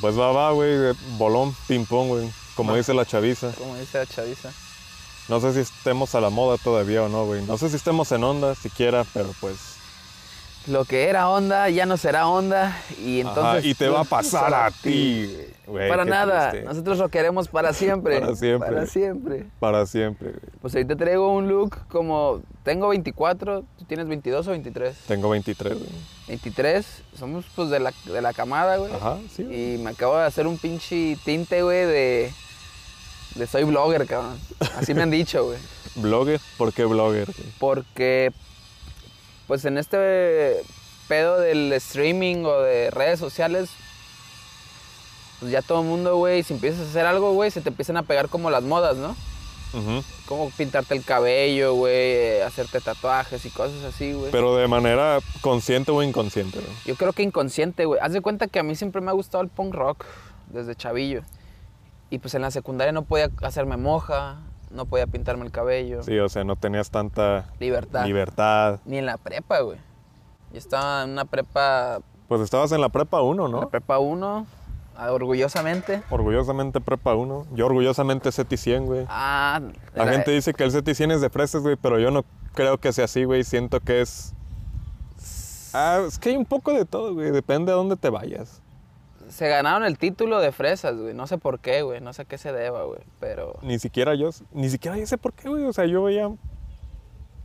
Pues va, va, güey, bolón, ping-pong, güey. Como Va. dice la chaviza. Como dice la chaviza. No sé si estemos a la moda todavía o no, güey. No sé si estemos en onda siquiera, pero pues. Lo que era onda ya no será onda y ajá, entonces... y te va a pasar a ti, güey. Para nada, triste. nosotros lo queremos para siempre. Para siempre. Para siempre. Para siempre, güey. Pues ahorita traigo un look como... Tengo 24, ¿tú tienes 22 o 23? Tengo 23, güey. 23, somos pues de la, de la camada, güey. Ajá, sí. Y me acabo de hacer un pinche tinte, güey, de... De soy blogger, cabrón. Así me han dicho, güey. ¿Blogger? ¿Por qué blogger? Porque, pues en este pedo del streaming o de redes sociales, pues ya todo el mundo, güey, si empiezas a hacer algo, güey, se te empiezan a pegar como las modas, ¿no? Como pintarte el cabello, güey, hacerte tatuajes y cosas así, güey. Pero de manera consciente o inconsciente, güey. Yo creo que inconsciente, güey. Haz de cuenta que a mí siempre me ha gustado el punk rock desde chavillo. Y pues en la secundaria no podía hacerme moja, no podía pintarme el cabello. Sí, o sea, no tenías tanta Libertad. libertad. Ni en la prepa, güey. Yo estaba en una prepa, Pues estabas en la prepa 1, la ¿no? prepa 1, ah, orgullosamente. Orgullosamente prepa 1. Yo orgullosamente CETI 100, güey. Ah, La gente dice que el CETI 100 es de fresas, güey, pero yo no creo que sea así, güey. Siento que es... Ah, es que hay un poco de todo, güey. Depende a dónde te vayas. Se ganaron el título de fresas, güey. No sé por qué, güey. No sé a qué se deba, güey. Pero Ni siquiera yo, ni siquiera yo sé por qué, güey. O sea, yo veía... O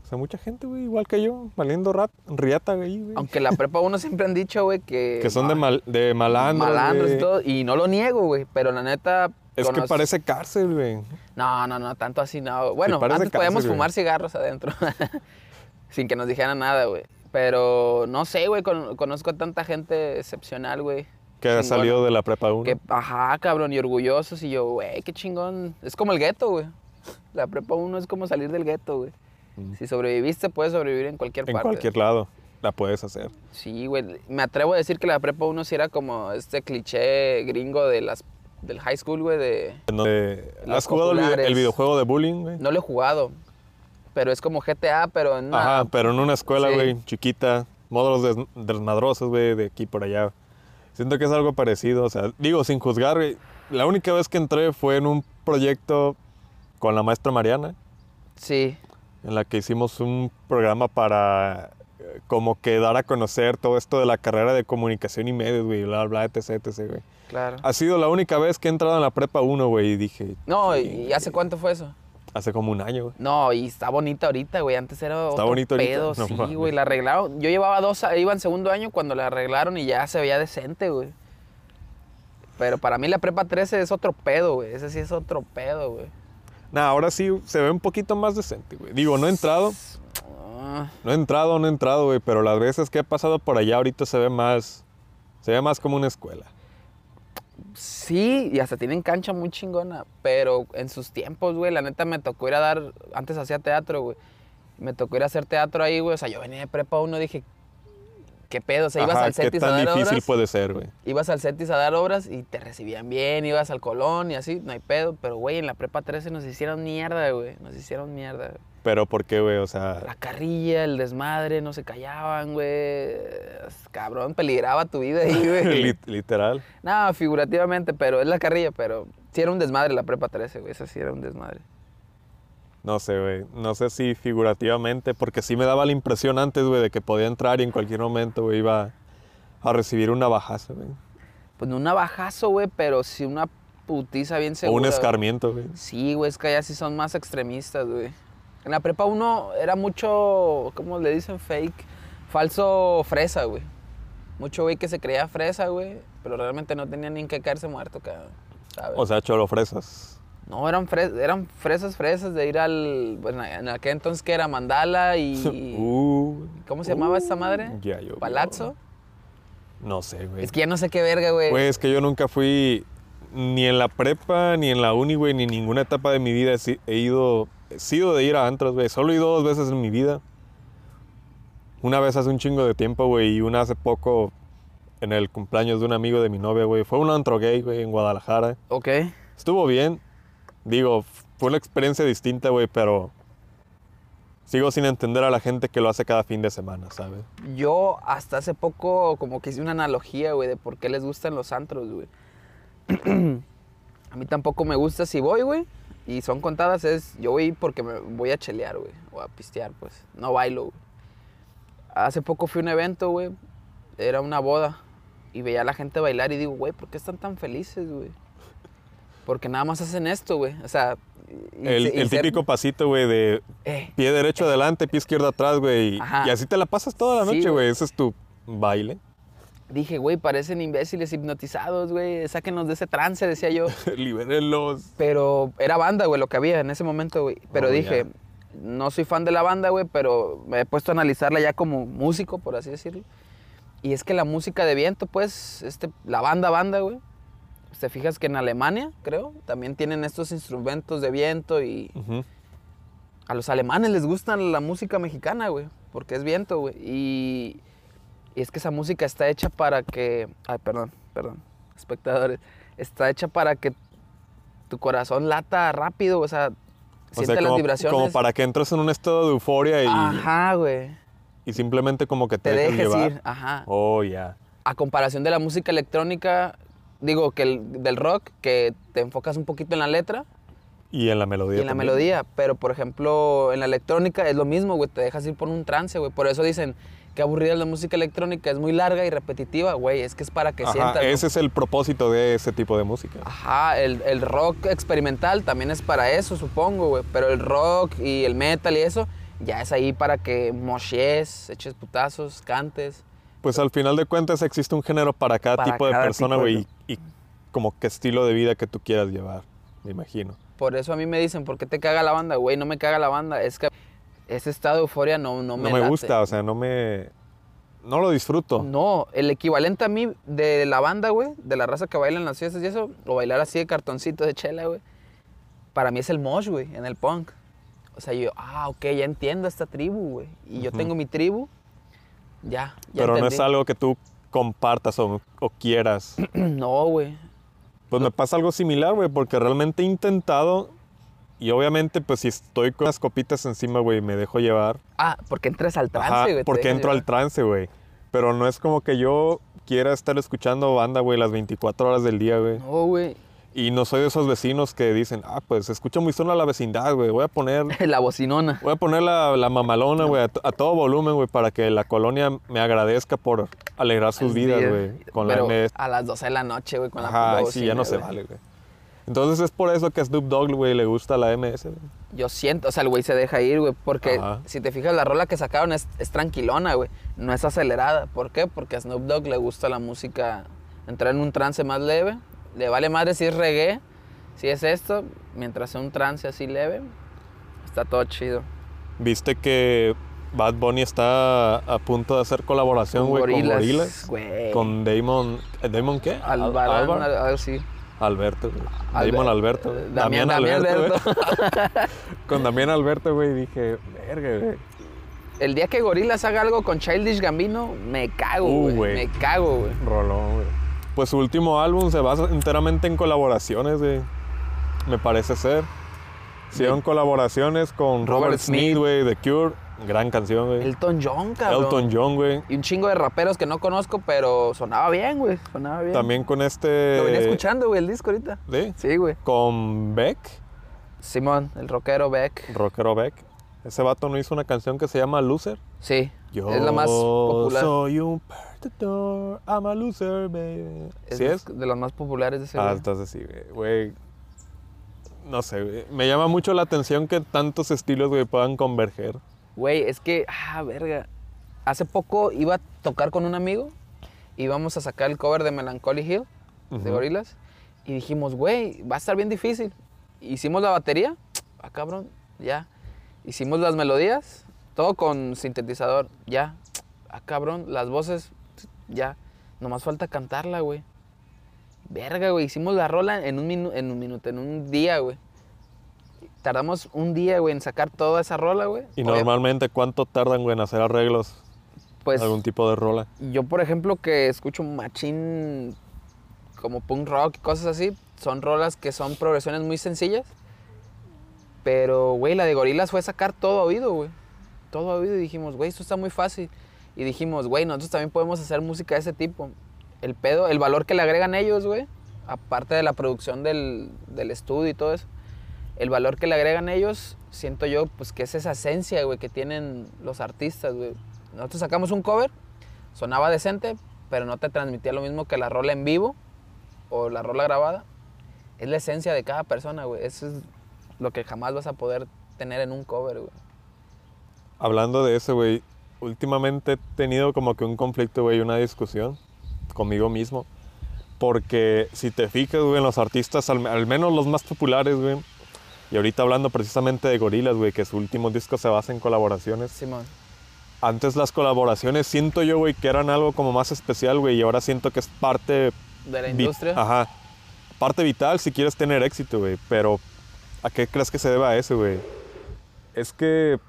sea, mucha gente, güey, igual que yo, valiendo rat, riata, güey. güey. aunque la prepa 1 siempre han dicho, güey, que... Que son de, mal, de malandros, malandros y todo. Y no lo niego, güey. Pero la neta... Es que parece cárcel, güey. No, no, no, tanto así no. Bueno, parece antes podíamos güey. fumar cigarros adentro. Sin que nos dijeran nada, güey. Pero no sé, güey. con- conozco a tanta gente excepcional, güey. Que ha salido de la prepa 1. Que, ajá, cabrón, y orgullosos. Y yo, güey, qué chingón. Es como el gueto, güey. La prepa 1 es como salir del gueto, güey. Mm. Si sobreviviste, puedes sobrevivir en cualquier En parte. cualquier lado la puedes hacer. Sí, güey. Me atrevo a decir que la prepa 1 sí era como este cliché gringo de las, del high school, güey, de... En ¿Has jugado el, vide- populares. el videojuego de bullying, güey? No lo he jugado, pero es como GTA, pero en una... Ajá, pero en una escuela, Sí. güey, chiquita, módulos des- desmadrosos, güey, de aquí por allá. Siento que es algo parecido, o sea, digo, sin juzgar. La única vez que entré fue en un proyecto con la maestra Mariana, Sí, en la que hicimos un programa para eh, como que dar a conocer todo esto de la carrera de comunicación y medios, güey, bla, bla, etc, etc, güey. claro. Ha sido la única vez que he entrado en la prepa 1, güey, y dije, No, ¿y hace cuánto fue eso? Hace como un año, güey. No, y está bonita ahorita, güey. Antes era ¿Está otro bonito pedo, sí, güey. La arreglaron. Yo llevaba dos, iba en segundo año cuando la arreglaron y ya se veía decente, güey. Pero para mí la prepa 13 es otro pedo, güey. Ese sí es otro pedo, güey. Nah, ahora sí se ve un poquito más decente, güey. Digo, no he entrado, Ah, no he entrado, no he entrado, güey, pero las veces que he pasado por allá ahorita se ve más, se ve más como una escuela. Sí, y hasta tienen cancha muy chingona. Pero en sus tiempos, güey, la neta me tocó ir a dar. Antes hacía teatro, güey. Me tocó ir a hacer teatro ahí, güey. O sea, yo venía de prepa 1 dije, ¿qué pedo? O sea, ibas al ¿Qué Cetis a tan dar difícil obras. puede ser, güey? ibas al CETIS a dar obras y te recibían bien, ibas al Colón y así, no hay pedo. Pero, güey, en la prepa 13 nos hicieron mierda, güey. Nos hicieron mierda. güey. Pero ¿por qué, güey? O sea, La carrilla, el desmadre, no se callaban, güey. Cabrón, peligraba tu vida ahí, güey. lit- literal. no, figurativamente, pero es la carrilla, pero sí era un desmadre la prepa 13, güey. Eso sí era un desmadre. No sé, güey. No sé si figurativamente, porque sí me daba la impresión antes, güey, de que podía entrar y en cualquier momento, güey, iba a recibir una bajaza, güey. Pues no un navajazo, güey, pero sí una putiza bien O segura. un güey. escarmiento, güey. Sí, güey, es que allá sí son más extremistas, güey. En la prepa uno era mucho, ¿cómo le dicen? Fake. Falso fresa, güey. Mucho güey que se creía fresa, güey. Pero realmente no tenía ni en qué caerse muerto, cabrón. ¿sabes? O sea, cholo fresas. no, eran, fres- eran fresas, fresas de ir al... Bueno, en aquel entonces que era Mandala y... Uh, ¿Cómo se llamaba esta madre? Ya yo. ¿Palazzo? No sé, güey. Es que ya no sé qué verga, güey. Güey, es que yo nunca fui ni en la prepa, ni en la uni, güey, ni en ninguna etapa de mi vida he, ido, sido de ir a antros, güey. Solo he ido dos veces en mi vida. Una vez hace un chingo de tiempo, güey, y una hace poco en el cumpleaños de un amigo de mi novia, güey. Fue un antro gay, güey, en Guadalajara. Ok. Estuvo bien. Digo, fue una experiencia distinta, güey, pero sigo sin entender a la gente que lo hace cada fin de semana, Yo hasta hace poco como que hice una analogía, güey, de por qué les gustan los antros, güey. a mí tampoco me gusta si voy, güey. Y son contadas, es. Yo voy porque me voy a chelear, güey. O a pistear, pues. No bailo, güey. Hace poco fui a un evento, güey. Era una boda. Y veía a la gente bailar y digo, güey, ¿por qué están tan felices, güey? Porque nada más hacen esto, güey. O sea. y El, se- y el ser- típico pasito, güey, de Eh, pie derecho adelante, pie izquierdo atrás, güey. y- así te la pasas toda la noche, güey. güey. Ese es tu baile. Dije, güey, parecen imbéciles hipnotizados, güey. Sáquenos de ese trance, decía yo. Libérenlos. Pero era banda, güey, lo que había en ese momento, güey. Pero Oh, dije, no soy fan de la banda, güey, pero me he puesto a analizarla ya como músico, por así decirlo. Y es que la música de viento, pues, este, la banda, banda, güey. Te fijas que en Alemania, creo, también tienen estos instrumentos de viento y a los alemanes les gusta la música mexicana, güey, porque es viento, güey. Y, y es que esa música está hecha para que, ay, perdón, perdón, espectadores, está hecha para que tu corazón lata rápido, o sea, O siente sea, las como, vibraciones. como para que entres en un estado de euforia y, Ajá, güey. y simplemente como que te, Te dejes llevar. ir, ajá. Oh, ya. A comparación de la música electrónica, digo, que el, del rock, que te enfocas un poquito en la letra Y en la melodía y en la melodía, pero por ejemplo, en la electrónica es lo mismo, güey, te dejas ir por un trance, güey. Por eso dicen que aburrida es la música electrónica, es muy larga y repetitiva, güey, es que es para que Ajá, sientas. ¿no? ese es el propósito de ese tipo de música. Ajá, el, el rock experimental también es para eso, supongo, güey. Pero el rock y el metal y eso, ya es ahí para que moshes, eches putazos, cantes. Pues al final de cuentas existe un género para cada Para tipo de cada persona, tipo de- güey, y, y como qué estilo de vida que tú quieras llevar, me imagino. Por eso a mí me dicen, ¿por qué te caga la banda? Güey, no me caga la banda. Es que ese estado de euforia no, no No me me, late. gusta, o sea, no me... No lo disfruto. No, el equivalente a mí de la banda, güey, de la raza que baila en las fiestas y eso, o bailar así de cartoncito de chela, güey, para mí es el mosh, güey, en el punk. O sea, yo, ah, ok, ya entiendo esta tribu, güey. Y yo Ujú. tengo mi tribu, ya, ya pero no es algo que tú compartas o, o quieras. No, güey. Pues me pasa algo similar, güey, porque realmente he intentado y obviamente pues si estoy con las copitas encima, güey, me dejo llevar. Ah, porque entras al trance, Ajá, güey. porque entro al trance, güey. Pero no es como que yo quiera estar escuchando banda, güey, las 24 horas del día, güey. No, güey. Y no soy de esos vecinos que dicen, ah, pues escucha muy sola la vecindad, güey. Voy a poner, La bocinona. voy a poner la, la mamalona, güey, a, a todo volumen, güey, para que la colonia me agradezca por alegrar sus vidas, güey. Pero la a las 12 de la noche, güey, con la Ajá, sí, ya no se vale, güey. Entonces es por eso que a Snoop Dogg, güey, le gusta la MS. Yo siento, o sea, el güey se deja ir, güey, porque Ajá. si te fijas, la rola que sacaron es, es tranquilona, güey, no es acelerada. ¿Por qué? Porque a Snoop Dogg le gusta la música, entrar en un trance más leve, le vale madre si es reggae, si es esto, mientras sea un trance así leve, está todo chido. Viste que Bad Bunny está a punto de hacer colaboración, güey, con Gorillaz. güey. Con Damon. ¿eh, ¿Damon qué? Al- Albarán, Albar- al- algo así. Alberto, güey. Alber- Damon Alberto. güey. Damián-. Alberto. con Damián Alberto, güey, dije, verga, güey. El día que Gorillaz haga algo con Childish Gambino, me cago, Uh, güey. güey. me cago, güey. Rolón, güey. Pues su último álbum se basa enteramente en colaboraciones, güey. Me parece ser. Hicieron colaboraciones con Robert Smith. güey, The Cure. Gran canción, güey. Elton John, cabrón. Elton John, güey. Y un chingo de raperos que no conozco, pero sonaba bien, güey. Sonaba bien. También con este. Lo venía escuchando, güey, el disco ahorita. ¿Sí? Sí, güey. Con Beck, Simón, el rockero Beck. rockero Beck. Ese vato no hizo una canción que se llama Loser. Sí. Yo es la más popular. soy un perdedor, I'm a loser, baby. Es ¿Sí es? de las más populares de ese Ah, entonces sí, güey. güey. No sé, güey. Me llama mucho la atención que tantos estilos, güey, puedan converger. Güey, es que, ah, verga. Hace poco iba a tocar con un amigo. Íbamos a sacar el cover de Melancholy Hill, de. Gorillaz. Y dijimos, güey, va a estar bien difícil. Hicimos la batería. Ah, cabrón, ya. Hicimos las melodías. Todo con sintetizador. Ya. Ah, cabrón, las voces. Ya. Nomás falta cantarla, güey. Verga, güey. Hicimos la rola en un, en un minuto, en un día, güey. Tardamos un día, güey, en sacar toda esa rola, güey. Y normalmente, ¿cuánto tardan, güey, en hacer arreglos? Pues algún tipo de rola. yo, por ejemplo, que escucho machín como punk rock y cosas así, son rolas que son progresiones muy sencillas. Pero, güey, la de Gorilas fue sacar todo a oído, güey. Todo a oído y dijimos, güey, esto está muy fácil. Y dijimos, güey, nosotros también podemos hacer música de ese tipo. El pedo, el valor que le agregan ellos, güey, aparte de la producción del, del estudio y todo eso, el valor que le agregan ellos, siento yo, pues que es esa esencia, güey, que tienen los artistas, güey. Nosotros sacamos un cover, sonaba decente, pero no te transmitía lo mismo que la rola en vivo o la rola grabada. Es la esencia de cada persona, güey. Eso es lo que jamás vas a poder tener en un cover, güey. Hablando de eso, güey, últimamente he tenido como que un conflicto, güey, una discusión conmigo mismo. Porque si te fijas, güey, en los artistas, al, al menos los más populares, güey, y ahorita hablando precisamente de Gorilas, güey, que su último disco se basa en colaboraciones. Simón. Antes las colaboraciones siento yo, güey, que eran algo como más especial, güey, y ahora siento que es parte... De la industria. Ajá. Parte vital si quieres tener éxito, güey, pero ¿a qué crees que se deba a eso, güey? Es que...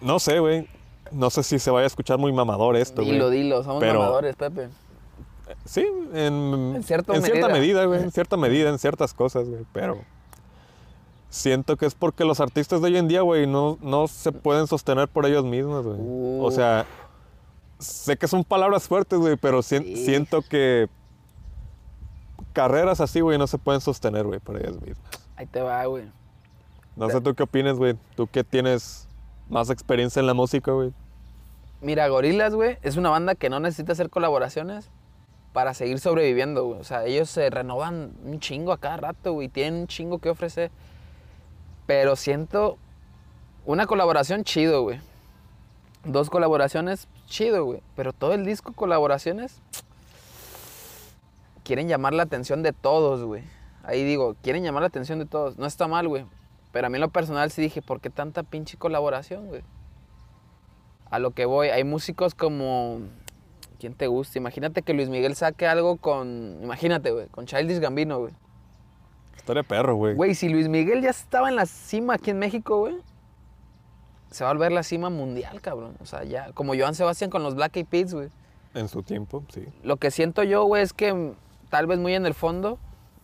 No sé, güey. No sé si se vaya a escuchar muy mamador esto, güey. dilo, dilo, somos Pero- mamadores, Pepe. Sí, en, En cierta cierta medida. medida, güey. En cierta medida, en ciertas cosas, güey. Pero siento que es porque los artistas de hoy en día, güey, no, no se pueden sostener por ellos mismos, güey. O sea, sé que son palabras fuertes, güey, pero Sí. siento que carreras así, güey, no se pueden sostener, güey, por ellas mismas. Ahí te va, güey. No sé tú qué opinas, güey. Tú que tienes más experiencia en la música, güey. Mira, Gorilas, güey, es una banda que no necesita hacer colaboraciones para seguir sobreviviendo, güey. O sea, ellos se renovan un chingo a cada rato, güey. Tienen un chingo que ofrecer. Pero siento una colaboración chido, güey. Dos colaboraciones, chido, güey. Pero todo el disco colaboraciones quieren llamar la atención de todos, güey. Ahí digo, quieren llamar la atención de todos. No está mal, güey. Pero a mí en lo personal sí dije, ¿por qué tanta pinche colaboración, güey? A lo que voy, hay músicos como... ¿Quién te gusta? Imagínate que Luis Miguel saque algo con... Imagínate, güey, con Childish Gambino, güey. De perro, güey. Güey, si Luis Miguel ya estaba en la cima aquí en México, güey, se va a volver la cima mundial, cabrón. O sea, ya, como Joan Sebastián con los Black Eyed Peas, güey. En su tiempo, sí. Lo que siento yo, güey, es que tal vez muy en el fondo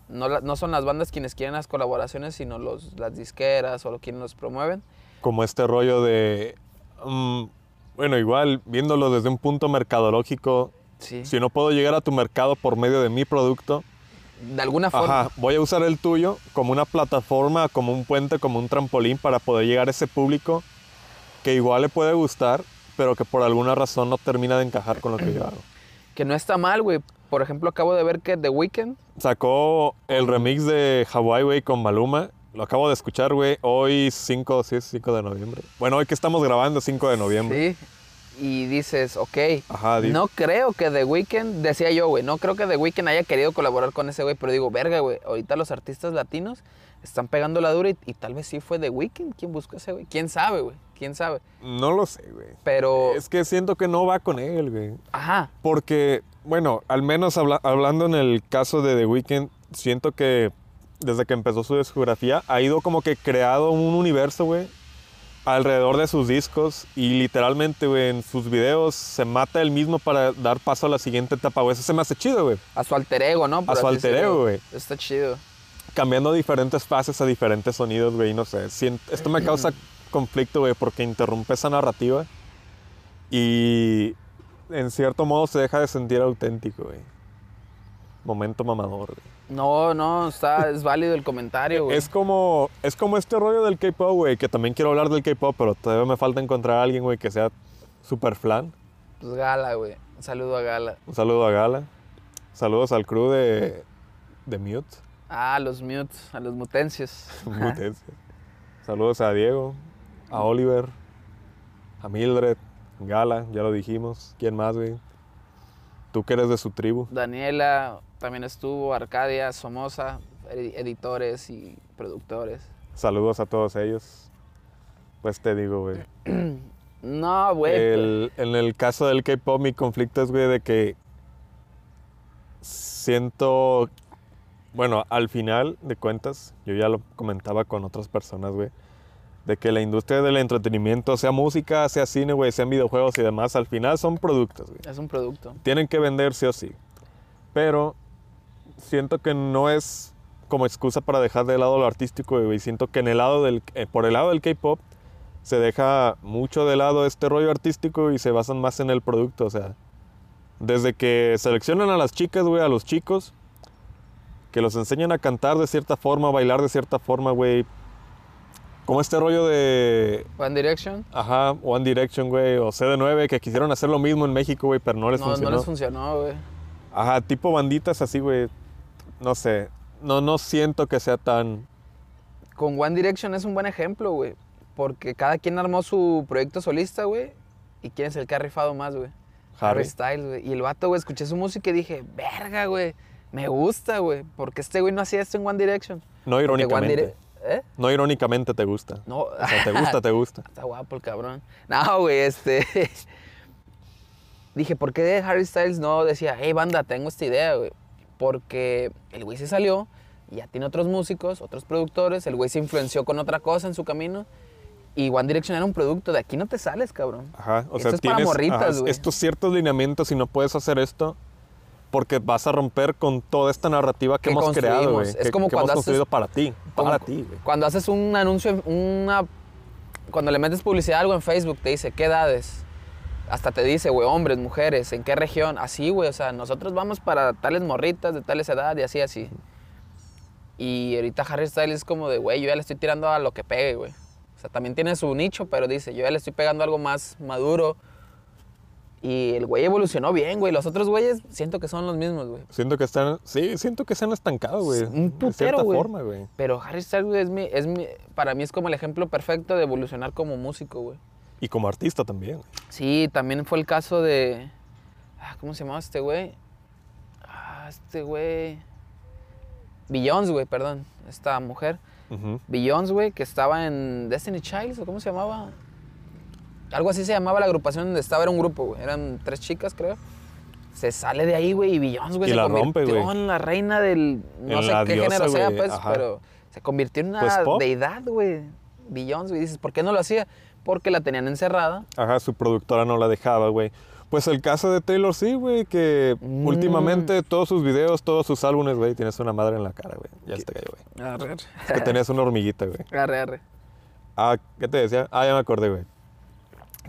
no, la- no son las bandas quienes quieren las colaboraciones, sino los, las disqueras o quienes los promueven. como este rollo de, mm, bueno, igual viéndolo desde un punto mercadológico, Sí. si no puedo llegar a tu mercado por medio de mi producto, De alguna forma. ajá, voy a usar el tuyo como una plataforma, como un puente, como un trampolín para poder llegar a ese público que igual le puede gustar, pero que por alguna razón no termina de encajar con lo que yo hago. Que no está mal, güey. Por ejemplo, acabo de ver que The Weeknd Sacó el remix de Hawaii, güey, con Maluma. Lo acabo de escuchar, güey, hoy 5, sí, es 5 de noviembre. Bueno, hoy que estamos grabando, 5 de noviembre. Sí. Y dices, ok. Ajá, No creo que The Weeknd, decía yo, güey, no creo que The Weeknd haya querido colaborar con ese güey, pero digo, verga, güey, ahorita los artistas latinos están pegando la dura y, y tal vez sí fue The Weeknd quien buscó a ese güey. ¿Quién sabe, güey? ¿Quién sabe? No lo sé, güey. Pero, Es que siento que no va con él, güey. ajá, Porque, bueno, al menos habla- hablando en el caso de The Weeknd, siento que desde que empezó su discografía ha ido como que creado un universo, güey, alrededor de sus discos y literalmente, güey, en sus videos se mata él mismo para dar paso a la siguiente etapa, güey. Eso se me hace chido, güey. a su alter ego, ¿no? Por A su alter ego, güey. Está chido. Cambiando diferentes fases a diferentes sonidos, güey, no sé. Esto me causa conflicto, güey, porque interrumpe esa narrativa y en cierto modo se deja de sentir auténtico, güey. Momento mamador, güey. No, no, está, es válido el comentario, güey. Es como, es como este rollo del K-pop, güey, que también quiero hablar del K-pop, pero todavía me falta encontrar a alguien, güey, que sea super flan. Pues Gala, güey. Un saludo a Gala. Un saludo a Gala. Saludos al crew de, de Mute. Ah, a los mutes, a los mutencios. Mutense. Saludos a Diego, a Oliver, a Mildred, Gala, ya lo dijimos. ¿Quién más, güey? Tú que eres de su tribu. Daniela también estuvo, Arcadia, Somoza, edi- editores y productores. Saludos a todos ellos. Pues te digo, güey. No, güey. El- en el caso del K-pop, mi conflicto es, güey, de que siento. Bueno, al final de cuentas, yo ya lo comentaba con otras personas, güey, de que la industria del entretenimiento, sea música, sea cine, güey, sean videojuegos y demás, al final son productos, güey. Es un producto. Tienen que vender sí o sí. Pero siento que no es como excusa para dejar de lado lo artístico, güey. Siento que en el lado del, eh, por el lado del K-pop se deja mucho de lado este rollo artístico y se basan más en el producto. O sea, desde que seleccionan a las chicas, güey, a los chicos, que los enseñan a cantar de cierta forma, a bailar de cierta forma, güey. Como este rollo de, One Direction. ajá, One Direction, güey, o CD9, que quisieron hacer lo mismo en México, güey, pero no les No, funcionó. no les funcionó, güey. Ajá, tipo banditas así, güey. No sé. No, no siento que sea tan. Con One Direction es un buen ejemplo, güey. Porque cada quien armó su proyecto solista, güey. ¿Y quién es el que ha rifado más, güey? Harry. Styles, güey. Y el vato, güey, escuché su música y dije, verga, güey. Me gusta, güey. Porque este güey no hacía esto en One Direction. No irónicamente. Dire- ¿Eh? No irónicamente te gusta. No. O sea, te gusta, te gusta. Está guapo el cabrón. No, güey, este. Dije, ¿por qué Harry Styles no decía, hey, banda, tengo esta idea, güey? Porque el güey se salió ya tiene otros músicos, otros productores. El güey se influenció con otra cosa en su camino. Y One Direction era un producto de aquí no te sales, cabrón. Ajá. O Esto sea, es para tienes morritas, ajá, güey. estos ciertos lineamientos y no puedes hacer esto porque vas a romper con toda esta narrativa que, Que hemos creado, güey. Es que- como que cuando hemos haces- construido para ti. Como Para ti, güey. Cuando haces un anuncio, una. Cuando le metes publicidad a algo en Facebook, te dice, ¿qué edades? Hasta te dice, güey, hombres, mujeres, ¿en qué región? Así, güey, o sea, nosotros vamos para tales morritas de tales edad y así, así. Y ahorita Harry Styles es como de, güey, yo ya le estoy tirando a lo que pegue, güey. O sea, también tiene su nicho, pero dice, yo ya le estoy pegando algo más maduro. Y el güey evolucionó bien, güey. Los otros güeyes siento que son los mismos, güey. Siento que están. Sí, siento que se han estancado, güey. Un De cierta güey. forma, güey. Pero Harry Styles güey, es mi, es mi, para mí es como el ejemplo perfecto de evolucionar como músico, güey. Y como artista también. Sí, también fue el caso de. ah, ¿Cómo se llamaba este güey? Ah, este güey. Beyoncé, güey, perdón. Esta mujer. Ujú. Beyoncé, güey, que estaba en Destiny Childs, ¿o cómo se llamaba? Algo así se llamaba la agrupación donde estaba, era un grupo, güey. Eran tres chicas, creo. Se sale de ahí, güey, y Beyoncé, güey, se la rompe, convirtió güey. en la reina del... No En sé qué diosa, género sea, pues, ajá. pero se convirtió en una Pues, deidad, güey. Beyoncé, güey. Dices, ¿por qué no lo hacía? Porque la tenían encerrada. Ajá, su productora no la dejaba, güey. Pues el caso de Taylor, sí, güey, que Mm. últimamente todos sus videos, todos sus álbumes, güey, tienes una madre en la cara, güey. Ya se te cayó, güey. Arre, Es que tenías una hormiguita, güey. arre, arre. Ah, ¿qué te decía? Ah, ya me acordé, güey.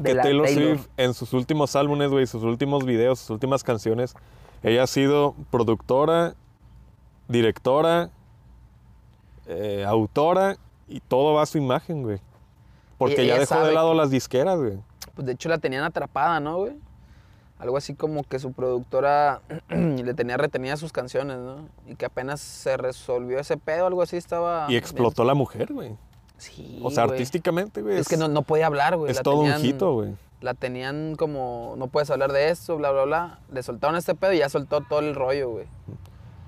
Que Taylor. Swift en sus últimos álbumes, güey, sus últimos videos, sus últimas canciones, ella ha sido productora, directora, eh, autora y todo va a su imagen, güey. Porque Ella ya dejó de lado que- las disqueras, güey. Pues de hecho la tenían atrapada, ¿no, güey? Algo así como que su productora le tenía retenidas sus canciones, ¿no? Y que apenas se resolvió ese pedo, algo así estaba... Y explotó la mujer, güey. Sí, O sea, güey. artísticamente, güey. Es que no, no podía hablar, güey. Es La todo tenían- un hito, güey. La tenían como, no puedes hablar de esto, bla, bla, bla. Le soltaron este pedo y ya soltó todo el rollo, güey.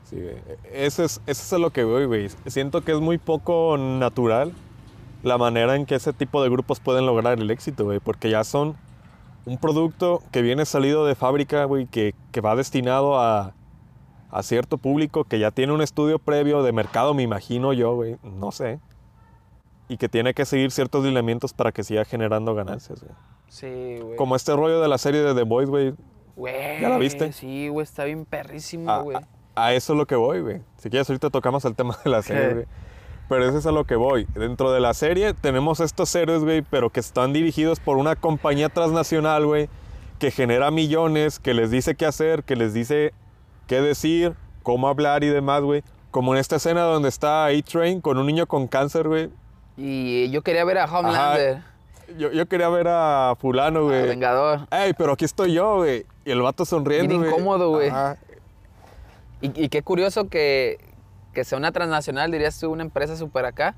Sí, güey. Eso es, eso es a lo que voy, güey. Siento que es muy poco natural la manera en que ese tipo de grupos pueden lograr el éxito, güey. Porque ya son un producto que viene salido de fábrica, güey, que, que va destinado a, a cierto público que ya tiene un estudio previo de mercado, me imagino yo, güey. No sé. Y que tiene que seguir ciertos lineamientos para que siga generando ganancias, güey. Sí, güey. Como este rollo de la serie de The Boys, güey. Güey. ¿Ya la viste? Sí, güey, está bien perrísimo, A, güey. a- a eso es lo que voy, güey. Si quieres, ahorita tocamos el tema de la serie, güey. Pero eso es a lo que voy. Dentro de la serie tenemos estos héroes, güey, pero que están dirigidos por una compañía transnacional, güey, que genera millones, que les dice qué hacer, que les dice qué decir, cómo hablar y demás, güey. Como en esta escena donde está A-Train con un niño con cáncer, güey. Y yo quería ver a Homelander, Yo, yo quería ver a fulano, a güey. Vengador. Ey, pero aquí estoy yo, güey. Y el vato sonriendo, güey. incómodo, güey. Y qué curioso que, que sea una transnacional, dirías tú, una empresa súper acá.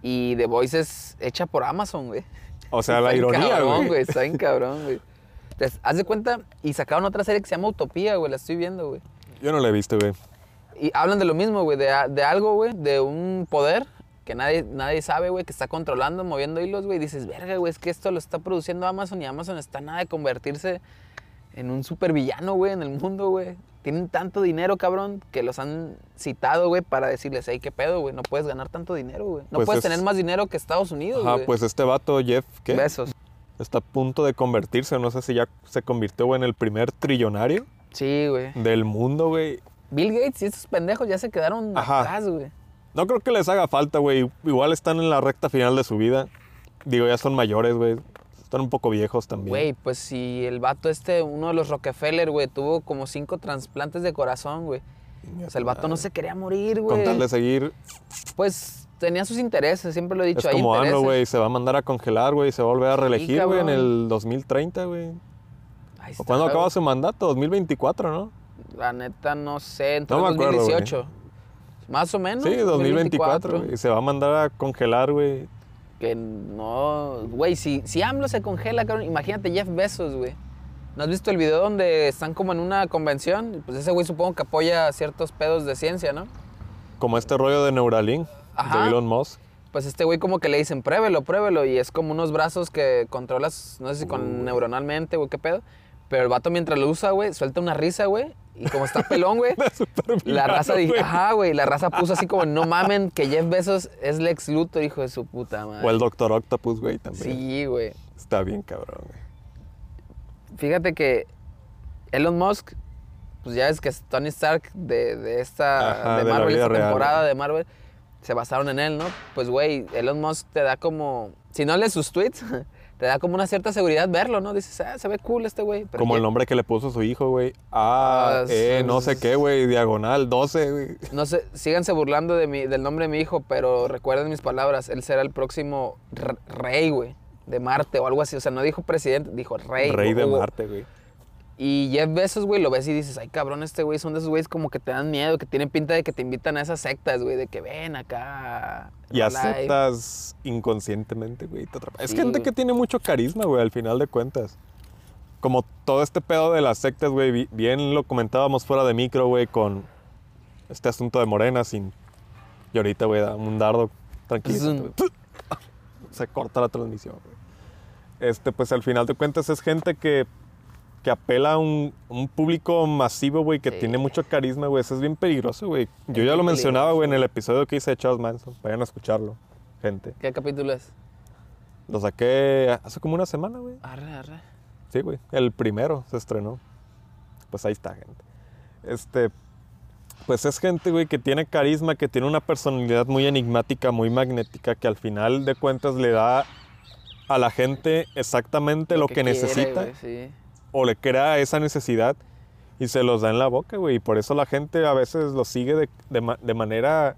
Y The Voice es hecha por Amazon, güey. O sea, la ironía, güey. Está bien cabrón, güey. Entonces, haz de cuenta, y sacaron otra serie que se llama Utopía, güey, la estoy viendo, güey. Yo no la he visto, güey. Y hablan de lo mismo, güey, de, de algo, güey, de un poder que nadie, nadie sabe, güey, que está controlando, moviendo hilos, güey. Y dices, verga, güey, es que esto lo está produciendo Amazon y Amazon está nada de convertirse en un supervillano, güey, en el mundo, güey. Tienen tanto dinero, cabrón, que los han citado, güey, para decirles, hey, qué pedo, güey, no puedes ganar tanto dinero, güey. No Pues puedes es- tener más dinero que Estados Unidos, güey. pues este vato, Jeff, ¿qué? Besos. Está a punto de convertirse, no sé si ya se convirtió güey, en el primer trillonario Sí, güey. del mundo, güey. Bill Gates y estos pendejos ya se quedaron Ajá. atrás, güey. No creo que les haga falta, güey. Igual están en la recta final de su vida. Digo, ya son mayores, güey. Están un poco viejos también. Güey, pues si el vato este, uno de los Rockefeller, güey, tuvo como cinco trasplantes de corazón, güey. O sea, el vato no se quería morir, güey. Con tal de seguir. Pues tenía sus intereses, siempre lo he dicho. Es como AMLO, intereses. güey. Se va a mandar a congelar, güey. Se va a volver a reelegir, güey, en el 2030, güey. Ahí ¿O está, cuándo acaba su mandato? 2024, ¿no? La neta, no sé, entre No me acuerdo, güey. 2018. Más o menos. Sí, 2024, güey. Y se va a mandar a congelar, güey. Que no. Güey, si, si AMLO se congela, cabrón, imagínate Jeff Bezos, güey. ¿No has visto el video donde están como en una convención? Pues ese güey supongo que apoya ciertos pedos de ciencia, ¿no? Como este rollo de Neuralink Ajá. de Elon Musk. Pues este güey como que le dicen, pruébelo, pruébelo. Y es como unos brazos que controlas, no sé si con neuronalmente, güey, qué pedo. Pero el vato mientras lo usa, güey, suelta una risa, güey. Y como está pelón, güey, la raza dijo, ajá, güey, la raza puso así como, no mamen, que Jeff Bezos es Lex Luthor, hijo de su puta madre. O el Doctor Octopus, güey, también. Sí, güey. Está bien cabrón, güey. Fíjate que Elon Musk, pues ya ves que es Tony Stark de, de esta Ajá, de Marvel, esta temporada de Marvel, se basaron en él, ¿no? Pues güey, Elon Musk te da como, si no lees sus tweets, te da como una cierta seguridad verlo, ¿no? Dices, ah, se ve cool este güey. Como el nombre que le puso su hijo, güey. Ah, Ah, eh, no sé qué, güey. Diagonal 12, güey. No sé, síganse burlando de mi, del nombre de mi hijo, pero recuerden mis palabras, él será el próximo re- rey, güey, de Marte o algo así. O sea, no dijo presidente, dijo rey. Rey de Marte, güey. Y Jeff Bezos, güey, lo ves y dices, ay, cabrón, este güey son de esos güeyes como que te dan miedo, que tienen pinta de que te invitan a esas sectas, güey, de que ven acá. Y Herbalife". aceptas inconscientemente, güey. te. Es gente güey. que tiene mucho carisma, güey, al final de cuentas. Como todo este pedo de las sectas, güey. bi- Bien lo comentábamos fuera de micro, güey, con este asunto de Morena sin... Y ahorita, güey, da un dardo tranquilo. Se corta la transmisión, güey. Este, pues al final de cuentas es gente que, que apela a un, un público masivo, güey, que Sí. tiene mucho carisma, güey. Eso es bien peligroso, güey. Yo Es ya lo mencionaba, güey, en el episodio que hice de Charles Manson. Vayan a escucharlo, gente. ¿Qué capítulo es? Lo saqué hace como una semana, güey. Arre, arre. Sí, güey. El primero se estrenó. Pues ahí está, gente. Este, pues es gente, güey, que tiene carisma, que tiene una personalidad muy enigmática, muy magnética, que al final de cuentas le da a la gente exactamente lo, que, quiere, necesita sí. O le crea esa necesidad y se los da en la boca, güey. Y por eso la gente a veces lo sigue de, de de manera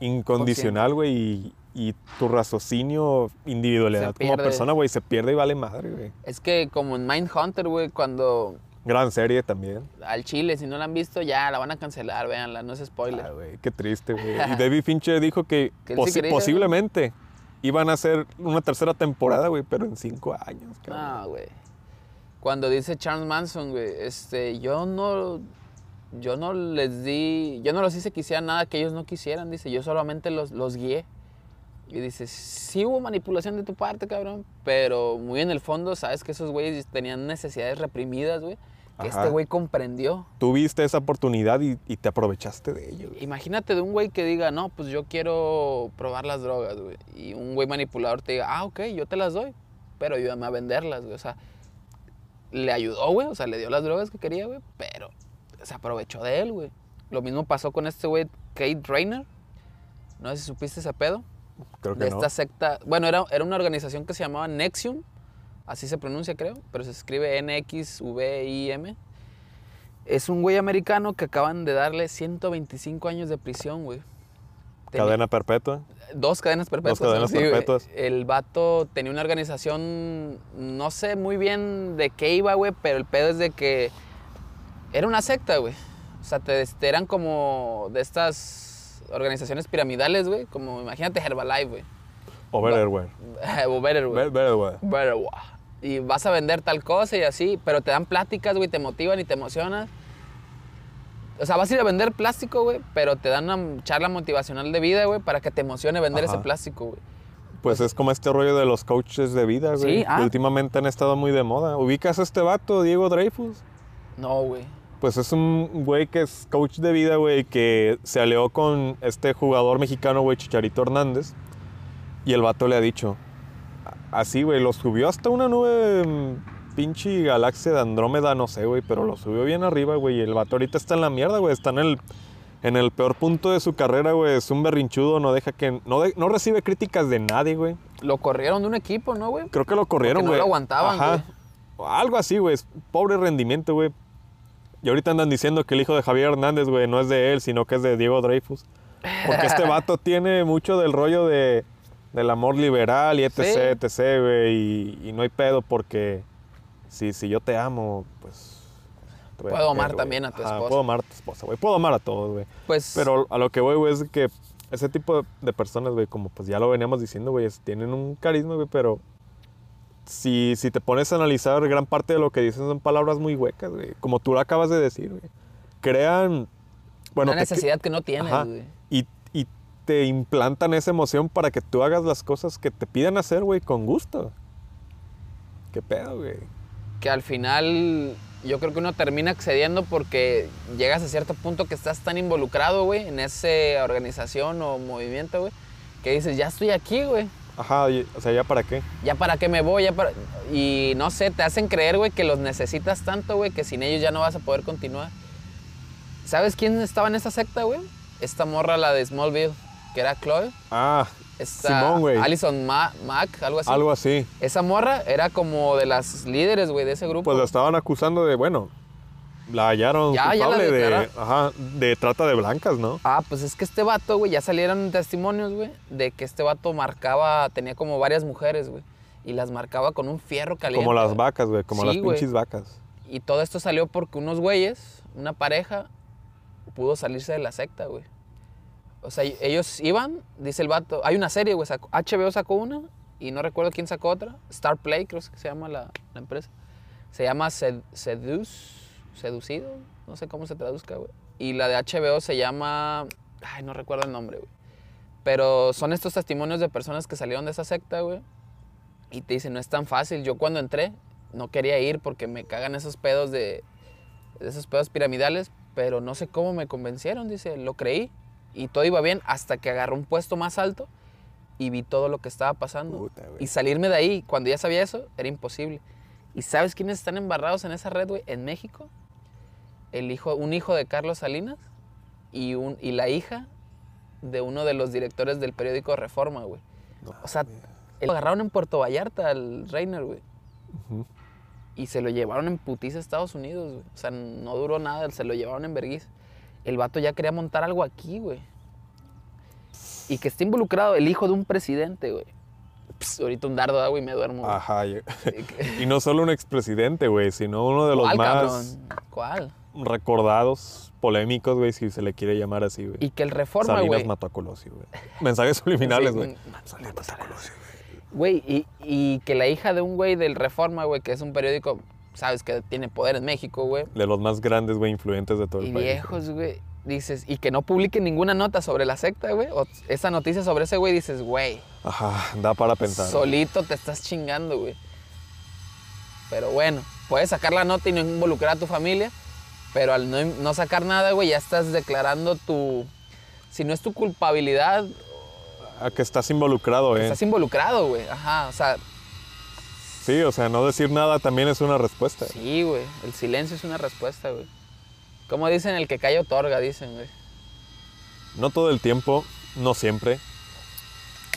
incondicional, güey. Y, y tu raciocinio, individualidad como persona, güey, se pierde y vale madre, güey. Es que como en Mindhunter, güey, cuando Gran serie también. al Chile, si no la han visto, ya la van a cancelar, véanla, no es spoiler. Ah, güey, qué triste, güey. Y David Fincher dijo que, Que él sí posi- quería, posiblemente iban a hacer una tercera temporada, güey, pero en cinco años, cabrón. No, güey. Cuando dice Charles Manson, güey, este, yo no, yo no les di, yo no los hice que hicieran nada que ellos no quisieran, dice, yo solamente los, los guié. Y dice, sí hubo manipulación de tu parte, cabrón, pero muy en el fondo sabes que esos güeyes tenían necesidades reprimidas, güey, que Ajá. este güey comprendió. Tuviste esa oportunidad y, y te aprovechaste de ello. güey. Imagínate de un güey que diga, no, pues yo quiero probar las drogas, güey. Y un güey manipulador te diga, ah, ok, yo te las doy, pero ayúdame a venderlas, güey. O sea, le ayudó, güey. O sea, le dio las drogas que quería, güey, pero se aprovechó de él, güey. Lo mismo pasó con este güey, Kate Rayner. No sé si supiste ese pedo. Creo que De no. esta secta. Bueno, era, era una organización que se llamaba Nexium. Así se pronuncia, creo. Pero se escribe N-X-V-I-M. Es un güey americano que acaban de darle 125 años de prisión, güey. Tenía- Cadena perpetua. Dos cadenas perpetuas. Dos cadenas sí, perpetuas. El vato tenía una organización, no sé muy bien de qué iba, güey, pero el pedo es de que era una secta, güey. O sea, te, te eran como de estas organizaciones piramidales, güey. Como, imagínate Herbalife, güey. O Betterware. o Betterware. Better, güey. Y vas a vender tal cosa y así, pero te dan pláticas, güey, te motivan y te emocionas. O sea, vas a ir a vender plástico, güey, pero te dan una charla motivacional de vida, güey, para que te emocione vender Ajá. ese plástico, güey. Pues es como este rollo de los coaches de vida, güey. Sí, ah. que Últimamente han estado muy de moda. ¿Ubicas a este vato, Diego Dreyfus? No, güey. Pues es un güey que es coach de vida, güey, que se alió con este jugador mexicano, güey, Chicharito Hernández. Y el vato le ha dicho, así, güey, lo subió hasta una nube, mm, pinche galaxia de Andrómeda, no sé, güey, pero lo subió bien arriba, güey. Y el vato ahorita está en la mierda, güey, está en el, en el peor punto de su carrera, güey. Es un berrinchudo, no deja que, no, de- no recibe críticas de nadie, güey. Lo corrieron de un equipo, ¿no, güey? Creo que lo corrieron, Porque no güey. lo aguantaban, Ajá. Algo así, güey. Pobre rendimiento, güey. Y ahorita andan diciendo que el hijo de Javier Hernández, güey, no es de él, sino que es de Diego Dreyfus. Porque este vato tiene mucho del rollo de, del amor liberal y etc, Sí. etc, güey. Y, y no hay pedo porque si, si yo te amo, pues... Puedo amar también a tu esposa. Puedo amar a tu esposa, güey. Puedo amar a todos, güey. Pues. Pero a lo que voy, güey, es que ese tipo de, personas, güey, como pues ya lo veníamos diciendo, güey, tienen un carisma, güey, pero si, si te pones a analizar, gran parte de lo que dicen son palabras muy huecas, güey. Como tú lo acabas de decir, güey. Crean, bueno, una te- necesidad que no tienes, güey. y, y te implantan esa emoción para que tú hagas las cosas que te piden hacer, güey, con gusto. ¿Qué pedo, güey? Que al final yo creo que uno termina accediendo porque llegas a cierto punto que estás tan involucrado, güey, en esa organización o movimiento, güey, que dices, ya estoy aquí, güey. Ajá, y- o sea, ¿ya para qué? Ya para qué me voy, ya para... Y no sé, te hacen creer, güey, que los necesitas tanto, güey, que sin ellos ya no vas a poder continuar. ¿Sabes quién estaba en esa secta, güey? Esta morra, la de Smallville, que era Chloe. Ah, Esta Simón, güey. Alison Ma- Mack, algo así. algo así. Esa morra era como de las líderes, güey, de ese grupo. Pues la estaban acusando de, bueno, la hallaron Ya, ya la culpable de, declararon. ajá, de trata de blancas, ¿no? Ah, pues es que este vato, güey, ya salieron testimonios, güey, de que este vato marcaba, tenía como varias mujeres, güey, y las marcaba con un fierro caliente. Como las vacas, güey, como Sí, las güey. pinches vacas. Y todo esto salió porque unos güeyes, una pareja, pudo salirse de la secta, güey. O sea, ellos iban, dice el vato, hay una serie, güey, sacó- HBO sacó una y no recuerdo quién sacó otra, Star Play creo que se llama la, la empresa. Se llama Sed- Seduce, Seducido, no sé cómo se traduzca, güey. Y la de HBO se llama, ay, no recuerdo el nombre, güey. Pero son estos testimonios de personas que salieron de esa secta, güey. Y te dicen, no es tan fácil. Yo cuando entré no quería ir porque me cagan esos pedos de, esos pedos piramidales, pero no sé cómo me convencieron, dice, lo creí y todo iba bien hasta que agarré un puesto más alto y vi todo lo que estaba pasando. Puta, y salirme de ahí, cuando ya sabía eso, era imposible. ¿Y sabes quiénes están embarrados en esa red, güey? En México, el hijo, un hijo de Carlos Salinas y, un, y la hija de uno de los directores del periódico Reforma, güey. No, O sea, lo agarraron en Puerto Vallarta al Reiner, güey. Ujú. Y se lo llevaron en putiza a Estados Unidos, güey. O sea, no duró nada, se lo llevaron en vergüenza. El vato ya quería montar algo aquí, güey. Y que esté involucrado el hijo de un presidente, güey. Pss, ahorita un dardo de agua y me duermo. güey. Ajá. y- Y no solo un expresidente, güey, sino uno de los ¿Cuál, más cabrón? ¿Cuál? recordados, polémicos, güey, si se le quiere llamar así, güey. Y que el Reforma, Salinas güey. mató a Colosio, güey. Mensajes subliminales, güey. mm, Salinas mató a Colosio, güey. Güey, y, y que la hija de un güey del Reforma, güey, que es un periódico, sabes, que tiene poder en México, güey. De los más grandes, güey, influyentes de todo el Y país. viejos, güey. Dices, y que no publiquen ninguna nota sobre la secta, güey. O esa noticia sobre ese güey, dices, güey, Ajá, da para pensar. solito te estás chingando, güey. Pero bueno, puedes sacar la nota y no involucrar a tu familia, pero al no, no sacar nada, güey, ya estás declarando tu. Si no es tu culpabilidad, A que estás involucrado, eh. estás involucrado, güey. Ajá, o sea, Sí, o sea, no decir nada también es una respuesta. sí, güey. El silencio es una respuesta, güey. Como dicen, el que calla otorga, dicen, güey. No todo el tiempo, no siempre.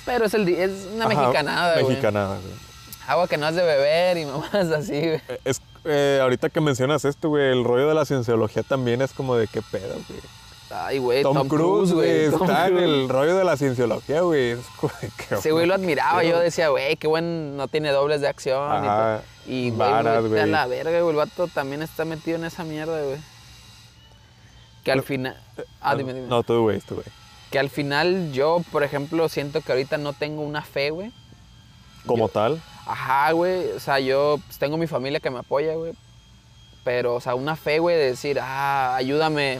Pero es, el, es una Ajá, mexicanada, güey. Mexicanada, güey. Agua que no has de beber y mamás así, güey. Eh, Es, eh, ahorita que mencionas esto, güey, el rollo de la cienciología también es como de qué pedo, güey. Ay, güey, Tom, Tom, Cruise, güey, está en el rollo de la cienciología, güey. Ese güey lo admiraba. Yo decía, güey, qué buen, no tiene dobles de acción. y Ajá. Y, güey, a la verga, güey. El vato también está metido en esa mierda, güey. Que al final... Ah, dime, dime. No, tú, güey, tú, güey. Que al final yo, por ejemplo, siento que ahorita no tengo una fe, güey. Como tal. Ajá, güey. O sea, yo pues, tengo mi familia que me apoya, güey. Pero, o sea, una fe, güey, de decir, ah, ayúdame.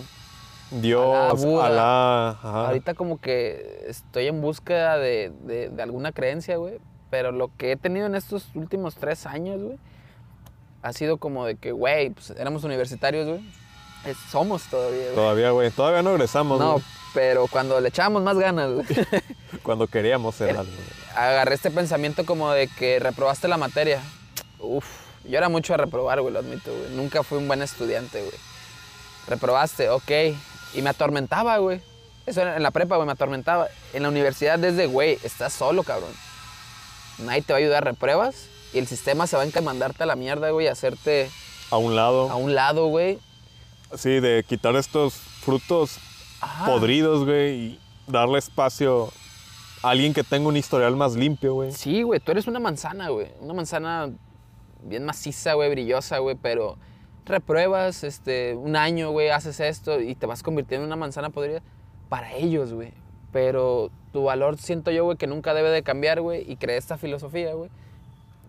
Dios. Alá. Ajá. Ahorita como que estoy en búsqueda de, de- de alguna creencia, güey. Pero lo que he tenido en estos últimos tres años, güey, ha sido como de que, güey, pues éramos universitarios, güey. Es- Somos todavía, güey. Todavía, güey. Todavía no egresamos, No, güey. pero cuando le echábamos más ganas, güey, Cuando queríamos ser algo. güey. agarré este pensamiento como de que reprobaste la materia. Uf, yo era mucho a reprobar, güey, lo admito, güey. Nunca fui un buen estudiante, güey. Reprobaste, ok. Y me atormentaba, güey. Eso era en la prepa, güey, me atormentaba. En la universidad desde, güey, estás solo, cabrón. Nadie te va a ayudar, repruebas. Y el sistema se va a encamandarte a la mierda, güey, a hacerte A un lado. a un lado, güey. Sí, de quitar estos frutos Ajá. podridos, güey, y darle espacio a alguien que tenga un historial más limpio, güey. Sí, güey, tú eres una manzana, güey. Una manzana bien maciza, güey, brillosa, güey, pero repruebas este, un año, güey, haces esto y te vas convirtiendo en una manzana podrida para ellos, güey. Pero tu valor siento yo, güey, que nunca debe de cambiar, güey, y creé esta filosofía, güey,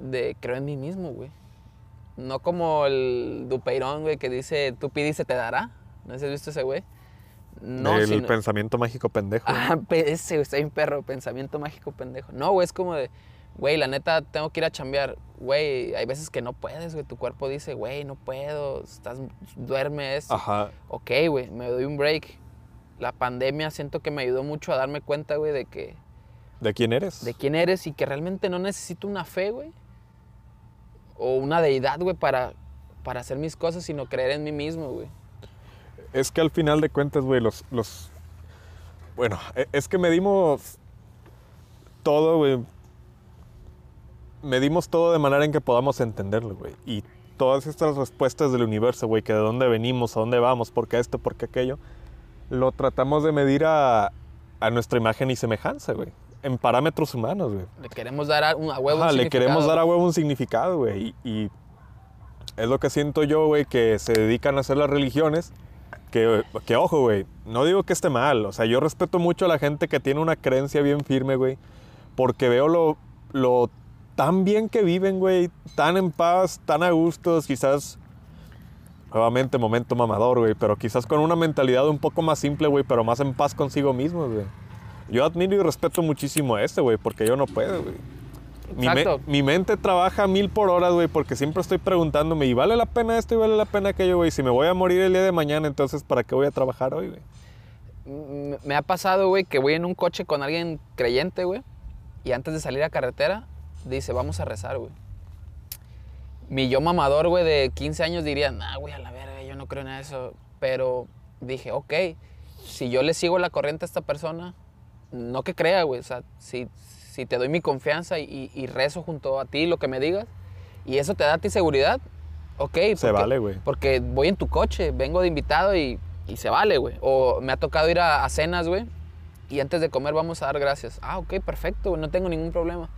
de creo en mí mismo, güey. No como el Dupeirón, güey, que dice, tú pide y se te dará. ¿No has visto ese güey? No, el sino- pensamiento mágico pendejo. Ah, ese, está bien perro, pensamiento mágico pendejo. No, güey, es como de, güey, la neta, tengo que ir a chambear. Güey, hay veces que no puedes, güey. Tu cuerpo dice, güey, no puedo, estás, duerme esto. Ajá. Ok, güey, me doy un break. La pandemia siento que me ayudó mucho a darme cuenta, güey, de que, ¿De quién eres? de quién eres y que realmente no necesito una fe, güey. O una deidad, güey, para, para hacer mis cosas, sino creer en mí mismo, güey. Es que al final de cuentas, güey, los, los... Bueno, e- es que medimos todo, güey. Medimos todo de manera en que podamos entenderlo, güey. Y todas estas respuestas del universo, güey, que de dónde venimos, a dónde vamos, por qué esto, por qué aquello, lo tratamos de medir a, a nuestra imagen y semejanza, güey. En parámetros humanos, güey. Le queremos dar a, un- a huevo un Ajá, le queremos dar a huevo un significado, güey. Y, y es lo que siento yo, güey, que se dedican a hacer las religiones. Que, que ojo, güey, no digo que esté mal. O sea, yo respeto mucho a la gente que tiene una creencia bien firme, güey. Porque veo lo, lo tan bien que viven, güey. Tan en paz, tan a gustos, quizás... Nuevamente, momento mamador, güey. Pero quizás con una mentalidad un poco más simple, güey. Pero más en paz consigo mismo, güey. Yo admiro y respeto muchísimo a este, güey. Porque yo no puedo, güey. Mi, me- mi mente trabaja mil por hora, güey, porque siempre estoy preguntándome, ¿y vale la pena esto y vale la pena aquello, güey? Si me voy a morir el día de mañana, entonces, ¿para qué voy a trabajar hoy, güey? M- Me ha pasado, güey, que voy en un coche con alguien creyente, güey, y antes de salir a carretera, dice, vamos a rezar, güey. Mi yo mamador, güey, de 15 años diría, nah, güey, a la verga, yo no creo en eso. Pero dije, ok, si yo le sigo la corriente a esta persona, no que crea, güey, o sea, si, si te doy mi confianza y, y rezo junto a ti lo que me digas, y eso te da a ti seguridad, ok. Se porque- vale, güey. porque voy en tu coche, vengo de invitado y, y se vale, güey. O me ha tocado ir a, a cenas, güey, y antes de comer vamos a dar gracias. Ah, ok, perfecto, güey, no tengo ningún problema.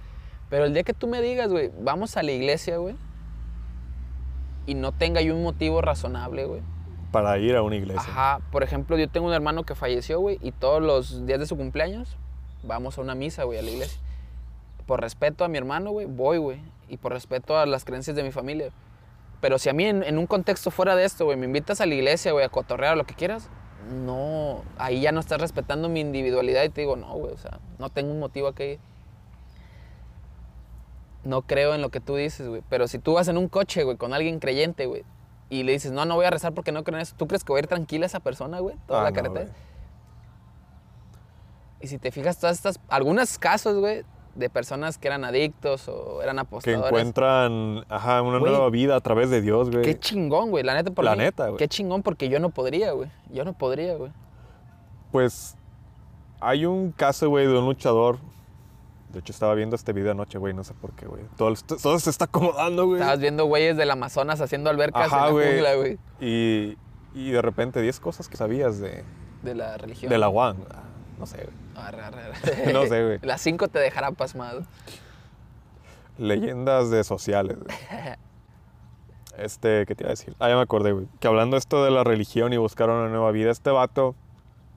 Pero el día que tú me digas, güey, vamos a la iglesia, güey, y no tenga yo un motivo razonable, güey. Para ir a una iglesia. Ajá, por ejemplo, yo tengo un hermano que falleció, güey, y todos los días de su cumpleaños vamos a una misa, güey, a la iglesia. Por respeto a mi hermano, güey, voy, güey, y por respeto a las creencias de mi familia. Pero si a mí en, en un contexto fuera de esto, güey, me invitas a la iglesia, güey, a cotorrear o lo que quieras, no, ahí ya no estás respetando mi individualidad y te digo, no, güey, o sea, no tengo un motivo a que ir. No creo en lo que tú dices, güey. Pero si tú vas en un coche, güey, con alguien creyente, güey, y le dices, no, no voy a rezar porque no creo en eso, ¿tú crees que va a ir tranquila esa persona, güey? Toda Ah, la carretera. y si te fijas, todas estas, algunos casos, güey, de personas que eran adictos o eran Que apostadores. encuentran, ajá, una Güey. nueva vida a través de Dios, güey. Qué chingón, güey. La neta, por La mí, neta, güey. Qué chingón, porque yo no podría, güey. Yo no podría, güey. Pues hay un caso, güey, de un luchador. De hecho, estaba viendo este video anoche, güey, no sé por qué, güey. Todo, todo se está acomodando, güey. Estabas viendo güeyes del Amazonas haciendo albercas Ajá, en la jungla, güey. Y, y de repente 10 cosas que sabías de, De la religión. de la UAN. Ah, No sé, güey. Arre, arre, arre. No sé, güey. Las cinco te dejará pasmado. Leyendas de sociales, güey. Este, ¿qué te iba a decir? Ah, ya me acordé, güey. Que hablando esto de la religión y buscar una nueva vida, este vato,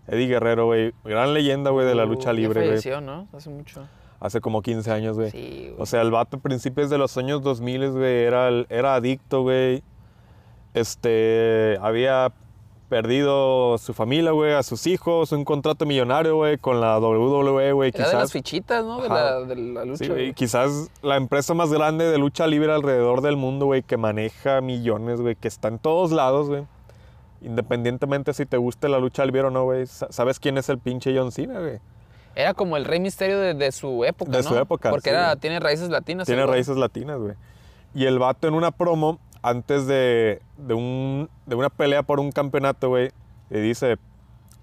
Eddie Guerrero, güey, gran leyenda, güey, de la Uh, lucha libre, güey. ¿no? Hace mucho. Hace como 15 años, güey. Sí, güey. O sea, el vato a principios de los años 2000, güey, era, era adicto, güey. Este, había perdido su familia, güey, a sus hijos, un contrato millonario, güey, con la WWE, güey, Era de las quizás. fichitas, ¿no? De la, de la lucha. Sí, güey, quizás la empresa más grande de lucha libre alrededor del mundo, güey, que maneja millones, güey, que está en todos lados, güey. Independientemente si te gusta la lucha libre o no, güey. sa- ¿Sabes quién es el pinche John Cena, güey? Era como el rey misterio de, de su época, De ¿no? su época, Porque sí, era, güey. tiene raíces latinas. Tiene raíces latinas, güey. Y el vato en una promo, antes de, de, un, de una pelea por un campeonato, güey, le dice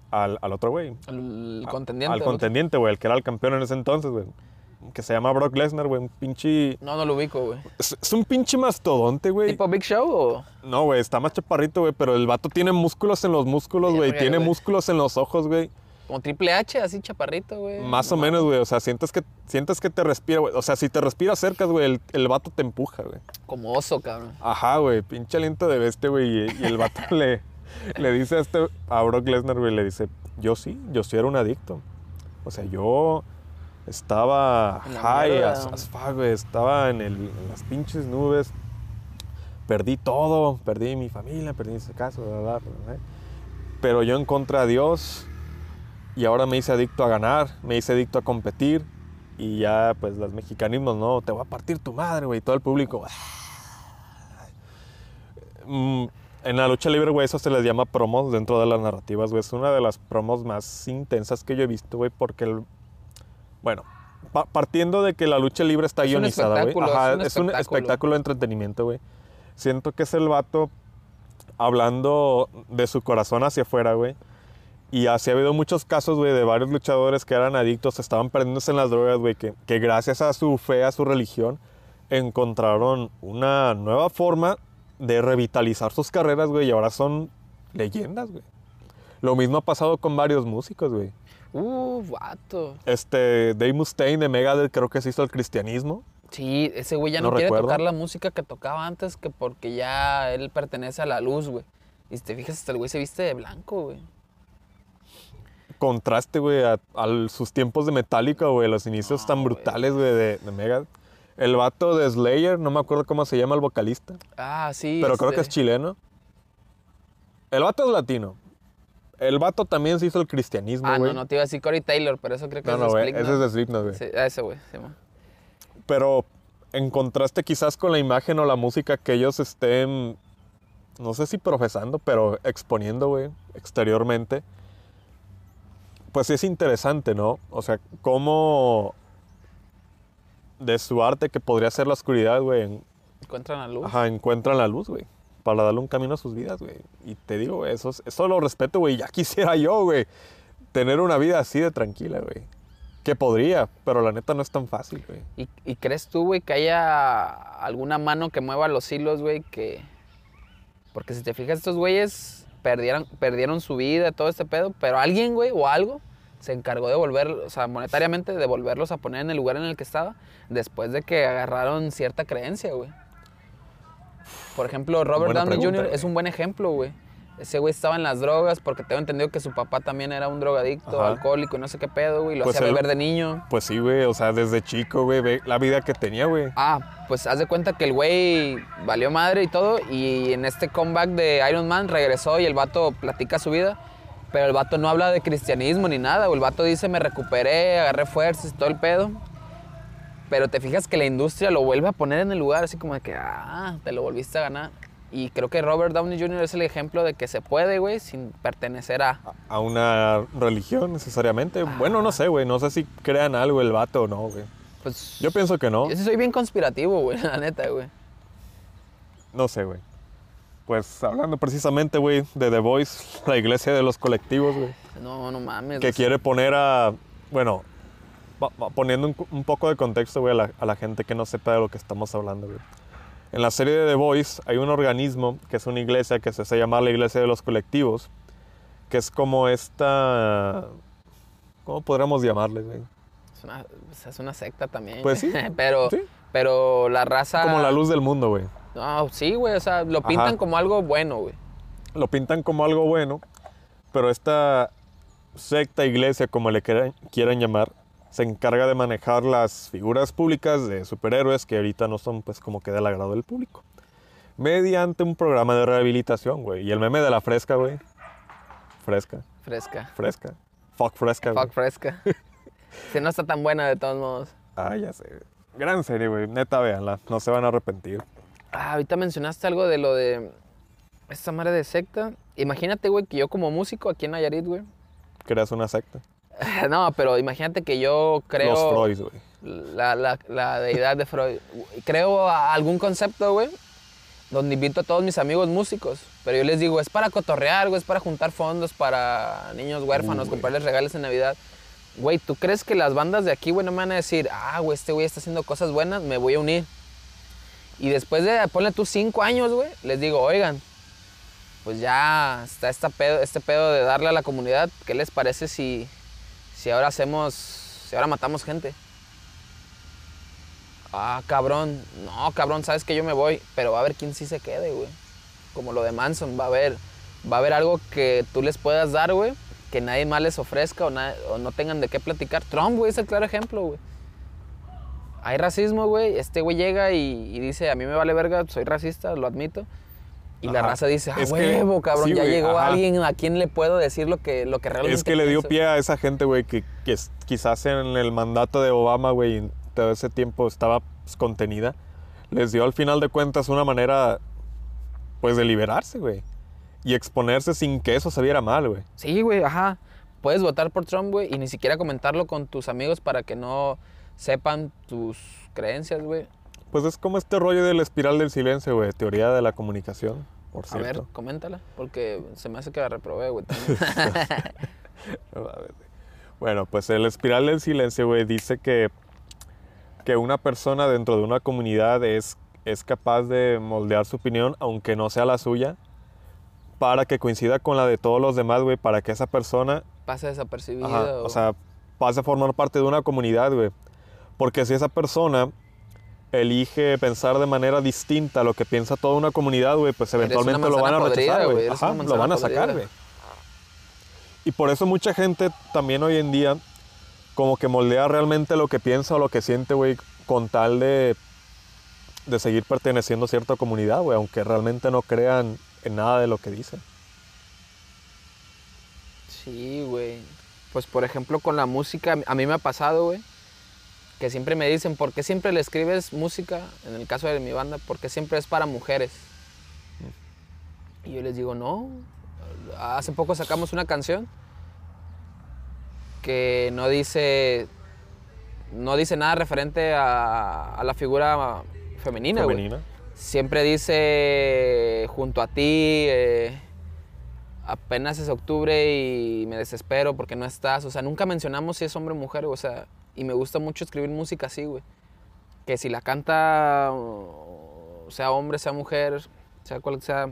al, al otro güey. El a- contendiente. Al contendiente, güey, el que era el campeón en ese entonces, güey. que se llama Brock Lesnar, güey. Un pinche. No, no lo ubico, güey. Es, es un pinche mastodonte, güey. ¿Tipo Big Show o...? No, güey, está más chaparrito, güey, pero el vato tiene músculos en los músculos, güey. Tiene güey. músculos en los ojos, güey. Como Triple H, así chaparrito, güey. Más o No menos, güey. O sea, sientes que, sientes que te respira, güey. O sea, si te respira cerca, güey, el, el vato te empuja, güey. Como oso, cabrón. Ajá, güey. Pinche aliento de bestia, güey. Y, y el vato le, le dice a este, a Brock Lesnar, güey, le dice, yo sí, yo sí era un adicto. O sea, yo estaba En high as, as fuck, güey. Estaba en, el, en las pinches nubes. Perdí todo. Perdí mi familia, perdí ese caso, bla, bla. Pero yo encontré a Dios y ahora me hice adicto a ganar, me hice adicto a competir y ya pues los mexicanismos, no, te voy a partir tu madre, güey, todo el público. Mm, en la lucha libre, güey, eso se les llama promos dentro de las narrativas, güey. Es una de las promos más intensas que yo he visto, güey, porque el... Bueno, pa- partiendo de que la lucha libre está Es guionizada, güey. Ajá, es un es un espectáculo de entretenimiento, güey. Siento que es el vato hablando de su corazón hacia afuera, güey. Y así ha habido muchos casos, güey, de varios luchadores que eran adictos, estaban perdiéndose en las drogas, güey, que, que gracias a su fe, a su religión, encontraron una nueva forma de revitalizar sus carreras, güey, y ahora son leyendas, güey. Lo mismo ha pasado con varios músicos, güey. Uh, vato. Este, Dave Mustaine de Megadeth creo que se hizo el cristianismo. Sí, ese güey ya no, No quiere recuerdo. tocar la música que tocaba antes que porque ya él pertenece a la luz, güey. Y si te fijas, hasta el güey se viste de blanco, güey. Contraste, güey, a, a sus tiempos de Metallica, güey, los inicios No, tan brutales, güey, de, de Megadeth. El vato de Slayer, no me acuerdo cómo se llama el vocalista. Ah, sí. Pero creo que es este, chileno. El vato es latino. El vato también se hizo el cristianismo, Ah, no, no, te iba a decir Corey Taylor, pero eso creo que No, es no, güey. Ese es de Slipknot, güey. Sí, a ese güey, sí. Pero en contraste quizás con la imagen o la música que ellos estén, no sé si profesando, pero exponiendo, güey, exteriormente. Pues es interesante, ¿no? O sea, cómo de su arte que podría ser la oscuridad, güey, en- Encuentran la luz. Ajá, encuentran la luz, güey. Para darle un camino a sus vidas, güey. Y te digo, güey, eso, es- eso lo respeto, güey. Ya quisiera yo, güey, tener una vida así de tranquila, güey. Que podría, pero la neta no es tan fácil, güey. ¿Y, y crees tú, güey, que haya alguna mano que mueva los hilos, güey, que... Porque si te fijas, estos güeyes perdieron, perdieron su vida, todo este pedo, pero alguien, güey, o algo, se encargó de volver, o sea, monetariamente, de volverlos a poner en el lugar en el que estaba, después de que agarraron cierta creencia, güey. Por ejemplo, Robert Downey Jr. es un buen ejemplo, güey. Ese güey estaba en las drogas porque tengo entendido que su papá también era un drogadicto, Ajá. alcohólico y no sé qué pedo, güey. Lo Pues hacía él- beber de niño. Pues sí, güey, o sea, desde chico, güey, ve la vida que tenía, güey. Ah, pues haz de cuenta que el güey valió madre y todo. Y en este comeback de Iron Man regresó y el vato platica su vida. Pero el vato no habla de cristianismo ni nada. güey. El vato dice, me recuperé, agarré fuerzas y todo el pedo. Pero te fijas que la industria lo vuelve a poner en el lugar, así como de que, ah, te lo volviste a ganar. Y creo que Robert Downey Jr. es el ejemplo de que se puede, güey, sin pertenecer a... A una religión, necesariamente. Bueno, no sé, güey. No sé si crean algo el vato o no, güey. Pues, Yo pienso que no. yo sí soy bien conspirativo, güey, la neta, güey. No sé, güey. Pues hablando precisamente, güey, de The Voice, la iglesia de los colectivos, güey. No, no mames. que o sea, quiere poner a, bueno, poniendo un, un poco de contexto, güey, a la, a la gente que no sepa de lo que estamos hablando, güey. En la serie de The Voice hay un organismo que es una iglesia que se hace llamar la iglesia de los colectivos, que es como esta, ¿cómo podríamos llamarle? Es una, es una secta también. Pues sí, pero, sí. pero la raza. Como la luz del mundo, güey. No, sí, güey. O sea, lo pintan Ajá. como algo bueno, güey. Lo pintan como algo bueno, pero esta secta, iglesia, como le quieran, quieran llamar, se encarga de manejar las figuras públicas de superhéroes que ahorita no son pues como que del agrado del público. Mediante un programa de rehabilitación, güey. Y el meme de la fresca, güey. Fresca, Fresca. fresca. Fuck fresca, güey. Fuck fresca. si no está tan buena de todos modos. Ah, ya sé. Gran serie, güey. Neta, véanla. No se van a arrepentir. Ah, ahorita mencionaste algo de lo de esta madre de secta. Imagínate, güey, que yo como músico aquí en Nayarit, güey. Creas una secta. No, pero imagínate que yo creo. Los Freud, güey. la, la- la deidad de Freud. Creo algún concepto, güey, donde invito a todos mis amigos músicos. Pero yo les digo, es para cotorrear, güey, es para juntar fondos para niños huérfanos, comprarles regalos en Navidad. güey, ¿tú crees que las bandas de aquí, güey, no me van a decir, ah, güey, este güey está haciendo cosas buenas, me voy a unir? Y después de, ponle tú cinco años, güey, les digo, oigan, pues ya está esta pedo, este pedo de darle a la comunidad, ¿qué les parece si, si ahora hacemos, si ahora matamos gente? Ah, cabrón, no, cabrón, sabes que yo me voy, pero va a haber quién sí se quede, güey. Como lo de Manson, va a haber, va a haber algo que tú les puedas dar, güey, que nadie más les ofrezca o, no tengan de qué platicar. Trump, güey, es el claro ejemplo, güey. Hay racismo, güey. Este güey llega y dice, a mí me vale verga, soy racista, lo admito. Y la Ajá. raza dice, ah, Es que- huevo, cabrón, sí, ya güey, llegó ajá. alguien a quien le puedo decir lo que, lo que realmente Es que le dio pienso". pie a esa gente, güey, que, que quizás en el mandato de Obama, güey, en todo ese tiempo estaba pues, contenida. Les dio al final de cuentas una manera, pues, de liberarse, güey. Y exponerse sin que eso se viera mal, güey. Sí, güey, ajá. Puedes votar por Trump, güey, y ni siquiera comentarlo con tus amigos para que no sepan tus creencias, güey. Pues es como este rollo de la espiral del silencio, güey. Teoría de la comunicación, por A cierto. ver, coméntala, porque se me hace que la reprobé, güey. A. Bueno, pues el espiral del silencio, güey, dice que, que una persona dentro de una comunidad es, es capaz de moldear su opinión, aunque no sea la suya, para que coincida con la de todos los demás, güey, para que esa persona, Pasa desapercibido. ajá, o sea, pase a formar parte de una comunidad, güey. Porque si esa persona elige pensar de manera distinta a lo que piensa toda una comunidad, güey, pues eventualmente lo van a rechazar, güey. Ajá, lo van a sacar, güey. Y por eso mucha gente también hoy en día como que moldea realmente lo que piensa o lo que siente, güey, con tal de, de seguir perteneciendo a cierta comunidad, güey, aunque realmente no crean en nada de lo que dicen. Sí, güey. Pues por ejemplo con la música, a mí me ha pasado, güey, que siempre me dicen, ¿por qué siempre le escribes música, en el caso de mi banda, porque siempre es para mujeres? Y yo les digo, no. Hace poco sacamos una canción que no dice, no dice nada referente a, a la figura femenina. Femenina. Siempre dice junto a ti, eh, apenas es octubre y me desespero porque no estás. O sea, nunca mencionamos si es hombre o mujer, o sea, y me gusta mucho escribir música así, güey. Que si la canta, sea hombre, sea mujer, sea cual sea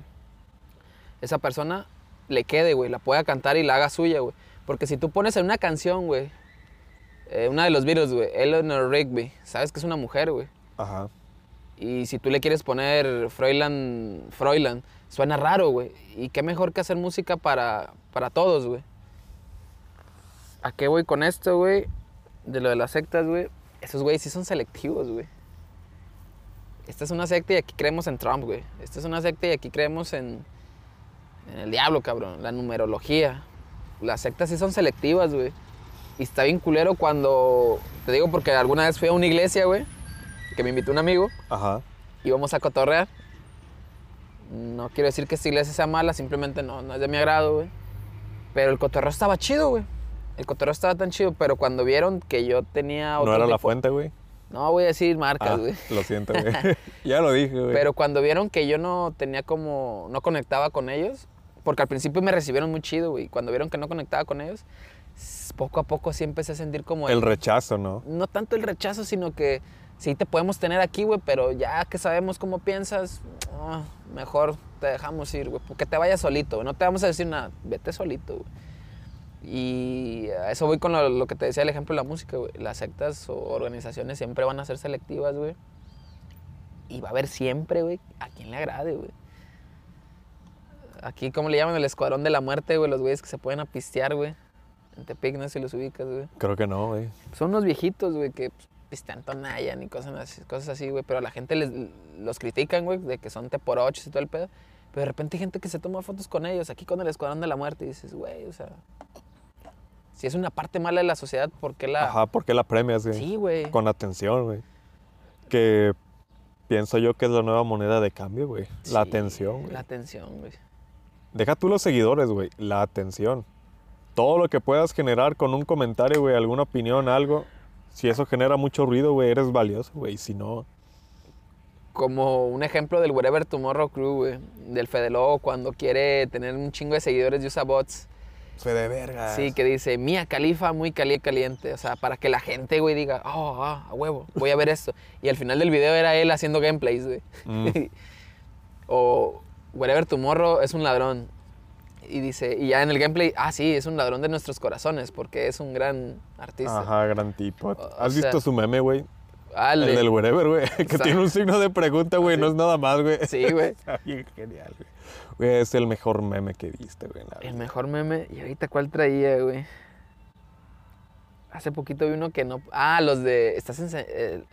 esa persona, le quede, güey, la pueda cantar y la haga suya, güey. Porque si tú pones en una canción, güey, eh, una de los Beatles, güey, Eleanor Rigby, sabes que es una mujer, güey. Ajá. Y si tú le quieres poner Froilan, Froilan, suena raro, güey. Y qué mejor que hacer música para, para todos, güey. ¿A qué voy con esto, güey? De lo de las sectas, güey. Esos güeyes sí son selectivos, güey. Esta es una secta y aquí creemos en Trump, güey. Esta es una secta y aquí creemos en, en el diablo, cabrón. La numerología. Las sectas sí son selectivas, güey. Y está bien culero cuando... Te digo porque alguna vez fui a una iglesia, güey. Que me invitó un amigo Ajá. íbamos a cotorrear. No quiero decir que esta iglesia sea mala, simplemente no, no es de mi agrado, güey. Pero el cotorreo estaba chido, güey. El cotorreo estaba tan chido, pero cuando vieron que yo tenía otro No era la fuente, güey. No voy a decir marcas, Ah, güey. lo siento, güey. ya lo dije, güey. Pero cuando vieron que yo no tenía como, no conectaba con ellos, porque al principio me recibieron muy chido, güey. Cuando vieron que no conectaba con ellos, poco a poco sí empecé a sentir como El rechazo, ¿no? no tanto el rechazo, sino que sí te podemos tener aquí, güey, pero ya que sabemos cómo piensas, ah, mejor te dejamos ir, güey, porque te vayas solito, güey. No te vamos a decir nada, vete solito, güey. Y a eso voy con lo, lo que te decía el ejemplo de la música, güey. Las sectas o organizaciones siempre van a ser selectivas, güey. Y va a haber siempre, güey, a quien le agrade, güey. Aquí, ¿cómo le llaman? El escuadrón de la muerte, güey. Los güeyes que se pueden apistear, güey. En Tepic, no sé si los ubicas, güey. Creo que no, güey. Son unos viejitos, güey, que pues, pistean tonayan y cosas así, cosas así, güey. Pero a la gente les, los critican, güey, de que son teporochos y todo el pedo. Pero de repente hay gente que se toma fotos con ellos, aquí con el Escuadrón de la Muerte. Y dices, güey, o sea... Si es una parte mala de la sociedad, ¿por qué la...? Ajá, ¿por qué la premias, güey? Sí, güey. Con atención, güey. Que pienso yo que es la nueva moneda de cambio, güey. La atención, güey. La atención, güey. Deja tú los seguidores, güey. La atención. Todo lo que puedas generar con un comentario, güey, alguna opinión, algo. Si eso genera mucho ruido, güey, eres valioso, güey. Si no, Como un ejemplo del Wherever Tomorrow Crew, güey. Del Fede Lobo cuando quiere tener un chingo de seguidores y usa bots. Fue de verga. Sí, que dice, Mía Califa muy caliente, caliente. O sea, para que la gente, güey, diga, oh, ah, a huevo, voy a ver esto. Y al final del video era él haciendo gameplays, güey. Mm. o, Wherever Tomorrow es un ladrón. Y dice, y ya en el gameplay, ah, sí, es un ladrón de nuestros corazones, porque es un gran artista. Ajá, gran tipo. O- o ¿Has sea- visto su meme, güey? Ah, El del wherever, güey. Que tiene un signo de pregunta, güey. No es nada más, güey. Sí, güey. Está bien genial, güey. Güey, es el mejor meme que viste, güey. la El mejor meme. ¿Y ahorita cuál traía, güey? Hace poquito vi uno que no. Ah, los de. Estás en. eh,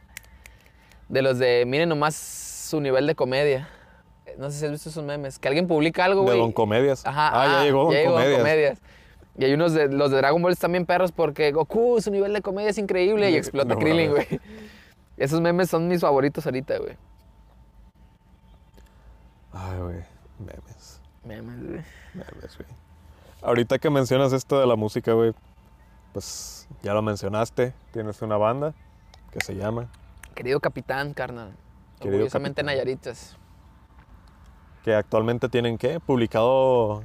de los de. Miren nomás su nivel de comedia. No sé si has visto esos memes. Que alguien publica algo, De güey. Don Comedias. Ajá. Ah, ya llegó Don Don Comedias. Y hay unos de los de Dragon Ball están bien perros porque Goku, su nivel de comedia es increíble. Y explota no Krillin, güey. Esos memes son mis favoritos ahorita, güey. Ay, güey. Memes. Memes, güey. Memes, güey. Ahorita que mencionas esto de la música, güey. Pues ya lo mencionaste. Tienes una banda que se llama. Querido capitán, carnal. Querido Orgullosamente capitán. Nayaritas. Que actualmente tienen qué? Publicado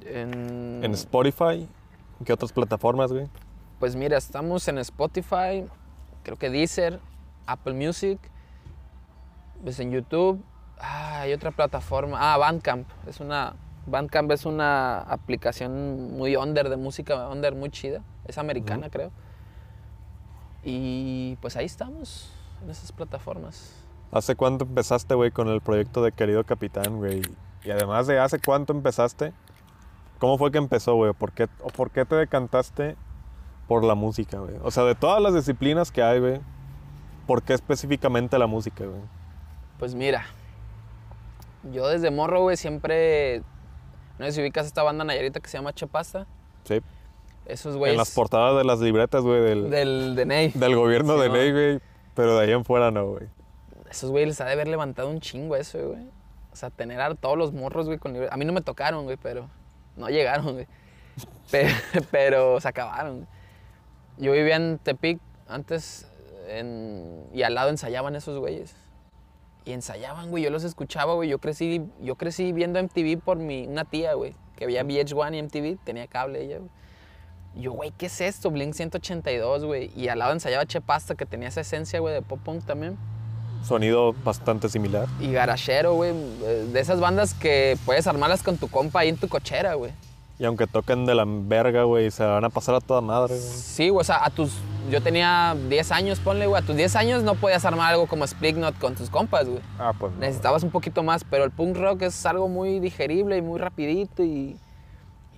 En, en Spotify. ¿En qué otras plataformas, güey? Pues mira, estamos en Spotify, creo que Deezer, Apple Music, pues en YouTube. Ah, hay otra plataforma. Ah, Bandcamp. Es una. Bandcamp es una aplicación muy under de música, under muy chida. Es americana, creo. Y pues ahí estamos, en esas plataformas. ¿Hace cuánto empezaste, güey, con el proyecto de Querido Capitán, güey? Y además de hace cuánto empezaste, ¿cómo fue que empezó, güey? ¿Por qué, ¿O por qué te decantaste por la música, güey? O sea, de todas las disciplinas que hay, güey, ¿por qué específicamente la música, güey? Pues mira, yo desde morro, güey, siempre. No sé si ubicas esta banda Nayarita que se llama Chepasta. Sí. Esos güeyes. En las portadas de las libretas, güey, del, Del de Ney. del gobierno de Ney, güey. Pero de ahí en fuera no, güey. Esos güeyes les ha de haber levantado un chingo eso, güey. O sea, tener a todos los morros, güey, con libre- A mí no me tocaron, güey, pero no llegaron, güey. Pero, pero se acabaron. güey. Yo vivía en Tepic antes en- y al lado ensayaban esos güeyes. Y ensayaban, güey. Yo los escuchaba, güey. Yo crecí, yo crecí viendo MTV por mi, una tía, güey. Que veía VH1 y MTV. Tenía cable ella, güey. Y Yo, güey, ¿qué es esto? Blink 182, güey. Y al lado ensayaba Che Pasta, que tenía esa esencia, güey, de pop punk también. Sonido bastante similar. Y garachero, güey. eh, De esas bandas que puedes armarlas con tu compa ahí en tu cochera, güey. Y aunque toquen de la verga, güey, se van a pasar a toda madre, güey. Sí, güey, o sea, a tus... Yo tenía 10 años, ponle, güey. A tus 10 años no podías armar algo como Splignot con tus compas, güey. Ah, pues no. Necesitabas un poquito más, pero el punk rock es algo muy digerible y muy rapidito y...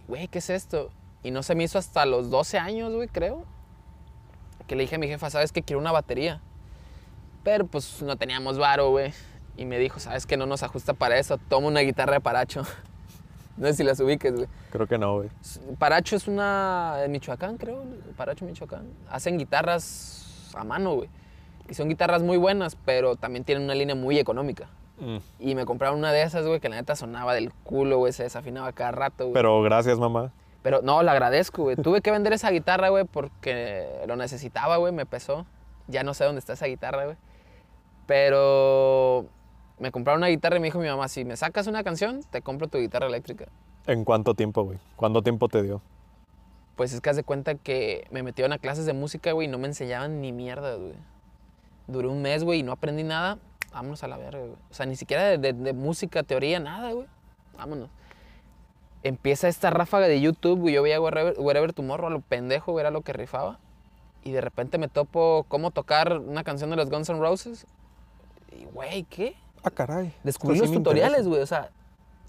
Güey, ¿qué es esto? Y no se me hizo hasta los 12 años, güey, creo. Que le dije a mi jefa, ¿sabes qué? Quiero una batería. Pero pues no teníamos varo, güey. Y me dijo, ¿sabes que no nos ajusta para eso? Toma una guitarra de Paracho. no sé si las ubiques, güey. Creo que no, güey. Paracho es una. en Michoacán, creo. Paracho, Michoacán. Hacen guitarras a mano, güey. Y son guitarras muy buenas, pero también tienen una línea muy económica. Mm. Y me compraron una de esas, güey, que la neta sonaba del culo, güey. Se desafinaba cada rato, güey. Pero gracias, mamá. Pero no, la agradezco, güey. Tuve que vender esa guitarra, güey, porque lo necesitaba, güey. Me pesó. Ya no sé dónde está esa guitarra, güey. Pero me compraron una guitarra y me dijo mi mamá, si me sacas una canción, te compro tu guitarra eléctrica. ¿En cuánto tiempo, güey? ¿Cuánto tiempo te dio? Pues es que haz de cuenta que me metieron a clases de música, güey, y no me enseñaban ni mierda, güey. Duré un mes, güey, y no aprendí nada. Vámonos a la verga, güey. O sea, ni siquiera de, de- de música, teoría, nada, güey. Vámonos. Empieza esta ráfaga de YouTube, güey. Yo veía Wherever, Wherever Tomorrow a lo pendejo, güey, era lo que rifaba. Y de repente me topo cómo tocar una canción de los Guns N' Roses. Y, güey, ¿qué? Ah, caray. Descubrí los sí tutoriales, güey. O sea,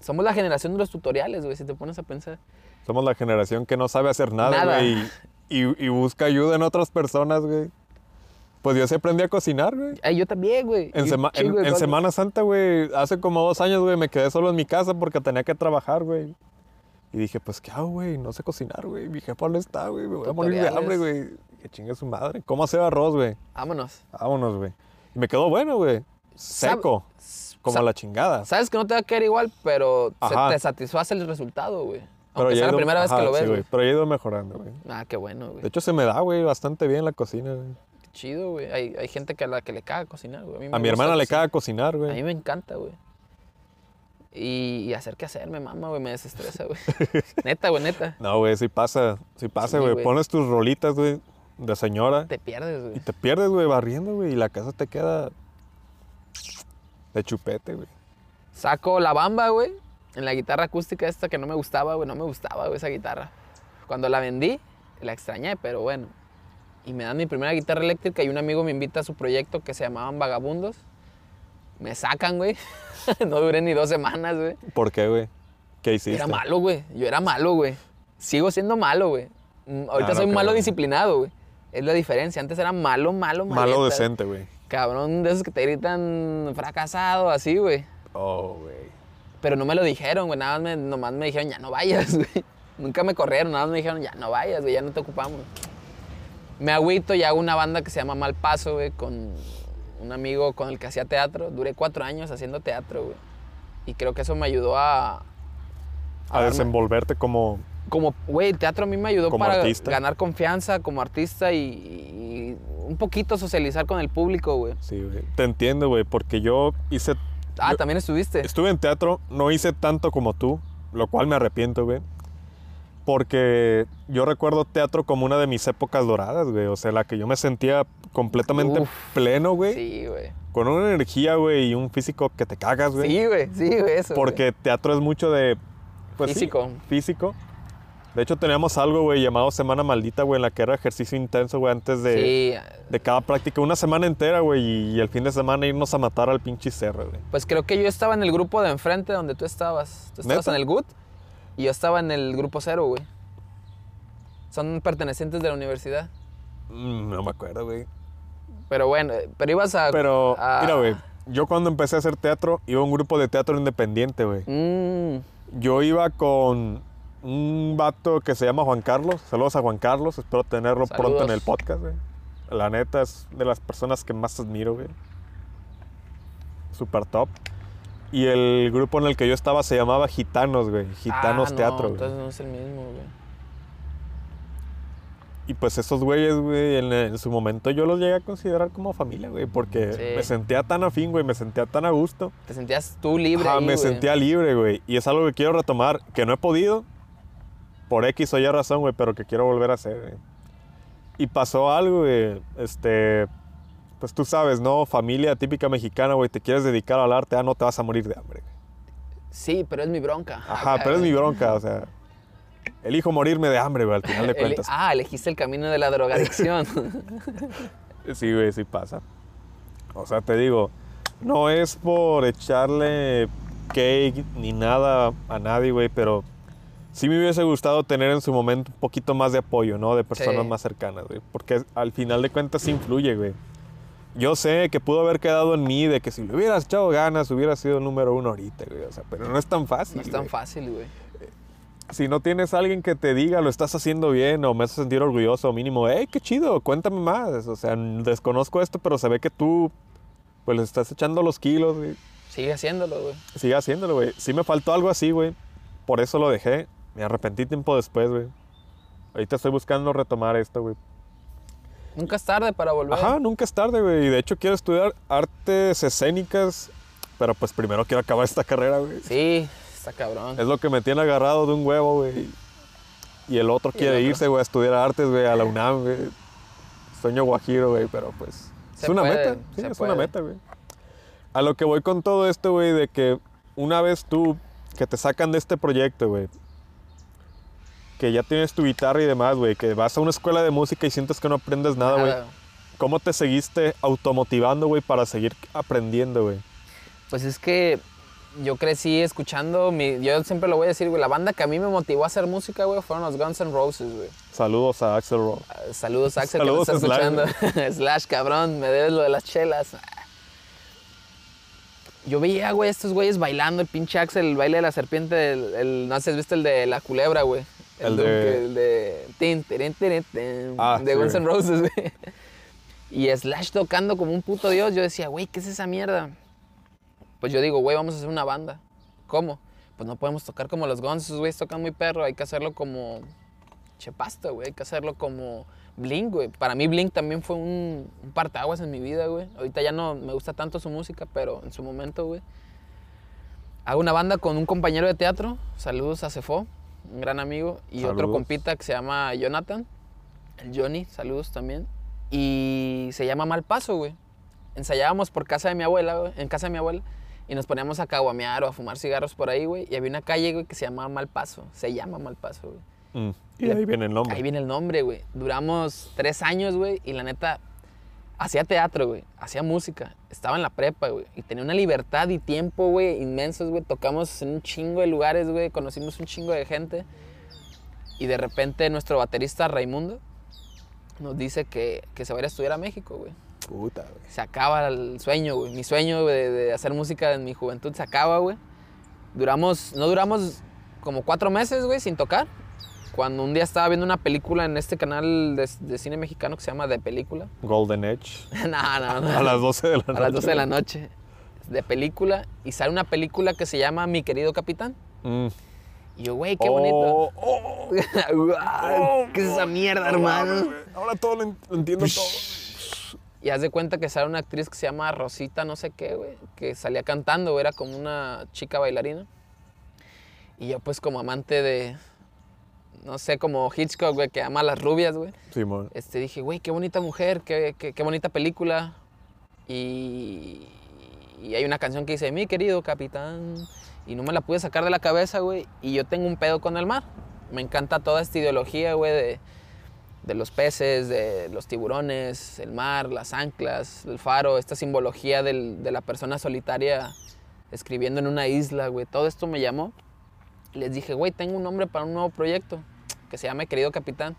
somos la generación de los tutoriales, güey, si te pones a pensar. Somos la generación que no sabe hacer nada, güey. Y, y- y busca ayuda en otras personas, güey. Pues yo sí aprendí a cocinar, güey. Ay, yo también, güey. En, sema- en- en. Semana Santa, güey, hace como dos años, güey, me quedé solo en mi casa porque tenía que trabajar, güey. Y dije, pues, ¿qué hago, güey? No sé cocinar, güey. Mi jefa no está, güey. Me voy a morir de hambre, güey. Que chingue su madre. ¿Cómo hacer arroz, güey? Vámonos. Vámonos, güey. Y me quedó bueno, güey. Seco. Como la chingada. Sabes que no te va a quedar igual, pero se- te satisface el resultado, güey. Pero Aunque sea la primera vez que lo sí, ves, güey. güey. Pero he ido mejorando, güey. Ah, qué bueno, güey. De hecho, se me da, güey, bastante bien la cocina, güey. Qué chido, güey. Hay, hay gente que a la que le caga cocinar, güey. mí me A mi gusta hermana le caga cocinar, A mí güey. me encanta, güey. Y, y hacer qué hacer, me mama, güey, me desestresa, güey. neta, güey, neta. No, güey, sí pasa, sí pasa, Sí, güey. güey. Pones tus rolitas, güey, de señora Te pierdes, y güey. te pierdes, güey, barriendo, güey, y la casa te queda de chupete, güey. Saco la bamba, güey, en la guitarra acústica esta que no me gustaba, güey, no me gustaba, güey, esa guitarra. Cuando la vendí, la extrañé, pero bueno. Y me dan mi primera guitarra eléctrica y un amigo me invita a su proyecto que se llamaban Vagabundos. Me sacan, güey. no duré ni dos semanas, güey. ¿Por qué, güey? ¿Qué hiciste? Era malo, güey. Yo era malo, güey. Sigo siendo malo, güey. Mm, Ahorita Ah, no soy creo, malo güey. disciplinado, güey. Es la diferencia. Antes era malo, malo, Malo maleta. decente, güey. Cabrón de esos que te gritan fracasado, así, güey. Oh, güey. Pero no me lo dijeron, güey. Nada más me, nomás me dijeron, ya no vayas, güey. Nunca me corrieron, nada más me dijeron, ya no vayas, güey, ya no te ocupamos. Me agüito y hago una banda que se llama Mal Paso, güey, con un amigo con el que hacía teatro. Duré cuatro años haciendo teatro, güey. Y creo que eso me ayudó a... A darme- desenvolverte como... Como, güey, el teatro a mí me ayudó Como para artista. ganar confianza como artista y, y un poquito socializar con el público, güey. Sí, güey. Te entiendo, güey, porque yo hice... Ah, yo también estuviste. Estuve en teatro, no hice tanto como tú, lo cual me arrepiento, güey. Porque yo recuerdo teatro como una de mis épocas doradas, güey. O sea, la que yo me sentía completamente Uf. pleno, güey. Sí, güey. Con una energía, güey, y un físico que te cagas, güey. Sí, güey, sí, güey, eso. Porque teatro es mucho de... pues, sí, Físico. De hecho, teníamos algo, güey, llamado Semana Maldita, güey, en la que era ejercicio intenso, güey, antes de, Sí, de cada práctica. Una semana entera, güey, y, y el fin de semana irnos a matar al pinche cerro, güey. pues creo que yo estaba en el grupo de enfrente donde tú estabas. Tú estabas ¿Neta? en el GUT y yo estaba en el grupo cero, güey. Son pertenecientes de la universidad. Mm, no me acuerdo, güey. Pero bueno, pero ibas a... Pero, a- mira, güey, yo cuando empecé a hacer teatro, iba a un grupo de teatro independiente, güey. Mm, Yo iba con un vato que se llama Juan Carlos. Saludos a Juan Carlos, espero tenerlo pronto en el podcast, güey. La neta es de las personas que más admiro, güey. Super top. Y el grupo en el que yo estaba se llamaba Gitanos, güey. Gitanos ah, no, Teatro, güey. entonces no es el mismo, güey. Y pues esos güeyes, güey, en, en su momento yo los llegué a considerar como familia, güey. Porque Sí. me sentía tan afín, güey. Me sentía tan a gusto. Te sentías tú libre ahí, me güey. sentía libre, güey. Y es algo que quiero retomar, que no he podido, por X o Y razón, güey, pero que quiero volver a hacer, güey. Y pasó algo, güey. Este, pues tú sabes, ¿no? Familia típica mexicana, güey. Te quieres dedicar al arte, ah, no te vas a morir de hambre, güey. Sí, pero es mi bronca. Ajá, pero es mi bronca, o sea. Elijo morirme de hambre, güey, al final de cuentas. ah, elegiste el camino de la drogadicción. Sí, güey, sí pasa. O sea, te digo, no es por echarle cake ni nada a nadie, güey, pero sí me hubiese gustado tener en su momento un poquito más de apoyo, ¿no? De personas Sí. más cercanas, güey. Porque al final de cuentas sí influye, güey. Yo sé que pudo haber quedado en mí de que si le hubieras echado ganas hubiera sido número uno ahorita, güey. O sea, pero no es tan fácil. no es tan güey. fácil, güey. Si no tienes a alguien que te diga lo estás haciendo bien o me hace sentir orgulloso, mínimo, hey, qué chido, cuéntame más. O sea, desconozco esto, pero se ve que tú, pues, le estás echando los kilos, güey. Sigue haciéndolo, güey. Sigue haciéndolo, güey. Sí me faltó algo así, güey. Por eso lo dejé. Me arrepentí tiempo después, güey. Ahorita estoy buscando retomar esto, güey. Nunca es tarde para volver. Ajá, nunca es tarde, güey. Y de hecho quiero estudiar artes escénicas, pero pues primero quiero acabar esta carrera, güey. Sí, está cabrón. Es lo que me tiene agarrado de un huevo, güey. Y el otro Y el quiere otro. irse, güey, a estudiar artes, güey, a la UNAM, güey. Sueño guajiro, güey, pero pues... Se es una puede, meta, sí, es puede. una meta, güey. A lo que voy con todo esto, güey, de que una vez tú, que te sacan de este proyecto, güey, que ya tienes tu guitarra y demás, güey, que vas a una escuela de música y sientes que no aprendes nada, güey. ¿Cómo te seguiste automotivando, güey, para seguir aprendiendo, güey? Pues es que yo crecí escuchando, mi, yo siempre lo voy a decir, güey, la banda que a mí me motivó a hacer música, güey, fueron los Guns N' Roses, güey. Saludos a Axel Rose. Ah, Saludos, Axel, Saludos, que me estás Slash, escuchando. Slash, cabrón, me debes lo de las chelas. Yo veía, güey, estos güeyes bailando, el pinche Axel, el baile de la serpiente, el, el- no sé has visto el de la culebra, güey. El de... de- El de... tin, Ah, de sí, Guns N'. Roses, güey. Y Slash tocando como un puto dios. Yo decía, güey, ¿qué es esa mierda? Pues yo digo, güey, vamos a hacer una banda. ¿Cómo? Pues no podemos tocar como los Guns, esos güeyes tocan muy perro, hay que hacerlo como Chepasta, güey, hay que hacerlo como Blink, güey. Para mí Blink también fue un, un partaguas en mi vida, güey. Ahorita ya no me gusta tanto su música, pero en su momento, güey. Hago una banda con un compañero de teatro, saludos a Cefo, un gran amigo, y otro compita que se llama Jonathan, el Johnny, saludos también. Y se llama Malpaso, güey. Ensayábamos por casa de mi abuela, güey, en casa de mi abuela, y nos poníamos a caguamear o a fumar cigarros por ahí, güey. Y había una calle, güey, que se llamaba Malpaso, se llama Malpaso, güey. Mm, Y ahí viene el nombre. Ahí viene el nombre, güey. Duramos tres años, güey, y la neta, hacía teatro, güey, hacía música, estaba en la prepa, güey, y tenía una libertad y tiempo, güey, inmensos, güey. Tocamos en un chingo de lugares, güey, conocimos un chingo de gente. Y de repente nuestro baterista Raimundo nos dice que, que se va a ir a estudiar a México, güey. Puta, güey. Se acaba el sueño, güey. Mi sueño güey, de, de hacer música en mi juventud se acaba, güey. Duramos, no duramos como cuatro meses, güey, sin tocar. Cuando un día estaba viendo una película en este canal de, de cine mexicano que se llama De Película. Golden Edge. no, no, no. A las 12 de la noche. A las 12 de la noche. De película. Y sale una película que se llama Mi querido capitán. Mm. Y yo, güey, qué bonito. Oh, oh, Guau, ¿Qué es esa mierda, hermano? Ahora todo lo en- lo entiendo todo. Y haz de cuenta que sale una actriz que se llama Rosita, no sé qué, güey, que salía cantando, era como una chica bailarina. Y yo, pues, como amante de, no sé, como Hitchcock, güey, que ama a las rubias, güey, Simón. este, dije, güey, qué bonita mujer, qué, qué, qué bonita película. Y, y hay una canción que dice, mi querido capitán, y no me la pude sacar de la cabeza, güey, y yo tengo un pedo con el mar. Me encanta toda esta ideología, güey, de, de los peces, de los tiburones, el mar, las anclas, el faro, esta simbología del- de la persona solitaria escribiendo en una isla, güey. Todo esto me llamó. Les dije, güey, tengo un nombre para un nuevo proyecto que se llama Querido Capitán.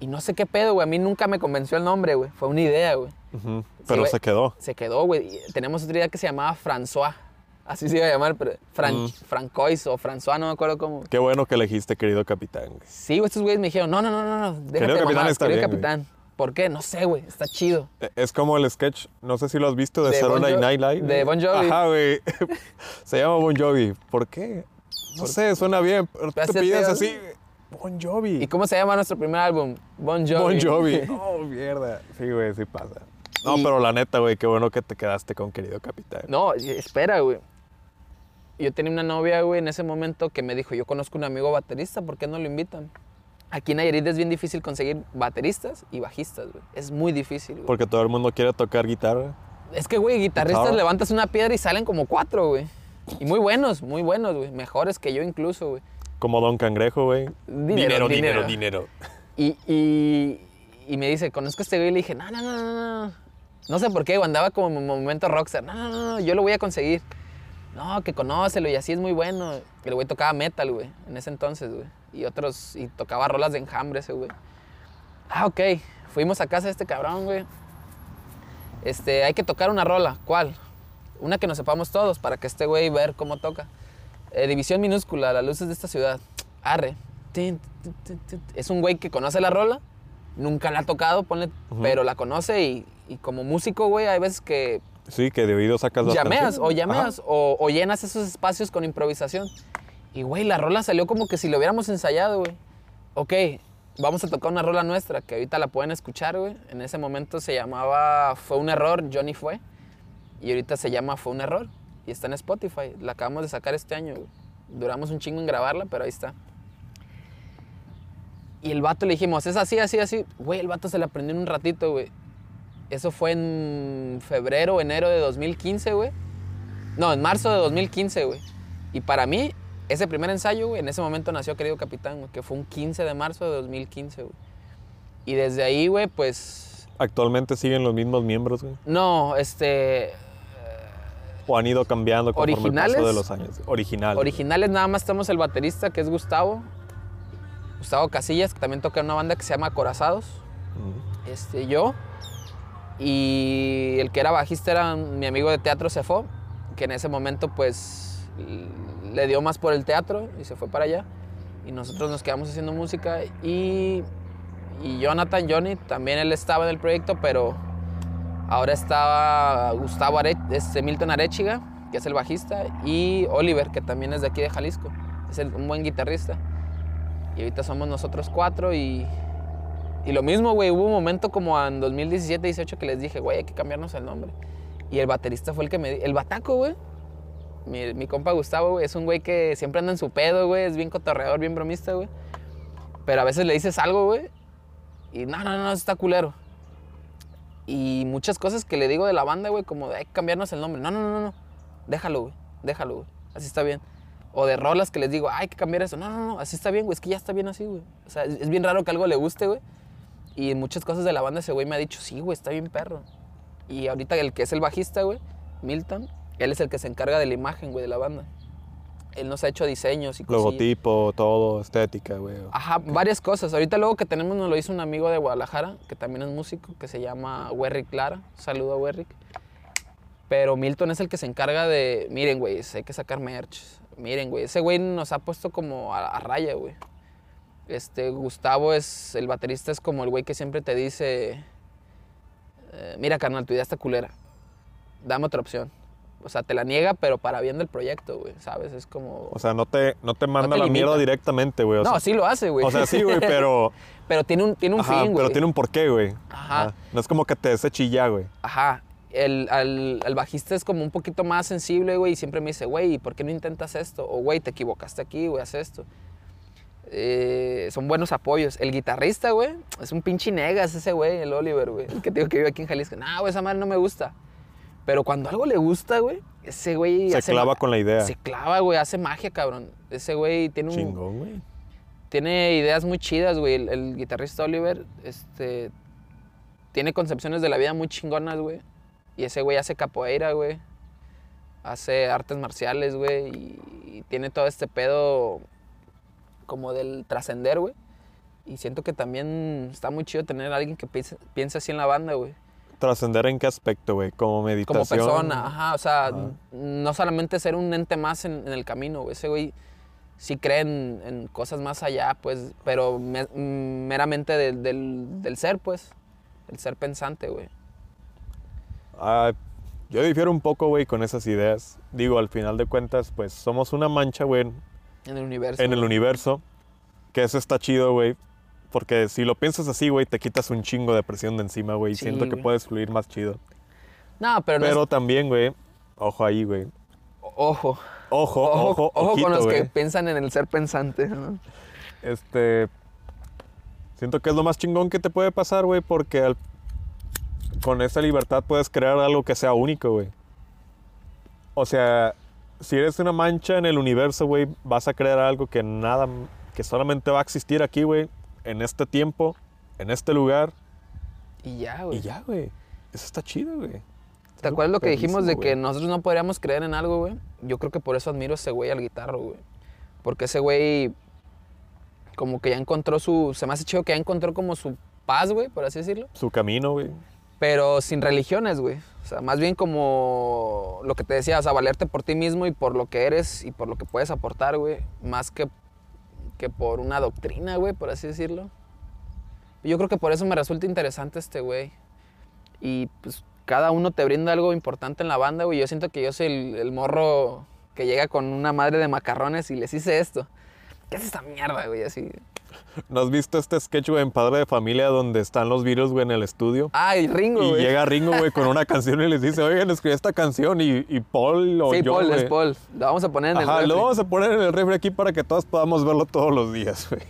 Y no sé qué pedo, güey. A mí nunca me convenció el nombre, güey. Fue una idea, güey. Pero se quedó. Se quedó, güey. Tenemos otra idea que se llamaba François. Así se iba a llamar, pero Fran Mm. Francois o François, no me acuerdo cómo. Qué bueno que elegiste, querido capitán. güey. Sí, güey, estos güeyes me dijeron, no, no, no, no, no. Déjate Querido Capitán está querido bien, güey. capitán. ¿Por qué? No sé, güey. Está chido. E- Es como el sketch, no sé si lo has visto, de, De Bon Saturday Jo- Night Live. de Bon Jovi. Ajá, güey. Se llama Bon Jovi. ¿Por qué? No sé, suena bien, pero tú te pides así. Bon Jovi. ¿Y cómo se llama nuestro primer álbum? Bon Jovi. Bon Jovi. Oh, mierda. Sí, güey, sí pasa. No, Y- pero la neta, güey, qué bueno que te quedaste con querido capitán. No, espera, güey. Yo tenía una novia, güey, en ese momento que me dijo, yo conozco un amigo baterista, ¿por qué no lo invitan? Aquí en Nayarit es bien difícil conseguir bateristas y bajistas, güey. Es muy difícil, güey. Porque todo el mundo quiere tocar guitarra. Es que, güey, guitarristas Guitarra. levantas una piedra y salen como cuatro, güey. Y muy buenos, muy buenos, güey. Mejores que yo incluso, güey. Como Don Cangrejo, güey. Dinero, dinero. dinero. Y, y, y me dice, conozco a este güey. Y le dije, no, no, no, no, no. No sé por qué, güey, andaba como en momento rockstar. No, no, no, yo lo voy a conseguir. No, que conócelo y así es muy bueno. El güey tocaba metal, güey, en ese entonces, güey. Y otros, y tocaba rolas de enjambre ese güey. Ah, ok. Fuimos a casa de este cabrón, güey. Este, hay que tocar una rola. ¿Cuál? Una que nos sepamos todos para que este güey ver cómo toca. Eh, división minúscula, las luces de esta ciudad. Arre. Es un güey que conoce la rola, nunca la ha tocado, ponle, pero la conoce y, y como músico, güey, hay veces que Sí, que de oído sacas las llameas o llameas o, o llenas esos espacios con improvisación. Y, güey, la rola salió como que si lo hubiéramos ensayado, güey. Ok, vamos a tocar una rola nuestra, que ahorita la pueden escuchar, güey. En ese momento se llamaba Fue un error, Johnny fue. Y ahorita se llama Fue un error. Y está en Spotify. La acabamos de sacar este año. Duramos un chingo en grabarla, pero ahí está. Y el vato le dijimos, es así, así, así. Güey, el vato se la aprendió en un ratito, güey. Eso fue en febrero, enero de 2015, güey. No, en marzo de 2015, güey. Y para mí, ese primer ensayo, güey, en ese momento nació Querido Capitán, güey, que fue un 15 de marzo de 2015, güey. Y desde ahí, güey, pues... Actualmente siguen los mismos miembros, güey. No, este... O han ido cambiando conforme el paso ¿Originales? de los años. Original. Originales nada más estamos el baterista, que es Gustavo. Gustavo Casillas, que también toca en una banda que se llama Corazados. Este, yo. Y el que era bajista era mi amigo de teatro Cefo, que en ese momento pues le dio más por el teatro y se fue para allá. Y nosotros nos quedamos haciendo música y, y Jonathan, Johnny, también él estaba en el proyecto, pero ahora estaba Gustavo Are- este, Milton Arechiga, que es el bajista, y Oliver, que también es de aquí de Jalisco, es un buen guitarrista. Y ahorita somos nosotros cuatro y, y lo mismo, güey, hubo un momento como en 2017, 18 que les dije, güey, hay que cambiarnos el nombre. Y el baterista fue el que me... El bataco, güey, Mi, compa Gustavo, güey, es un güey que siempre anda en su pedo, güey. Es bien cotorreador, bien bromista, güey. Pero a veces le dices algo, güey. Y no, no, no, está culero. Y muchas cosas que le digo de la banda, güey, como hay que cambiarnos el nombre. No, no, no, no. Déjalo, güey. Déjalo, güey. Así está bien. O de rolas que les digo, "Ah, hay que cambiar eso. No, no, no, así está bien, güey. Es que ya está bien así, güey. O sea, es, es bien raro que algo le guste, güey. Y en muchas cosas de la banda ese güey me ha dicho, sí, güey, está bien perro. Y ahorita el que es el bajista, güey, Milton, él es el que se encarga de la imagen, güey, de la banda. Él nos ha hecho diseños y cosas. Logotipo, todo, estética, güey. Ajá, varias cosas. Ahorita luego que tenemos nos lo hizo un amigo de Guadalajara, que también es músico, que se llama Werrick Clara. Saludo a Werrick. Pero Milton es el que se encarga de, miren, güey, hay que sacar merch. Miren, güey, ese güey nos ha puesto como a, a raya, güey. Este, Gustavo es, el baterista es como el güey que siempre te dice, eh, mira, carnal, tu idea está culera. Dame otra opción. O sea, te la niega, pero para bien del proyecto, güey, ¿sabes? Es como... O sea, no te, no te manda te la limita. mierda directamente, güey. O no, sea, sí lo hace, güey. O sea, sí, güey, pero... pero tiene un, tiene un Ajá, fin, güey. pero tiene un porqué, güey. Ajá. No es como que te deseche ya, güey. Ajá. El, al, al bajista es como un poquito más sensible, güey, y siempre me dice, güey, ¿por qué no intentas esto? O, güey, te equivocaste aquí, güey, haz esto. Eh, son buenos apoyos. El guitarrista, güey, es un pinche negas ese güey, el Oliver, güey. El que digo que vive aquí en Jalisco. No, güey, esa madre no me gusta. Pero cuando algo le gusta, güey, ese güey... Se hace clava con la idea. Se clava, güey, hace magia, cabrón. Ese güey tiene un Chingón, güey. tiene ideas muy chidas, güey. El, el guitarrista Oliver, este, tiene concepciones de la vida muy chingonas, güey. Y ese güey hace capoeira, güey. Hace artes marciales, güey. Y, y tiene todo este pedo como del trascender, güey. Y siento que también está muy chido tener a alguien que piense, piense así en la banda, güey. ¿Trascender en qué aspecto, güey? Como meditación. Como persona, ajá. O sea, Ajá. no solamente ser un ente más en, en el camino, güey. Ese güey sí cree en, en cosas más allá, pues, pero me- meramente del, del- del ser, pues. El ser pensante, güey. Ah, yo difiero un poco, güey, con esas ideas. Digo, al final de cuentas, pues somos una mancha, güey, En el universo. en el universo. Que eso está chido, güey. Porque si lo piensas así, güey, te quitas un chingo de presión de encima, güey. y Sí, siento que güey. puedes fluir más chido. No, pero, no es- Pero también, güey, ojo ahí, güey. Ojo. Ojo, Ojo, ojo, ojo ojito, con los que piensan en el ser pensante. ¿no? Este. Siento que es lo más chingón que te puede pasar, güey, porque al- con esa libertad puedes crear algo que sea único, güey. O sea, si eres una mancha en el universo, güey, vas a crear algo que nada, que solamente va a existir aquí, güey, en este tiempo, en este lugar, Y ya, güey. y ya, güey. Eso está chido, güey. ¿Te acuerdas lo que dijimos de que nosotros no podríamos creer en algo, güey? Yo creo que por eso admiro a ese güey al guitarro, güey. Porque ese güey como que ya encontró su... Se me hace chido que ya encontró como su paz, güey, por así decirlo. Su camino, güey. Pero sin religiones, güey. O sea, más bien como lo que te decía, o sea, valerte por ti mismo y por lo que eres y por lo que puedes aportar, güey. Más que, que por una doctrina, güey, por así decirlo. Yo creo que por eso me resulta interesante este güey. Y pues cada uno te brinda algo importante en la banda, güey. Yo siento que yo soy el, el morro que llega con una madre de macarrones y les hice esto. ¿Qué es esta mierda, güey? Así. ¿No has visto este sketch, güey, en Padre de Familia donde están los virus, güey, en el estudio? Ay, Ringo, Y güey. llega Ringo, güey, con una canción y les dice, oigan, escribí esta canción y, y Paul o Sí, yo, Paul, güey, es Paul. Lo vamos a poner en el Ajá, refri. lo vamos a poner en el refri aquí para que todos podamos verlo todos los días, güey.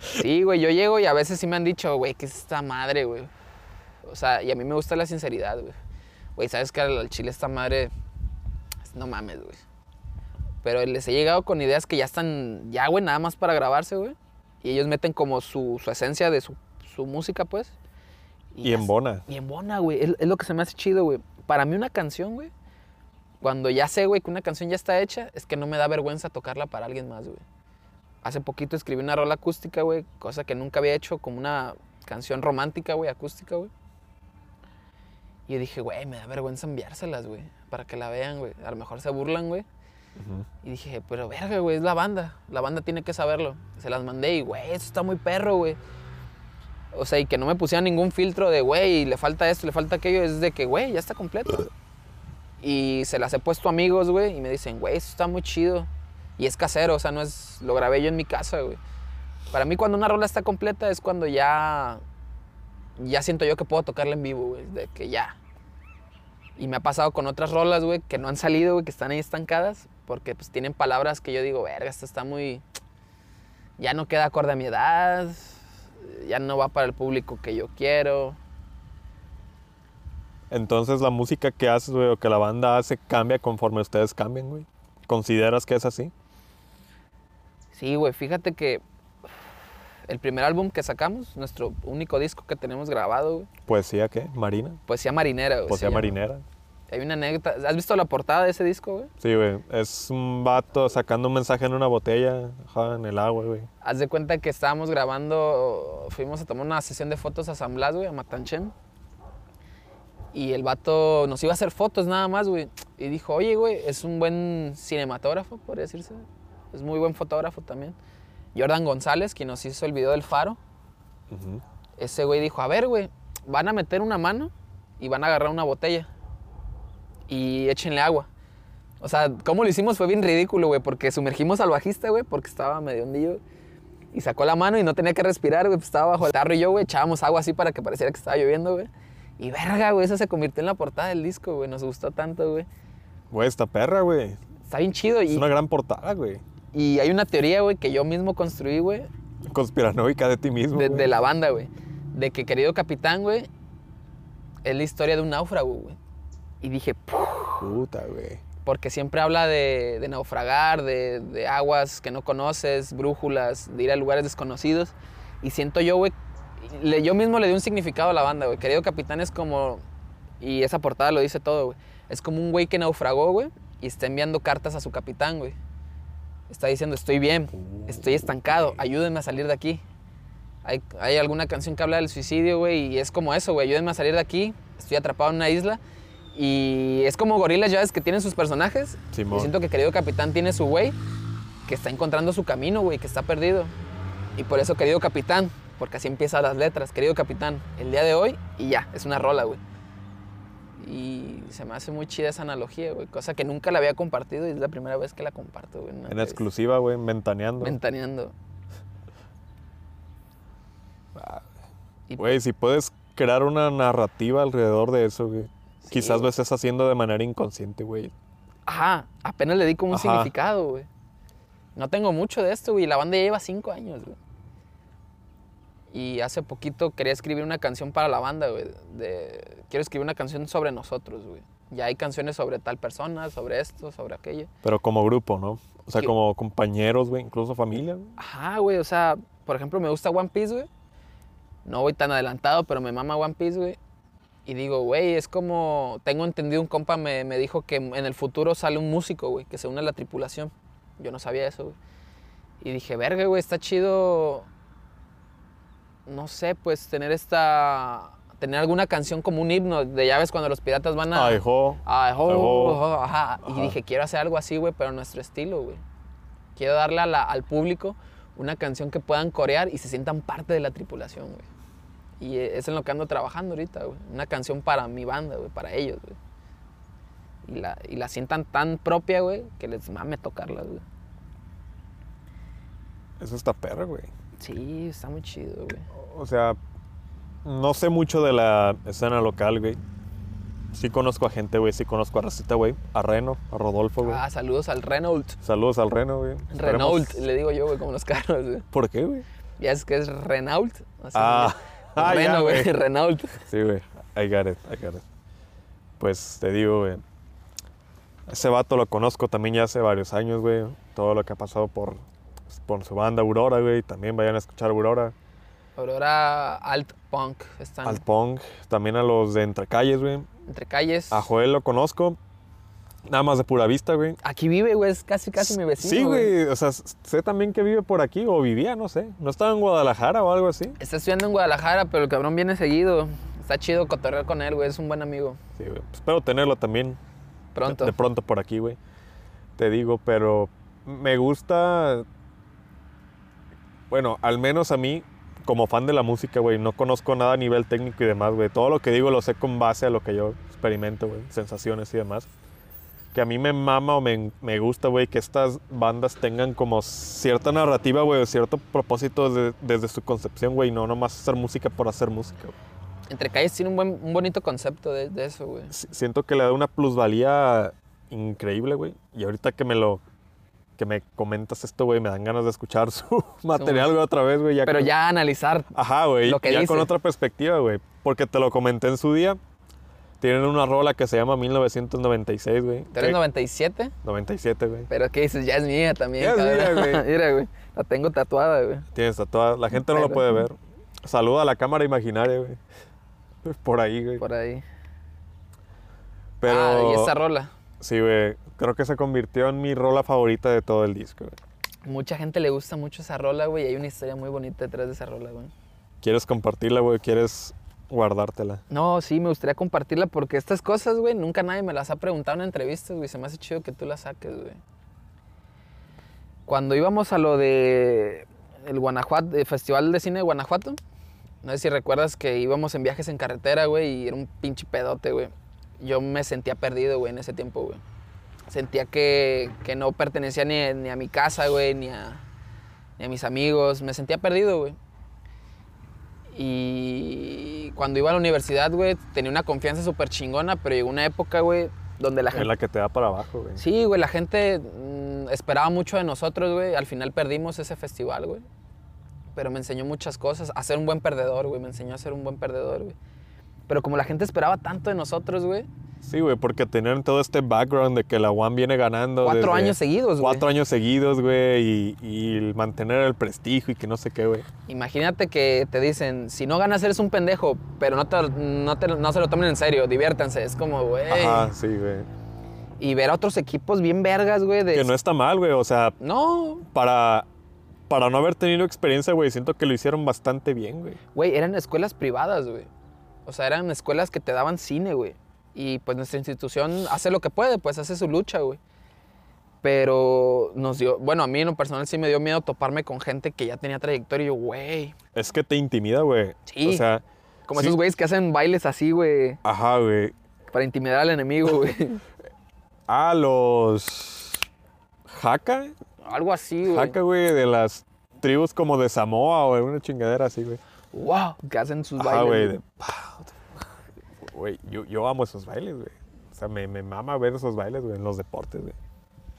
Sí, güey, yo llego y a veces sí me han dicho, güey, ¿qué es esta madre, güey? O sea, y a mí me gusta la sinceridad, güey. Güey, ¿sabes que al chile esta madre... No mames, güey. Pero les he llegado con ideas que ya están, ya, güey, nada más para grabarse, güey. Y ellos meten como su, su esencia de su, su música, pues. Y ya en Bona. Y en bona, güey. Es, es lo que se me hace chido, güey. Para mí una canción, güey, cuando ya sé, güey, que una canción ya está hecha, es que no me da vergüenza tocarla para alguien más, güey. Hace poquito escribí una rola acústica, güey, cosa que nunca había hecho, como una canción romántica, güey, acústica, güey. Y yo dije, güey, me da vergüenza enviárselas, güey, para que la vean, güey. A lo mejor se burlan, güey. Y dije, pero verga, güey, es la banda. La banda tiene que saberlo. Se las mandé y, güey, eso está muy perro, güey. O sea, y que no me pusieran ningún filtro de, güey, le falta esto, le falta aquello. Es de que, güey, ya está completo. Y se las he puesto a amigos, güey, y me dicen, güey, eso está muy chido. Y es casero, o sea, no es. Lo grabé yo en mi casa, güey. Para mí, cuando una rola está completa, es cuando ya. Ya siento yo que puedo tocarla en vivo, güey. De que ya. Y me ha pasado con otras rolas, güey, que no han salido, güey, que están ahí estancadas, porque pues tienen palabras que yo digo, verga, esto está muy... Ya no queda acorde a mi edad, ya no va para el público que yo quiero. Entonces la música que haces, güey, o que la banda hace, cambia conforme ustedes cambian, güey. ¿Consideras que es así? Sí, güey, fíjate que el primer álbum que sacamos, nuestro único disco que tenemos grabado, güey, ¿Poesía qué? ¿Marina? Poesía Marinera, güey. ¿Poesía llama. Hay una anécdota. ¿Has visto la portada de ese disco, güey? Sí, güey. Es un vato sacando un mensaje en una botella, ajá, en el agua, güey. Haz de cuenta que estábamos grabando, fuimos a tomar una sesión de fotos a San Blas, güey, a Matanchen. Y el vato nos iba a hacer fotos nada más, güey. Y dijo, oye, güey, es un buen cinematógrafo, podría decirse. Es muy buen fotógrafo también. Jordan González, quien nos hizo el video del faro. Ese güey dijo, a ver, güey, van a meter una mano y van a agarrar una botella. Y échenle agua. O sea, cómo lo hicimos fue bien ridículo, güey, porque sumergimos al bajista, güey, porque estaba medio hundillo. Y sacó la mano y no tenía que respirar, güey, pues estaba bajo el tarro y yo, güey, echábamos agua así para que pareciera que estaba lloviendo, güey. Y verga, güey, eso se convirtió en la portada del disco, güey, nos gustó tanto, güey. Güey, esta perra, güey. Está bien chido Es y, una gran portada, güey. y hay una teoría, güey, que yo mismo construí, güey, Conspiranoica de ti mismo. de, de la banda, güey. De que querido capitán, güey, es la historia de un náufrago, güey. Y dije, Puta, güey. porque siempre habla de, de naufragar, de, de aguas que no conoces, brújulas, de ir a lugares desconocidos. Y siento yo, güey, le- yo mismo le di un significado a la banda, güey. Querido capitán es como, y esa portada lo dice todo, güey. Es como un güey que naufragó, güey, y está enviando cartas a su capitán, güey. Está diciendo, estoy bien, estoy estancado, ayúdenme a salir de aquí. Hay, hay alguna canción que habla del suicidio, güey, y es como eso, güey, ayúdenme a salir de aquí, estoy atrapado en una isla. Y es como gorilas, ya ves, que tienen sus personajes. Simón. Yo siento que querido capitán tiene su güey, que está encontrando su camino, güey, que está perdido. Y por eso, querido capitán, porque así empiezan las letras, querido capitán, el día de hoy y ya, es una rola, güey. Y se me hace muy chida esa analogía, güey, cosa que nunca la había compartido y es la primera vez que la comparto, güey. En exclusiva, güey, ventaneando. Ventaneando. Y Güey, si puedes crear una narrativa alrededor de eso, güey. Sí, Quizás lo estés haciendo de manera inconsciente, güey. Ajá, apenas le di como un significado, güey. No tengo mucho de esto, güey. La banda ya lleva cinco años, güey. Y hace poquito quería escribir una canción para la banda, güey. De... Quiero escribir una canción sobre nosotros, güey. Ya hay canciones sobre tal persona, sobre esto, sobre aquello. Pero como grupo, ¿no? O sea, Que- como compañeros, güey, incluso familia. güey. Ajá, güey. O sea, por ejemplo, me gusta One Piece, güey. No voy tan adelantado, pero me mama One Piece, güey. Y digo, güey, es como... Tengo entendido, un compa me, me dijo que en el futuro sale un músico, güey, que se une a la tripulación. Yo no sabía eso, güey. Y dije, verga, güey, está chido... No sé, pues tener esta... Tener alguna canción como un himno de llaves cuando los piratas van a... Ay, jo, Ay, jo, ajá. Y dije, quiero hacer algo así, güey, pero nuestro estilo, güey. Quiero darle a la- al público una canción que puedan corear y se sientan parte de la tripulación, güey. Y es en lo que ando trabajando ahorita, güey. Una canción para mi banda, güey, para ellos, güey. Y la, y la sientan tan propia, güey, que les mame tocarla, güey. Eso está perra, güey. Sí, está muy chido, güey. O sea, no sé mucho de la escena local, güey. Sí conozco a gente, güey. Sí conozco a Racita, güey. A Reno, a Rodolfo, güey. Ah, saludos al Renault. Saludos al Reno, güey. Esperemos- Renault, le digo yo, güey, como los carros, güey. ¿Por qué, güey? Ya es que es Renault. así, Ah. Ah, ya, Renault, güey. Renault. Sí, güey. I got it, I got it. Pues te digo, güey. Ese vato lo conozco también ya hace varios años, güey. Todo lo que ha pasado por, por su banda Aurora, güey. También vayan a escuchar Aurora. Aurora Alt Punk. Están Al Pong. También a los de Entre Calles, güey. entre calles. A Joel lo conozco. Nada más de pura vista, güey. Aquí vive, güey, es casi, casi mi vecino. Sí, güey. O sea, sé también que vive por aquí o vivía, no sé. ¿No estaba en Guadalajara o algo así? Está estudiando en Guadalajara, pero el cabrón viene seguido. Está chido cotorrear con él, güey, es un buen amigo. Sí, güey. Espero tenerlo también Pronto. De, de pronto por aquí, güey. Te digo, pero me gusta. Bueno, al menos a mí, como fan de la música, güey, no conozco nada a nivel técnico y demás, güey. Todo lo que digo lo sé con base a lo que yo experimento, güey. Sensaciones y demás. Que a mí me mama o me, me gusta, güey, que estas bandas tengan como cierta narrativa, güey, o cierto propósito desde, desde su concepción, güey. No nomás hacer música por hacer música, güey. Entre calles tiene un, buen, un bonito concepto de, de eso, güey. Si- Siento que le da una plusvalía increíble, güey. Y ahorita que me lo que me comentas esto, güey, me dan ganas de escuchar su material, güey, otra vez, güey. Pero con- ya analizar. Ajá, güey. lo que Ya dice. con otra perspectiva, güey. Porque te lo comenté en su día. Tienen una rola que se llama 1996, güey. ¿Tú eres que- 97? 97, güey. Pero ¿qué dices? Ya es mía también. Ya es cabrón. mía, güey. Mira, güey. La tengo tatuada, güey. Tienes tatuada. La gente no lo puede ver. Saluda a la cámara imaginaria, güey. Por ahí, güey. Por ahí. Pero. Ah, y esa rola. Sí, güey. Creo que se convirtió en mi rola favorita de todo el disco, güey. Mucha gente le gusta mucho esa rola, güey. Y hay una historia muy bonita detrás de esa rola, güey. ¿Quieres compartirla, güey? ¿Quieres guardártela? No, sí, me gustaría compartirla porque estas cosas, güey, nunca nadie me las ha preguntado en entrevistas, güey. Se me hace chido que tú las saques, güey. Cuando íbamos a lo de el Guanajuato, el Festival de Cine de Guanajuato, no sé si recuerdas que íbamos en viajes en carretera, güey, y era un pinche pedote, güey. Yo me sentía perdido, güey, en ese tiempo, güey. Sentía que, que no pertenecía ni, ni a mi casa, güey, ni a, ni a mis amigos. Me sentía perdido, güey. Y cuando iba a la universidad, güey, tenía una confianza súper chingona, pero llegó una época, güey, donde la gente... la que te da para abajo, güey. Sí, güey, la gente mm, esperaba mucho de nosotros, güey. Al final perdimos ese festival, güey. Pero me enseñó muchas cosas. A ser un buen perdedor, güey. Me enseñó a ser un buen perdedor, güey. Pero como la gente esperaba tanto de nosotros, güey. Sí, güey, porque tenían todo este background de que la One viene ganando. Cuatro años seguidos, güey. Cuatro años seguidos, güey, y, mantener el prestigio y que no sé qué, güey. Imagínate que te dicen, si no ganas eres un pendejo, pero no, te- no, te- no se lo tomen en serio, diviértanse. Es como, güey. Ajá, sí, güey. Y ver a otros equipos bien vergas, güey. de- Que no está mal, güey. O sea, No, para, para no haber tenido experiencia, güey, siento que lo hicieron bastante bien, güey. Güey, eran escuelas privadas, güey. O sea, eran escuelas que te daban cine, güey. Y pues nuestra institución hace lo que puede, pues hace su lucha, güey. Pero nos dio, bueno, a mí en lo personal sí me dio miedo toparme con gente que ya tenía trayectoria y yo, güey. Es que te intimida, güey. Sí. O sea, Como Sí. esos güeyes que hacen bailes así, güey, ajá, güey. para intimidar al enemigo, güey. Ah, los. Haka. Algo así, güey. Haka, güey, de las tribus como de Samoa o una chingadera así, güey. Wow, que hacen sus Ajá, bailes. güey. yo, yo amo esos bailes, güey. O sea, me, me mama ver esos bailes, güey, en los deportes, güey.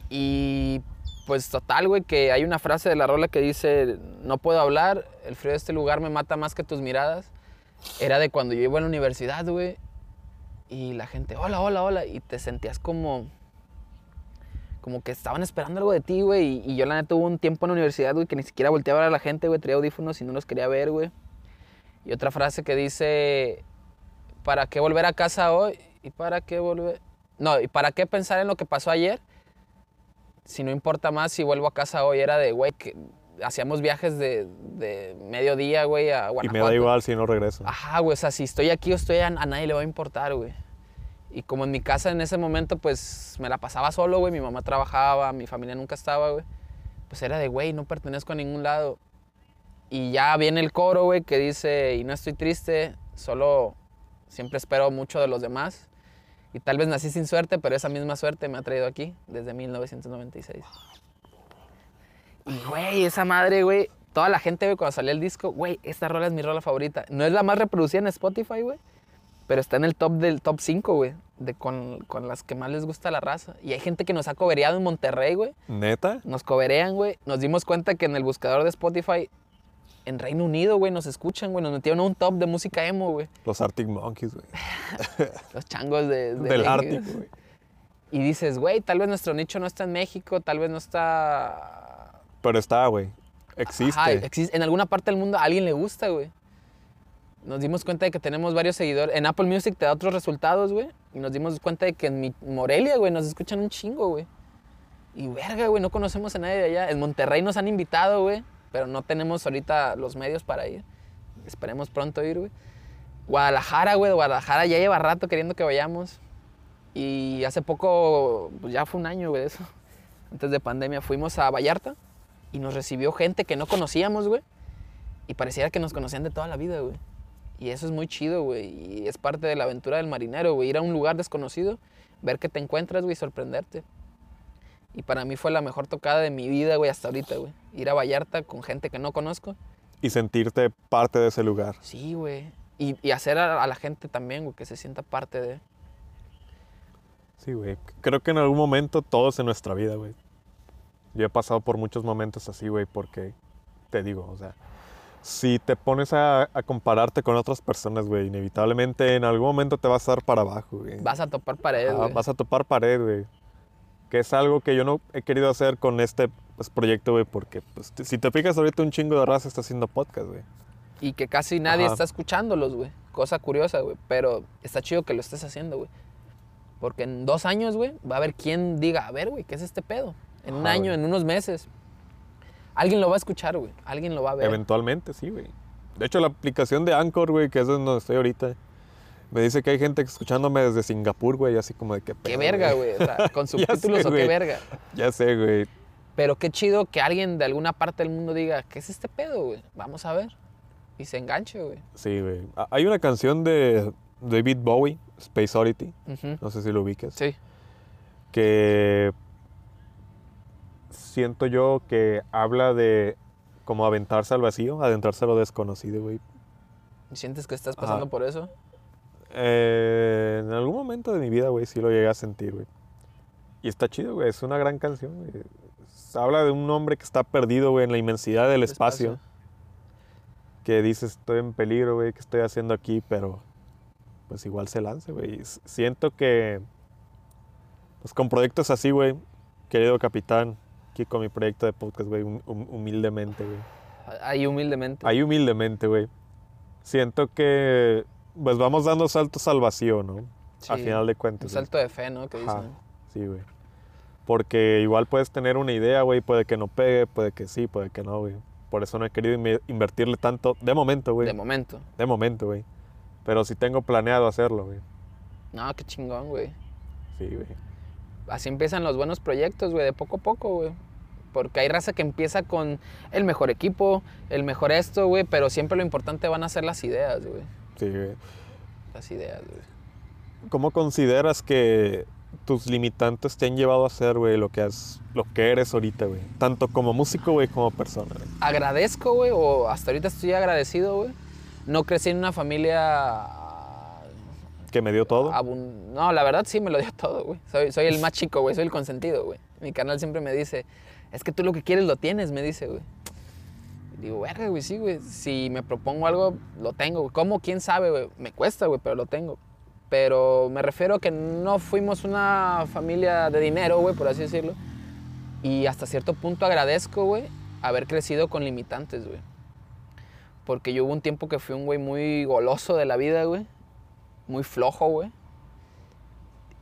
Y pues total, güey, que hay una frase de la rola que dice, no puedo hablar, el frío de este lugar me mata más que tus miradas. Era de cuando yo iba a la universidad, güey, y la gente, hola, hola, hola, y te sentías como, como que estaban esperando algo de ti, güey, y, y yo la neta hubo un tiempo en la universidad, güey, que ni siquiera volteaba a ver a la gente, güey, traía audífonos y no los quería ver, güey. Y otra frase que dice, ¿para qué volver a casa hoy? ¿Y para qué volver? No, ¿y para qué pensar en lo que pasó ayer? si no importa más si vuelvo a casa hoy, era de, güey, que hacíamos viajes de, de mediodía, güey, a Y Guanajuato. me da igual si no regreso. Ajá, güey, o sea, si estoy aquí o estoy allá, a nadie le va a importar, güey. Y como en mi casa en ese momento, pues me la pasaba solo, güey, mi mamá trabajaba, mi familia nunca estaba, güey. Pues era de, güey, no pertenezco a ningún lado. Y ya viene el coro, güey, que dice, y no estoy triste, solo siempre espero mucho de los demás. Y tal vez nací sin suerte, pero esa misma suerte me ha traído aquí desde 1996. Y, güey, esa madre, güey, toda la gente, güey, cuando salió el disco, güey, esta rola es mi rola favorita. No es la más reproducida en Spotify, güey, pero está en el top del top 5, güey, de con, con las que más les gusta la raza. Y hay gente que nos ha cobereado en Monterrey, güey. ¿Neta? Nos coberean, güey. Nos dimos cuenta que en el buscador de Spotify, en Reino Unido, güey, nos escuchan, güey. Nos metieron a un top de música emo, güey. Los Arctic Monkeys, güey. Los changos de, de Del. Ártico, güey. Y dices, güey, tal vez nuestro nicho no está en México, tal vez no está Pero está, güey. Existe. Ajá, existe- En alguna parte del mundo a alguien le gusta, güey. Nos dimos cuenta de que tenemos varios seguidores. En Apple Music te da otros resultados, güey. Y nos dimos cuenta de que en Morelia, güey, nos escuchan un chingo, güey. Y verga, güey, no conocemos a nadie de allá. En Monterrey nos han invitado, güey. Pero no tenemos ahorita los medios para ir. Esperemos pronto ir, güey. Guadalajara, güey. Guadalajara ya lleva rato queriendo que vayamos. Y hace poco, pues ya fue un año, güey, eso. Antes de pandemia fuimos a Vallarta y nos recibió gente que no conocíamos, güey. Y pareciera que nos conocían de toda la vida, güey. Y eso es muy chido, güey. Y es parte de la aventura del marinero, güey. Ir a un lugar desconocido, ver qué te encuentras, güey, sorprenderte. Y para mí fue la mejor tocada de mi vida, güey, hasta ahorita, güey. Ir a Vallarta con gente que no conozco. Y sentirte parte de ese lugar. Sí, güey. Y, y hacer a, a la gente también, güey, que se sienta parte de... Sí, güey. Creo que en algún momento todos en nuestra vida, güey. Yo he pasado por muchos momentos así, güey, porque te digo, o sea, si te pones a, a compararte con otras personas, güey, inevitablemente en algún momento te vas a dar para abajo, güey. Vas a topar pared, Ajá, güey. vas a topar pared, güey. Que es algo que yo no he querido hacer con este pues, proyecto, güey, porque pues, si te fijas ahorita un chingo de raza está haciendo podcast, güey. Y que casi nadie Ajá. está escuchándolos, güey. Cosa curiosa, güey. Pero está chido que lo estés haciendo, güey. Porque en dos años, güey, va a haber quien diga, a ver, güey, ¿qué es este pedo? En un año, güey. en unos meses. Alguien lo va a escuchar, güey. Alguien lo va a ver. Eventualmente, sí, güey. De hecho, la aplicación de Anchor, güey, que es donde estoy ahorita, me dice que hay gente escuchándome desde Singapur, güey, así como de que Qué verga, güey. O sea, con subtítulos sé, o qué verga. Ya sé, güey. Pero qué chido que alguien de alguna parte del mundo diga, ¿qué es este pedo, güey? Vamos a ver. Y se enganche, güey. Sí, güey. Hay una canción de David Bowie, Space Oddity, Ujú. no sé si lo ubiques, Sí. que siento yo que habla de como aventarse al vacío, adentrarse a lo desconocido, güey. ¿Y sientes que estás Ajá. pasando por eso? Eh, en algún momento de mi vida, güey, sí lo llegué a sentir, güey. Y está chido, güey. Es una gran canción, güey. Habla de un hombre que está perdido, güey, en la inmensidad del espacio. Que dice, estoy en peligro, güey, ¿qué estoy haciendo aquí? Pero, pues igual se lance, güey. Siento que, pues con proyectos así, güey, querido capitán, aquí con mi proyecto de podcast, güey, hum- hum- humildemente, güey. Ahí humildemente. Ahí humildemente, güey. Siento que, pues vamos dando saltos al vacío, ¿no? Al Sí. final de Un cuentas. güey. salto de fe, ¿no? Que dicen. Sí, güey. Porque igual puedes tener una idea, güey, puede que no pegue, puede que sí, puede que no, güey. Por eso no he querido inve- invertirle tanto, de momento, güey. De momento. De momento, güey. Pero sí tengo planeado hacerlo, güey. No, qué chingón, güey. Sí, güey. Así empiezan los buenos proyectos, güey, de poco a poco, güey. Porque hay raza que empieza con el mejor equipo, el mejor esto, güey, pero siempre lo importante van a ser las ideas, güey. Sí, güey. Las ideas, güey. ¿Cómo consideras que tus limitantes te han llevado a ser, güey, lo que has, lo que eres ahorita, güey? Tanto como músico, güey, como persona, güey. Agradezco, güey, o hasta ahorita estoy agradecido, güey. No crecí en una familia... Que me dio todo. abun- No, la verdad sí me lo dio todo, güey. Soy, soy el más chico, güey, soy el consentido, güey. Mi canal siempre me dice, es que tú lo que quieres lo tienes, me dice, güey. Digo, verga, güey, sí, güey. Si me propongo algo, lo tengo, güey. ¿Cómo? ¿Quién sabe, güey? Me cuesta, güey, pero lo tengo. Pero me refiero a que no fuimos una familia de dinero, güey, por así decirlo. Y hasta cierto punto agradezco, güey, haber crecido con limitantes, güey. Porque yo hubo un tiempo que fui un güey muy goloso de la vida, güey. Muy flojo, güey.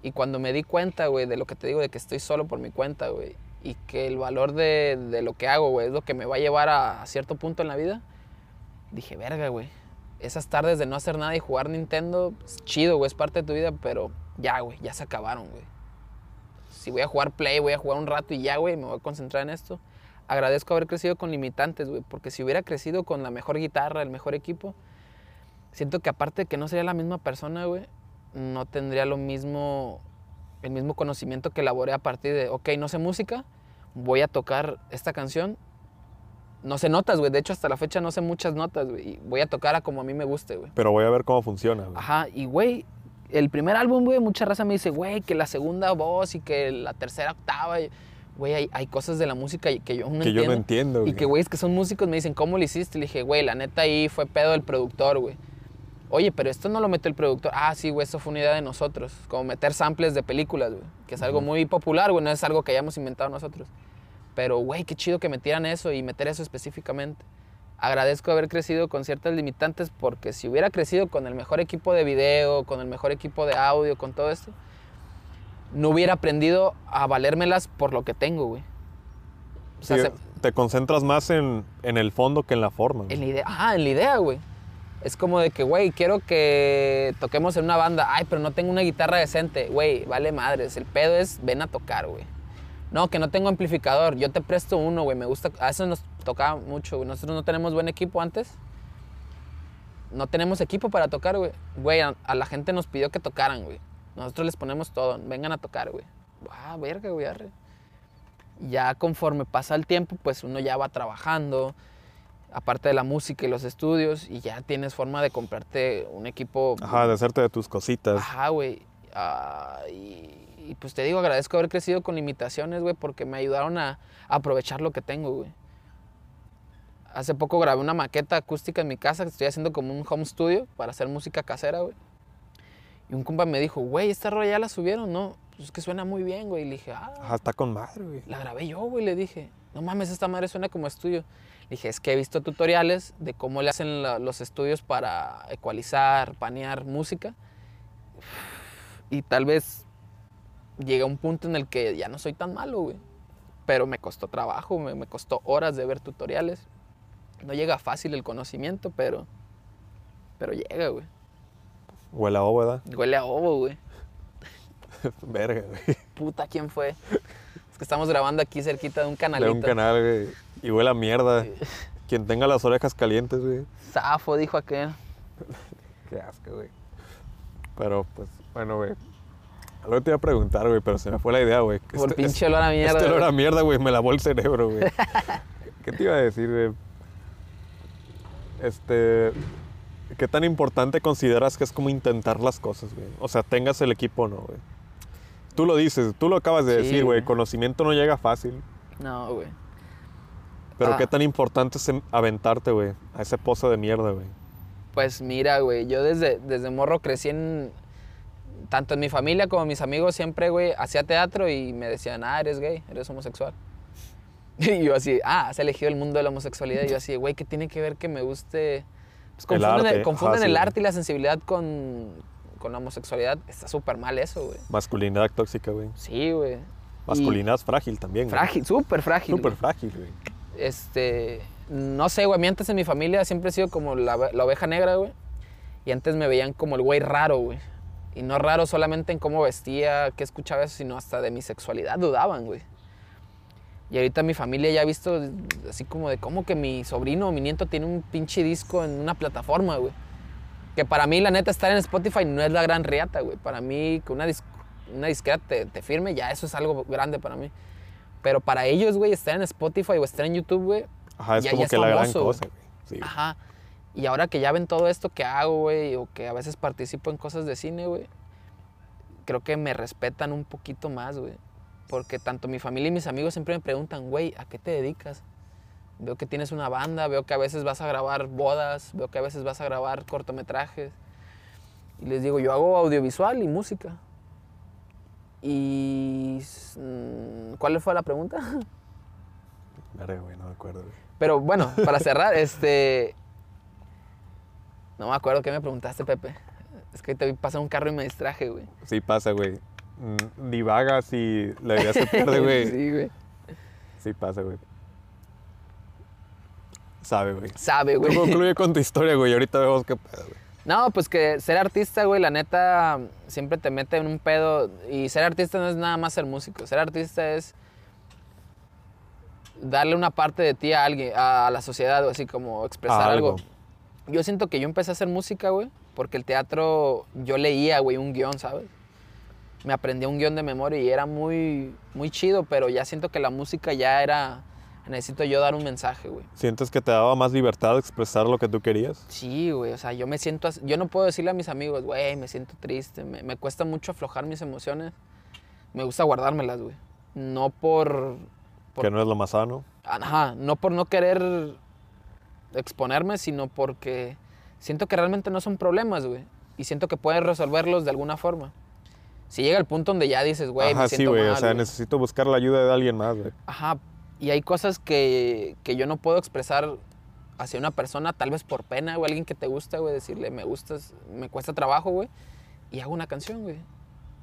Y cuando me di cuenta, güey, de lo que te digo, de que estoy solo por mi cuenta, güey, y que el valor de, de lo que hago, güey, es lo que me va a llevar a, a cierto punto en la vida, dije, verga, güey. Esas tardes de no hacer nada y jugar Nintendo, es chido, güey, es parte de tu vida, pero ya, güey, ya se acabaron, güey. Si voy a jugar Play, voy a jugar un rato y ya, güey, me voy a concentrar en esto. Agradezco haber crecido con limitantes, güey, porque si hubiera crecido con la mejor guitarra, el mejor equipo, siento que aparte de que no sería la misma persona, güey, no tendría lo mismo, el mismo conocimiento que elaboré a partir de, ok, no sé música, voy a tocar esta canción. No sé notas, güey. De hecho, hasta la fecha no sé muchas notas, güey. y Voy a tocar a como a mí me guste, güey. Pero voy a ver cómo funciona, güey. Ajá, y güey, el primer álbum, güey, mucha raza me dice, güey, que la segunda voz y que la tercera octava. y- Güey, hay, hay cosas de la música que yo no que entiendo. yo no entiendo, Y güey. que güeyes que son músicos me dicen, ¿cómo lo hiciste? Le dije, güey, la neta ahí fue pedo del productor, güey. Oye, pero esto no lo metió el productor. Ah, sí, güey, esto fue una idea de nosotros. Como meter samples de películas, güey. Que es algo muy popular, güey, no es algo que hayamos inventado nosotros. Pero, güey, qué chido que metieran eso y meter eso específicamente. Agradezco haber crecido con ciertas limitantes porque si hubiera crecido con el mejor equipo de video, con el mejor equipo de audio, con todo esto, no hubiera aprendido a valérmelas por lo que tengo, güey. O sea, Sí, se- te concentras más en, en el fondo que en la forma. en la idea, ajá, en la idea, güey. Es como de que, güey, quiero que toquemos en una banda. Ay, pero no tengo una guitarra decente. Güey, vale madres. El pedo es ven a tocar, güey. No, que no tengo amplificador. Yo te presto uno, güey. Me gusta. A eso nos tocaba mucho, güey. Nosotros no tenemos buen equipo antes. No tenemos equipo para tocar, güey. Güey, a, a la gente nos pidió que tocaran, güey. Nosotros les ponemos todo. Vengan a tocar, güey. Ah, verga, güey. arre. Ya conforme pasa el tiempo, pues uno ya va trabajando. aparte de la música y los estudios, y ya tienes forma de comprarte un equipo. Ajá, de hacerte de tus cositas. Ajá, güey. Ah, y, y, pues te digo, agradezco haber crecido con limitaciones, güey, porque me ayudaron a, a aprovechar lo que tengo, güey. Hace poco grabé una maqueta acústica en mi casa que estoy haciendo como un home studio para hacer música casera, güey. Y un compa me dijo, güey, esta rola ya la subieron, ¿no? Pues es que suena muy bien, güey. Y le dije, ah, Ajá, está con madre, güey. la grabé yo, güey. Le dije, no mames, esta madre suena como estudio. Le dije, es que he visto tutoriales de cómo le hacen la- los estudios para ecualizar, panear música. Y tal vez llegué a un punto en el que ya no soy tan malo, güey. Pero me costó trabajo, me, me costó horas de ver tutoriales. No llega fácil el conocimiento, pero, pero llega, güey. Huele a ovo, ¿verdad? Huele a ovo, güey. Verga, güey. Puta, ¿quién fue? Es que estamos grabando aquí cerquita de un De canalito. un canal, güey. Y huele a mierda. Quien tenga las orejas calientes, güey. Zafo, dijo aquel. Qué asco, güey. Pero, pues, bueno, güey. Algo te iba a preguntar, güey, pero se me fue la idea, güey. Por Este- pinche olor a mierda. Este olor a mierda, güey, me lavó el cerebro, güey. ¿Qué te iba a decir, güey? Este. ¿Qué tan importante consideras que es como intentar las cosas, güey? O sea, tengas el equipo o no, güey. Tú lo dices, tú lo acabas de Sí, decir, güey. güey. Conocimiento no llega fácil. No, güey. Pero Ah. qué tan importante es em- aventarte, güey, a ese pozo de mierda, güey. Pues mira, güey, yo desde, desde morro crecí en... Tanto en mi familia como mis amigos siempre, güey, hacía teatro y me decían, ah, eres gay, eres homosexual. Y yo así, ah, has elegido el mundo de la homosexualidad. Y yo así, güey, ¿qué tiene que ver que me guste? Pues El confunden, arte, el, confunden ajá, sí, el güey. arte y la sensibilidad con, con la homosexualidad. Está súper mal eso, güey. Masculinidad tóxica, güey. Sí, güey. Y Masculinidad frágil también, güey. Frágil, súper frágil. Súper frágil, güey. este, no sé, güey, a mí antes en mi familia siempre he sido como la, la oveja negra, güey. Y antes me veían como el güey raro, güey. Y no raro solamente en cómo vestía, qué escuchaba eso, sino hasta de mi sexualidad dudaban, güey. Y ahorita mi familia ya ha visto así como de cómo que mi sobrino o mi nieto tiene un pinche disco en una plataforma, güey. Que para mí, la neta, estar en Spotify no es la gran riata, güey. Para mí, que una, dis- una disquera te, te firme, ya eso es algo grande para mí. Pero para ellos, güey, estar en Spotify o estar en YouTube, güey, Ajá, es Ya- como ya es que la gran famoso, cosa, güey. Sí. Ajá. Y ahora que ya ven todo esto que hago, güey, o que a veces participo en cosas de cine, güey, creo que me respetan un poquito más, güey. Porque tanto mi familia y mis amigos siempre me preguntan, güey, ¿a qué te dedicas? Veo que tienes una banda, veo que a veces vas a grabar bodas, veo que a veces vas a grabar cortometrajes. Y les digo, yo hago audiovisual y música. Y... mm, ¿Cuál fue la pregunta? Verga, güey, no me acuerdo, güey. Pero bueno, para cerrar, este. No me acuerdo qué me preguntaste, Pepe. Es que te vi pasar un carro y me distraje, güey. Sí pasa, güey. Mm, Divagas y la idea se pierde, güey. sí. Sí, güey. pasa, güey. Sabe, güey. Sabe, Tú güey. concluye con tu historia, güey. y Ahorita vemos qué pedo, güey. No, pues que ser artista, güey, la neta siempre te mete en un pedo. Y ser artista no es nada más ser músico. Ser artista es darle una parte de ti a alguien, a la sociedad, o así como expresar A algo. algo. Yo siento que yo empecé a hacer música, güey, porque el teatro yo leía, güey, un guion, ¿sabes? Me aprendí un guion de memoria y era muy, muy chido, pero ya siento que la música ya era. Necesito yo dar un mensaje, güey. ¿Sientes que te daba más libertad de expresar lo que tú querías? Sí, güey, o sea, yo me siento, yo no puedo decirle a mis amigos, güey, me siento triste, me, me cuesta mucho aflojar mis emociones, me gusta guardármelas, güey, no por, por- Que no es lo más sano. ajá, no por no querer exponerme, sino porque siento que realmente no son problemas, güey, y siento que puedes resolverlos de alguna forma. Si llega el punto donde ya dices, güey, me Ajá, sí, siento güey. mal, O sea, güey. necesito buscar la ayuda de alguien más, güey. Ajá, y hay cosas que, que yo no puedo expresar hacia una persona, tal vez por pena, o alguien que te gusta, güey, decirle, me gustas, me cuesta trabajo, güey, y hago una canción, güey.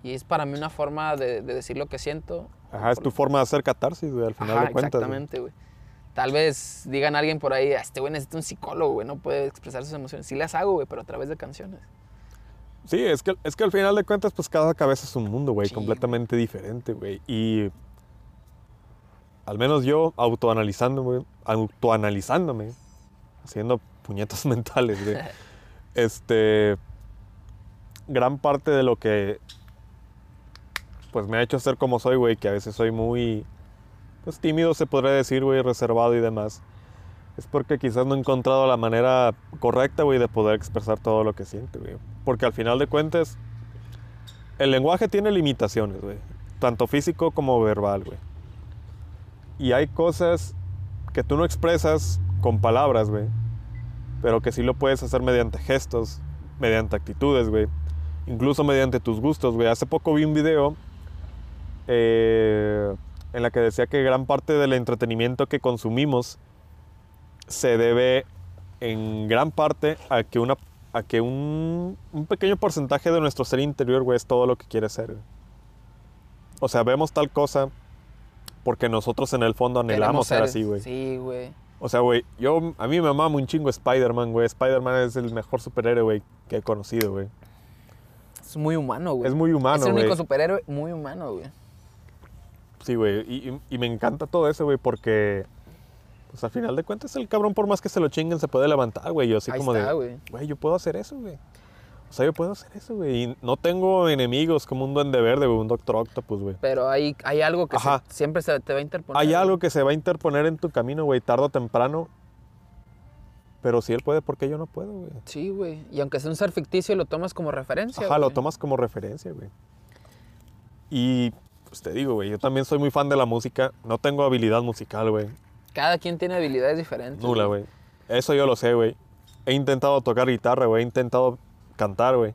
Y es para mí una forma de, de decir lo que siento. Ajá, es tu forma de hacer catarsis, güey, al final Ajá, de cuentas. exactamente, güey. Tal vez digan a alguien por ahí, "Ah, este güey necesita un psicólogo, güey, no puede expresar sus emociones. Sí las hago, güey, pero a través de canciones. Sí, es que, es que al final de cuentas, pues cada cabeza es un mundo, güey, Sí, completamente diferente, güey. Y al menos yo, autoanalizándome, autoanalizándome, haciendo puñetas mentales, güey. este, gran parte de lo que, pues me ha hecho ser como soy, güey, que a veces soy muy, pues tímido, se podría decir, güey, reservado y demás. es porque quizás no he encontrado la manera correcta, de poder expresar todo lo que siente, güey. Porque al final de cuentas, el lenguaje tiene limitaciones. Tanto físico como verbal, güey. Y hay cosas que tú no expresas con palabras, güey. Pero que sí lo puedes hacer mediante gestos, mediante actitudes, güey. Incluso mediante tus gustos, güey. Hace poco vi un video eh, en la que decía que gran parte del entretenimiento que consumimos se debe en gran parte a que, una, a que un, un pequeño porcentaje de nuestro ser interior, güey, es todo lo que quiere ser. güey. O sea, vemos tal cosa porque nosotros en el fondo anhelamos ser así, güey. Sí, güey. O sea, güey, yo, a mí me mama un chingo Spider-Man, güey. Spider-Man es el mejor superhéroe, güey, que he conocido, güey. Es muy humano, güey. Es muy humano, Es el único güey. superhéroe muy humano, güey. Sí, güey. Y, me encanta todo eso, güey, porque. Pues al final de cuentas, el cabrón, por más que se lo chinguen, se puede levantar, güey. Yo así Ahí como está, de. güey. Güey, yo puedo hacer eso, güey. O sea, yo puedo hacer eso, güey. Y no tengo enemigos como un duende verde, güey, un Doctor Octopus, güey. Pero hay, hay algo que se- siempre se te va a interponer. Hay güey. algo que se va a interponer en tu camino, güey, tarde o temprano. Pero si él puede, ¿por qué yo no puedo, güey? Sí, güey. Y aunque sea un ser ficticio, lo tomas como referencia. Ajá, lo tomas como referencia, güey. Y pues te digo, güey, yo también soy muy fan de la música. No tengo habilidad musical, güey. Cada quien tiene habilidades diferentes. Nula, güey. Eso yo lo sé, güey. He intentado tocar guitarra, güey. He intentado cantar, güey.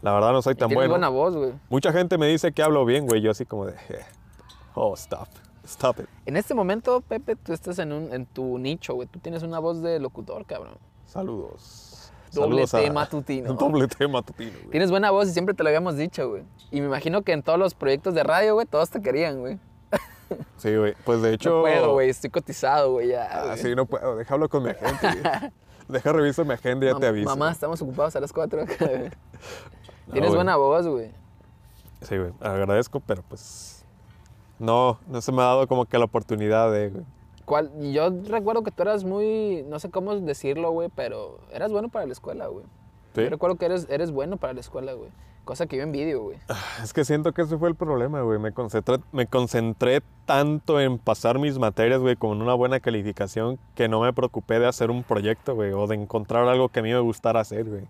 La verdad no soy tan bueno. buena voz, güey. Mucha gente me dice que hablo bien, güey. Yo así como de... "Eh, Oh, stop. Stop it. En este momento, Pepe, tú estás en, un, en tu nicho, güey. Tú tienes una voz de locutor, cabrón. Saludos. Doble Saludos a- T matutino. Doble T matutino, güey. Tienes buena voz y siempre te lo habíamos dicho, güey. Y me imagino que en todos los proyectos de radio, güey, todos te querían, güey. Sí, güey. Pues de hecho... No puedo, güey. Estoy cotizado, güey, ya. Ah, güey. sí, no puedo. Deja hablo con mi agente, güey. Deja reviso mi agenda y ya te aviso. Mamá, estamos ocupados a las 4. No, Tienes güey. buena voz, güey. Sí, güey. Agradezco, pero pues... No, no se me ha dado como que la oportunidad de... güey. ¿Cuál? Yo recuerdo que tú eras muy, no sé cómo decirlo, güey, pero eras bueno para la escuela, güey. ¿Sí? Yo recuerdo que eres, eres bueno para la escuela, güey. Cosa que yo envidio, güey. Es que siento que ese fue el problema, güey. Me concentré, me concentré tanto en pasar mis materias, güey, con una buena calificación que no me preocupé de hacer un proyecto, güey, o de encontrar algo que a mí me gustara hacer, güey.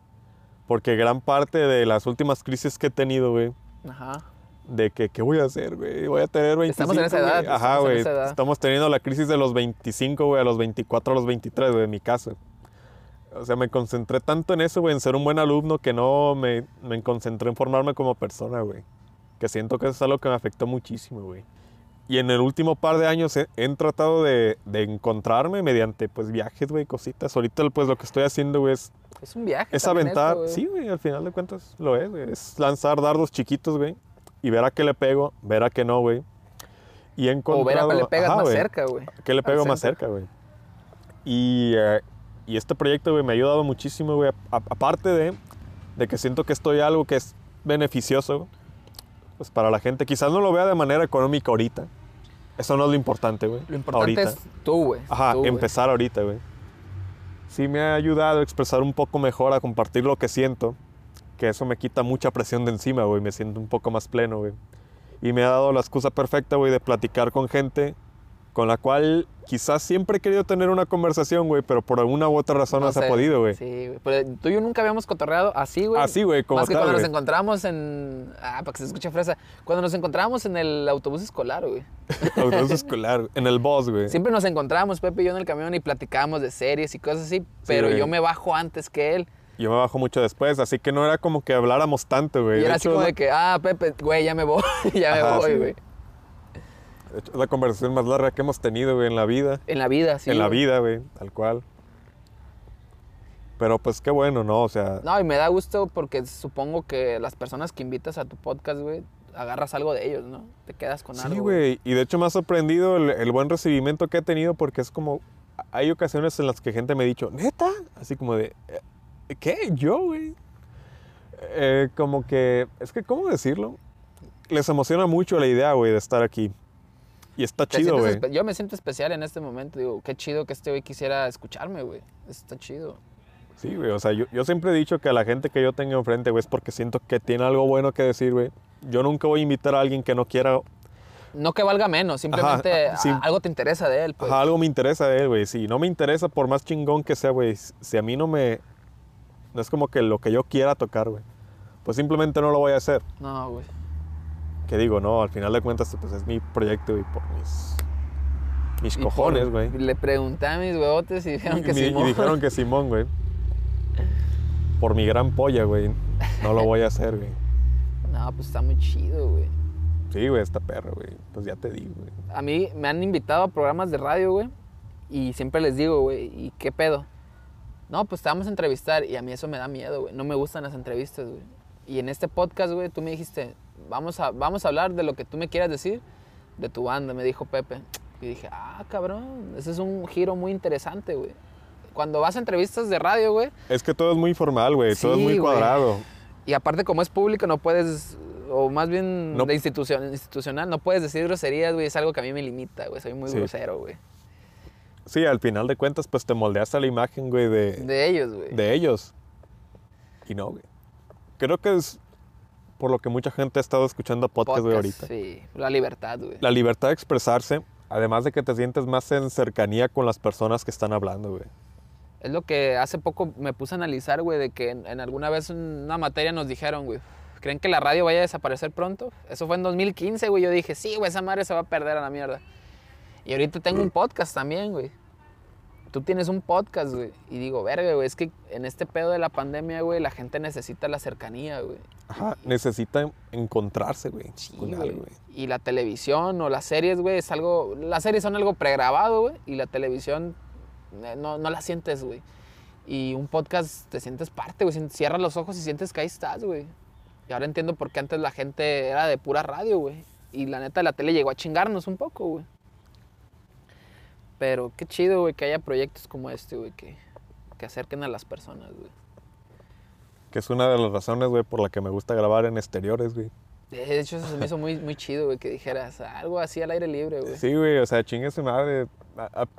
Porque gran parte de las últimas crisis que he tenido, güey, Ajá. De que, ¿qué voy a hacer, güey? Voy a tener 25, Estamos en esa edad, güey. Ajá, estamos güey. edad. Estamos teniendo la crisis de los 25, güey, a los 24, a los 23, güey, en mi caso. O sea, me concentré tanto en eso, güey, en ser un buen alumno, que no me, me concentré en formarme como persona, güey. Que siento que eso es algo que me afectó muchísimo, güey. Y en el último par de años he, he tratado de, de encontrarme mediante, pues, viajes, güey, cositas. Ahorita, pues, lo que estoy haciendo, güey, es, Es un viaje. es aventar. esto, güey. sí, güey, al final de cuentas lo es, güey. Es lanzar dardos chiquitos, güey. Y ver a qué le pego, ver a qué no, güey. Y he O encontrado... ver a cuál le pegas Ajá, más cerca, güey. ¿Qué le pego más cerca, güey? Y, eh, y este proyecto, güey, me ha ayudado muchísimo, güey. Aparte de, de que siento que estoy algo que es beneficioso, pues para la gente. Quizás no lo vea de manera económica ahorita. Eso no es lo importante, güey. Lo importante ahorita. es tú, güey. Ajá, tú, empezar ahorita, güey. Sí me ha ayudado a expresar un poco mejor, a compartir lo que siento. Que eso me quita mucha presión de encima, güey. Me siento un poco más pleno, güey. Y me ha dado la excusa perfecta, güey, de platicar con gente con la cual quizás siempre he querido tener una conversación, güey, pero por alguna u otra razón no, se ha podido, güey. Sí, güey. Pero tú y yo nunca habíamos cotorreado así, güey. Así, güey, como Más que tal, cuando nos encontramos en. Ah, para que se escuche fresa. Cuando nos encontrábamos en el autobús escolar, güey. Autobús escolar, en el boss, güey. Siempre nos encontrábamos, Pepe y yo, en el camión y platicábamos de series y cosas así. Pero yo me bajo antes que él. Yo me bajo mucho después, así que no era como que habláramos tanto, güey. Y De era así hecho, como de que, ah, Pepe, güey, ya me voy. ya me Ajá, voy, sí, güey. de hecho, es la conversación más larga que hemos tenido, güey, en la vida. En la vida, sí. en la vida, güey, tal cual. Pero pues qué bueno, ¿no? O sea, No, y me da gusto porque supongo que las personas que invitas a tu podcast, güey, agarras algo de ellos, ¿no? Te quedas con algo. sí, güey. Y de hecho me ha sorprendido el, el buen recibimiento que he tenido porque es como, hay ocasiones en las que gente me ha dicho, neta, así como de, "Eh, ¿qué? ¿Yo, güey? Eh, como que, es que, ¿cómo decirlo? Les emociona mucho la idea, güey, de estar aquí. Y está chido, güey. Yo me siento especial en este momento. Digo, qué chido que este güey quisiera escucharme, güey. Está chido. Sí, güey. O sea, yo, yo siempre he dicho que a la gente que yo tenga enfrente, güey, es porque siento que tiene algo bueno que decir, güey. Yo nunca voy a invitar a alguien que no quiera No que valga menos, simplemente Ajá, sí. algo te interesa de él, pues. Ajá, algo me interesa de él, güey. Si no me interesa, por más chingón que sea, güey, si a mí no me... No es como que lo que yo quiera tocar, güey. Pues simplemente no lo voy a hacer. No, güey. Que digo, no, al final de cuentas, pues es mi proyecto y por mis... Mis Y cojones, güey. Le pregunté a mis huevotes y dijeron que Y- y Simón. dijeron que Simón, güey. Por mi gran polla, güey. No lo voy a hacer, güey. No, pues está muy chido, güey. Sí, güey, esta perra, güey. Pues ya te digo, güey. A mí me han invitado a programas de radio, güey. Y siempre les digo, güey, ¿y qué pedo? No, pues te vamos a entrevistar. Y a mí eso me da miedo, güey. No me gustan las entrevistas, güey. Y en este podcast, güey, tú me dijiste, vamos a, vamos a hablar de lo que tú me quieras decir de tu banda, me dijo Pepe. Y dije, ah, cabrón, ese es un giro muy interesante, güey. Cuando vas a entrevistas de radio, güey, Es que todo es muy formal, güey. todo es muy güey. cuadrado. y aparte como es público no puedes, o más bien No. de institución, institucional, no puedes decir groserías, güey. Es algo que a mí me limita, güey. Soy muy Sí. grosero, güey. Sí, al final de cuentas, pues te moldeas a la imagen, güey, de, De ellos, güey. de ellos. Y no, güey. Creo que es por lo que mucha gente ha estado escuchando podcast, güey, ahorita. Sí, la libertad, güey. La libertad de expresarse, además de que te sientes más en cercanía con las personas que están hablando, güey. Es lo que hace poco me puse a analizar, güey, de que en, en alguna vez en una materia nos dijeron, güey, ¿creen que la radio vaya a desaparecer pronto? Eso fue en 2015, güey. Yo dije, sí, güey, esa madre se va a perder a la mierda. Y ahorita tengo un podcast también, güey. Tú tienes un podcast, güey. Y digo, verga, güey, es que en este pedo de la pandemia, güey, la gente necesita la cercanía, güey. Ajá, necesitan encontrarse, güey. Sí, con güey. algo, güey. Y la televisión o las series, güey, es algo. Las series son algo pregrabado, güey. Y la televisión eh, no, no la sientes, güey. Y un podcast te sientes parte, güey. Cierras los ojos y sientes que ahí estás, güey. Y ahora entiendo por qué antes la gente era de pura radio, güey. Y la neta, la tele llegó a chingarnos un poco, güey. Pero qué chido, güey, que haya proyectos como este, güey, que, que acerquen a las personas, güey. Que es una de las razones, güey, por la que me gusta grabar en exteriores, güey. De hecho, eso se me hizo muy, muy chido, güey, que dijeras algo así al aire libre, güey. Sí, güey, o sea, chingue su madre.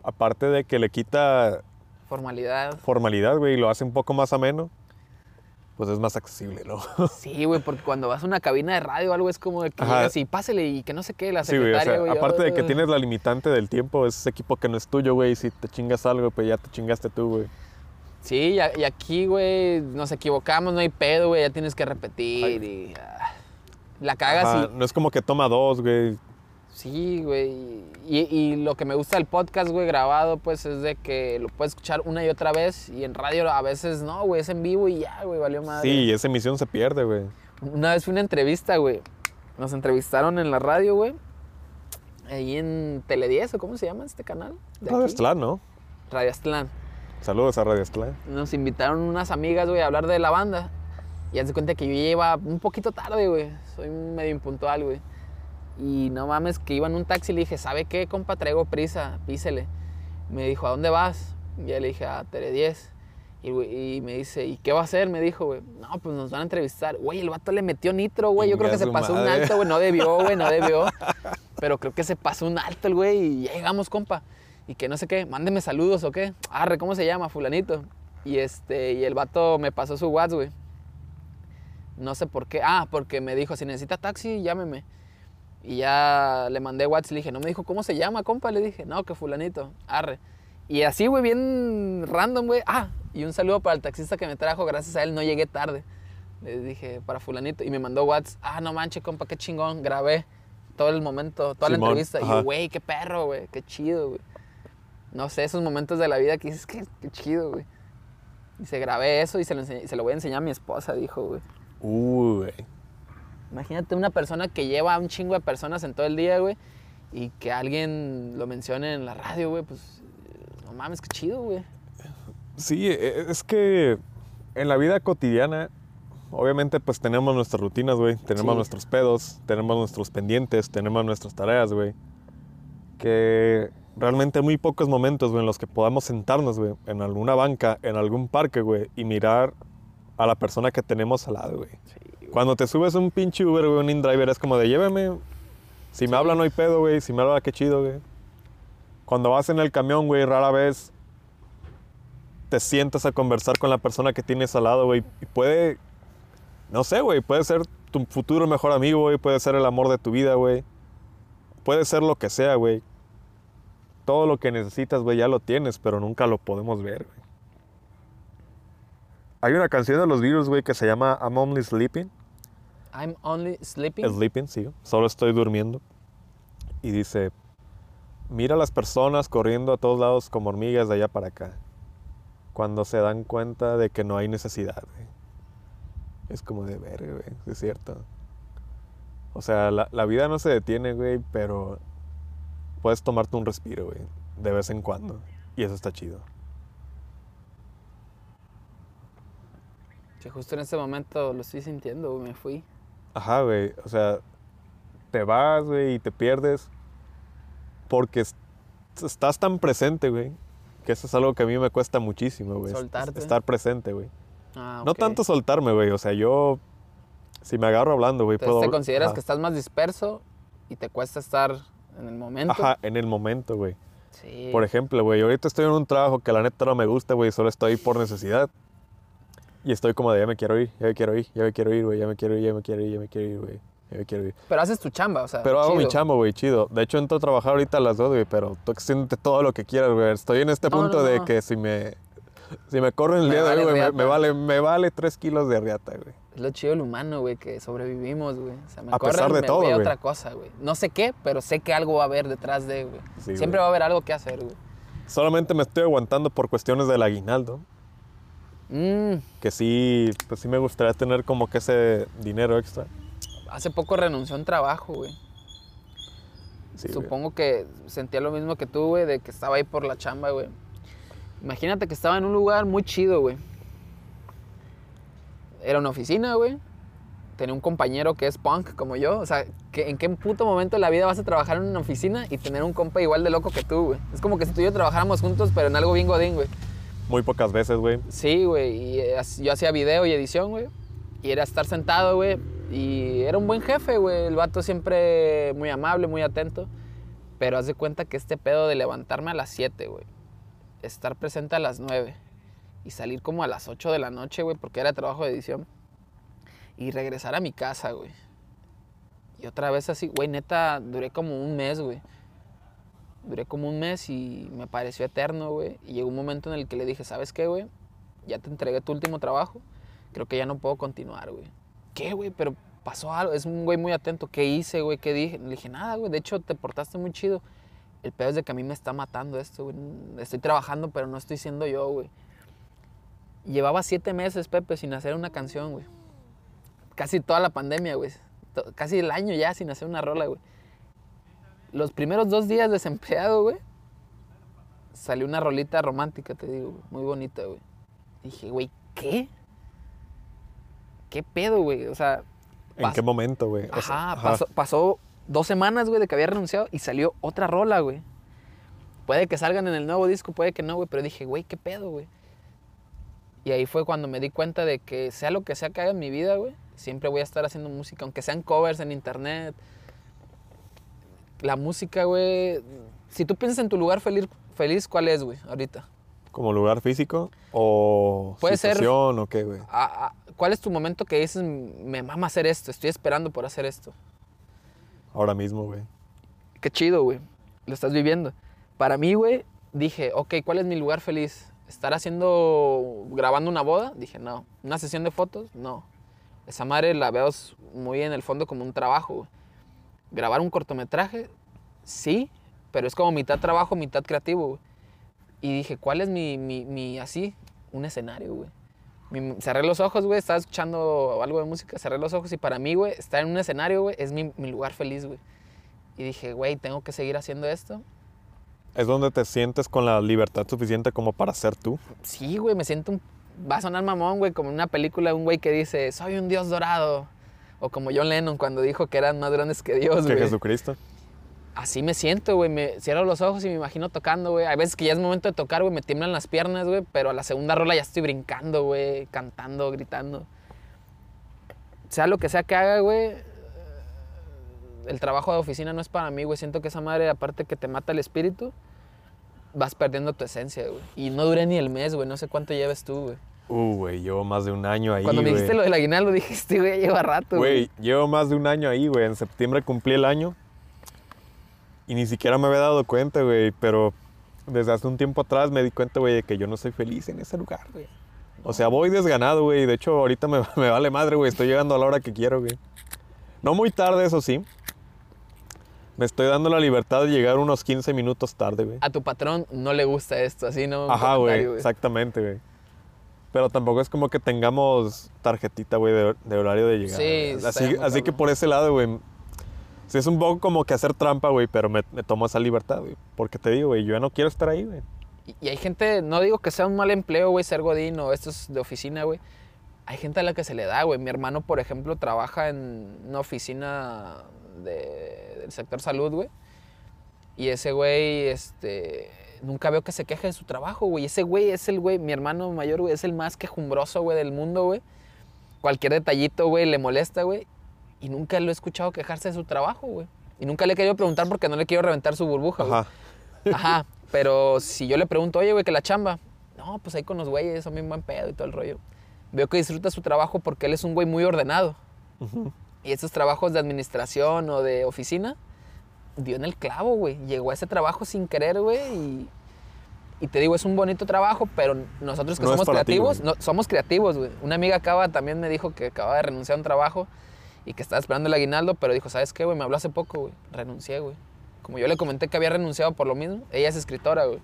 Aparte de que le quita Formalidad. formalidad, güey, y lo hace un poco más ameno, pues es más accesible, ¿no? Sí, güey, porque cuando vas a una cabina de radio o algo es como de que llegas y pásele y que no sé qué, la Sí, güey, o secretaria, sea, güey. aparte de que "Ah". tienes la limitante del tiempo, es ese equipo que no es tuyo, güey, y si te chingas algo, pues ya te chingaste tú, güey. Sí, y, aquí, güey, nos equivocamos, no hay pedo, güey, ya tienes que repetir y... ah, la cagas Ajá, y... No es como que toma dos, güey. Sí, güey. Y, y lo que me gusta del podcast, güey, grabado, pues es de que lo puedes escuchar una y otra vez y en radio a veces no, güey, es en vivo y ya, güey, valió madre. Sí, esa emisión se pierde, güey. Una vez fue una entrevista, güey. Nos entrevistaron en la radio, güey. Ahí en Tele 10, ¿o cómo se llama este canal? Radio? Aztlán, ¿no? Radio Aztlán. Saludos a Radio Aztlán. Nos invitaron unas amigas, güey, a hablar de la banda. Y haz de cuenta que yo iba un poquito tarde, güey. Soy medio impuntual, güey. Y no mames, que iba en un taxi y le dije, ¿sabe qué, compa? Traigo prisa, písele. Me dijo, ¿a dónde vas? Y ya le dije, a Tele 10. Y, me dice, ¿y qué va a hacer? Me dijo, güey. No, pues nos van a entrevistar. Güey, el vato le metió nitro, güey. Yo creo que se pasó un alto, güey. No debió, güey, no debió. Pero creo que se pasó un alto el güey y ya llegamos, compa. Y que no sé qué, mándeme saludos o qué. Arre, ¿cómo se llama? Fulanito. Y este, y el vato me pasó su WhatsApp, güey. No sé por qué. Ah, porque me dijo, si necesita taxi, llámeme. Y ya le mandé WhatsApp y le dije, no me dijo cómo se llama, compa. Le dije, no, que fulanito. Arre. Y así, güey, bien random, güey. Ah, y un saludo para el taxista que me trajo. Gracias a él no llegué tarde. Le dije, para fulanito. Y me mandó WhatsApp. Ah, no manches, compa, qué chingón. Grabé todo el momento, toda la Simón, entrevista. Y ajá. yo, güey, qué perro, güey. Qué chido, güey. No sé, esos momentos de la vida que dices, qué, qué chido, güey. Y se grabé eso y se lo, enseñé- se lo voy a enseñar a mi esposa, dijo, güey. Uy, güey. Imagínate una persona que lleva a un chingo de personas en todo el día, güey, y que alguien lo mencione en la radio, güey, pues no mames, qué chido, güey. Sí, e- es que en la vida cotidiana, obviamente, pues tenemos nuestras rutinas, güey. Tenemos Sí. nuestros pedos, tenemos nuestros pendientes, tenemos nuestras tareas, güey. Que realmente hay muy pocos momentos, güey, en los que podamos sentarnos, güey, en alguna banca, en algún parque, güey, y mirar a la persona que tenemos al lado, güey. Cuando te subes un pinche Uber, güey, un InDriver, es como de lléveme. Si me habla, no hay pedo, güey. Si me habla, qué chido, güey. Cuando vas en el camión, güey, rara vez te sientas a conversar con la persona que tienes al lado, güey. Y puede, no sé, güey, puede ser tu futuro mejor amigo, güey. Puede ser el amor de tu vida, güey. puede ser lo que sea, güey. Todo lo que necesitas, güey, ya lo tienes, pero nunca lo podemos ver, güey. Hay una canción de los Beatles, güey, que se llama I'm Only Sleeping. I'm only sleeping. Sleeping, sí. Solo estoy durmiendo. Y dice, mira a las personas corriendo a todos lados como hormigas de allá para acá. Cuando se dan cuenta de que no hay necesidad, güey. Es como de ver, güey. Es cierto. O sea, la, la vida no se detiene, güey, pero puedes tomarte un respiro, güey. De vez en cuando. Y eso está chido. Que justo en este momento lo estoy sintiendo, güey, me fui. Ajá, güey. O sea, te vas, güey, y te pierdes. Porque es- estás tan presente, güey. Que eso es algo que a mí me cuesta muchísimo, güey. Soltarte. Estar presente, güey. Ah, No ok. tanto soltarme, güey. O sea, yo. Si me agarro hablando, güey, puedo. te consideras ajá. que estás más disperso y te cuesta estar en el momento. Ajá, en el momento, güey. Sí. Por ejemplo, güey, ahorita estoy en un trabajo que la neta no me gusta, güey, solo estoy por necesidad. Y estoy como de ya me quiero ir, ya me quiero ir, ya me quiero ir, güey, ya me quiero ir, ya me quiero ir, ya me quiero ir, güey, ya me quiero ir. Pero haces tu chamba, o sea. Pero hago mi chido. chamo, güey, chido. De hecho, entro a trabajar ahorita a las dos, güey, pero tú siente todo lo que quieras, güey. Estoy en este No, punto no, de no. que si me, si me corren el Me día de hoy, güey, me, me vale, me vale tres kilos de riata, güey. Es lo chido del humano, güey, que sobrevivimos, güey. O sea, me A corren, pesar de me todo, voy a otra cosa, güey. No sé qué, pero sé que algo va a haber detrás de, güey. Sí, Siempre güey. va a haber algo que hacer, güey. Solamente me estoy aguantando por cuestiones del aguinaldo. Mm, Que sí, pues sí me gustaría tener como que ese dinero extra. hace poco renunció a un trabajo, güey. Sí, güey. Supongo que sentía lo mismo que tú, güey, de que estaba ahí por la chamba, güey. Imagínate que estaba en un lugar muy chido, güey. Era una oficina, güey. Tenía un compañero que es punk como yo. O sea, que ¿en qué puto momento de la vida vas a trabajar en una oficina y tener un compa igual de loco que tú, güey? Es como que si tú y yo trabajáramos juntos, pero en algo bien godín, güey. Muy pocas veces, güey. Sí, güey. Yo hacía video y edición, güey. Y era estar sentado, güey. Y era un buen jefe, güey. El vato siempre muy amable, muy atento. Pero haz de cuenta que este pedo de levantarme a las 7, güey. Estar presente a las 9. Y salir como a las 8 de la noche, güey, porque era trabajo de edición. Y regresar a mi casa, güey. Y otra vez así, güey, neta, duré como un mes, güey. Duré como un mes y me pareció eterno, güey. Y llegó un momento en el que le dije, ¿sabes qué, güey? Ya te entregué tu último trabajo. Creo que ya no puedo continuar, güey. ¿Qué, güey? Pero pasó algo. Es un güey muy atento. ¿Qué hice, güey? ¿Qué dije? Le dije, nada, güey. De hecho, te portaste muy chido. El peor es de que a mí me está matando esto, güey. Estoy trabajando, pero no estoy siendo yo, güey. Llevaba siete meses, Pepe, sin hacer una canción, güey. Casi toda la pandemia, güey. Casi el año ya sin hacer una rola, güey. Los primeros dos días desempleado, güey, salió una rolita romántica, te digo, güey, muy bonita, güey. Dije, güey, ¿qué? ¿Qué pedo, güey? O sea, ¿En qué momento, güey? O sea, Ajá, Pasó, pasó dos semanas, güey, de que había renunciado y salió otra rola, güey. Puede que salgan en el nuevo disco, puede que no, güey, pero dije, güey, ¿qué pedo, güey? Y ahí fue cuando me di cuenta de que sea lo que sea que haga en mi vida, güey, siempre voy a estar haciendo música, aunque sean covers en internet. La música, güey, si tú piensas en tu lugar feliz, feliz ¿cuál es, güey, ahorita? ¿Como lugar físico? ¿O Puede ser- situación o qué, güey? Ah, ah, ¿Cuál es tu momento que dices, me mama hacer esto, estoy esperando por hacer esto? Ahora mismo, güey. Qué chido, güey. Lo estás viviendo. Para mí, güey, dije, ok, ¿cuál es mi lugar feliz? ¿Estar haciendo, grabando una boda? Dije, no. ¿Una sesión de fotos? No. Esa madre la veo muy en el fondo como un trabajo, güey. ¿Grabar un cortometraje? Sí, pero es como mitad trabajo, mitad creativo, güey. Y dije, ¿cuál es mi, mi, mi así? Un escenario, güey. Mi- cerré los ojos, güey, estaba escuchando algo de música, cerré los ojos y para mí, güey, estar en un escenario, güey, es mi, mi lugar feliz, güey. Y dije, güey, tengo que seguir haciendo esto. Es donde te sientes con la libertad suficiente como para ser tú. Sí, güey, me siento un... Va a sonar mamón, güey, como en una película, un güey que dice, soy un dios dorado. O como John Lennon cuando dijo que eran más grandes que Dios, que. Jesucristo. Así me siento, güey. Me cierro los ojos y me imagino tocando, güey. Hay veces que ya es momento de tocar, güey, me tiemblan las piernas, güey. Pero a la segunda rola ya estoy brincando, güey, cantando, gritando. Sea lo que sea que haga, güey, el trabajo de oficina no es para mí, güey. Siento que esa madre, aparte que te mata el espíritu, vas perdiendo tu esencia, güey. Y no duré ni el mes, güey. No sé cuánto lleves tú, güey. Uh, güey, llevo más de un año ahí, Cuando me dijiste güey. lo del aguinaldo, dije, este güey lleva rato, güey. Llevo más de un año ahí, güey. En septiembre cumplí el año. Y ni siquiera me había dado cuenta, güey. Pero desde hace un tiempo atrás me di cuenta, güey, de que yo no soy feliz en ese lugar, güey. O sea, voy desganado, güey. De hecho, ahorita me, me vale madre, güey. Estoy llegando a la hora que quiero, güey. No muy tarde, eso sí. Me estoy dando la libertad de llegar unos 15 minutos tarde, güey. A tu patrón no le gusta esto, así, ¿no? Ajá, güey. Exactamente, güey. Pero tampoco es como que tengamos tarjetita, güey, de, de horario de llegada. Sí, Así, así que por ese lado, güey. Sí, es un poco como que hacer trampa, güey, pero me, me tomo esa libertad, güey. Porque te digo, güey, yo ya no quiero estar ahí, güey. Y- Y hay gente, no digo que sea un mal empleo, güey, ser godín o estos de oficina, güey. Hay gente a la que se le da, güey. Mi hermano, por ejemplo, trabaja en una oficina de- del sector salud, güey. Y ese güey, este, nunca veo que se queje de su trabajo, güey. Ese güey es el güey, mi hermano mayor, güey, es el más quejumbroso, güey, del mundo, güey. Cualquier detallito, güey, le molesta, güey. Y nunca lo he escuchado quejarse de su trabajo, güey. Y nunca le he querido preguntar porque no le quiero reventar su burbuja, güey. Ajá. Ajá, pero si yo le pregunto, oye, güey, que la chamba. No, pues ahí con los güeyes, son bien buen pedo y todo el rollo. Veo que disfruta su trabajo porque él es un güey muy ordenado. Y esos trabajos de administración o de oficina, dio en el clavo, güey. Llegó a ese trabajo sin querer, güey. Y, y te digo, es un bonito trabajo, pero nosotros que No somos ti, creativos, no, somos creativos, güey. Una amiga acaba, también me dijo que acaba de renunciar a un trabajo y que estaba esperando el aguinaldo, pero dijo, ¿sabes qué, güey? Me habló hace poco, güey. Renuncié, güey. Como yo le comenté que había renunciado por lo mismo, ella es escritora, güey.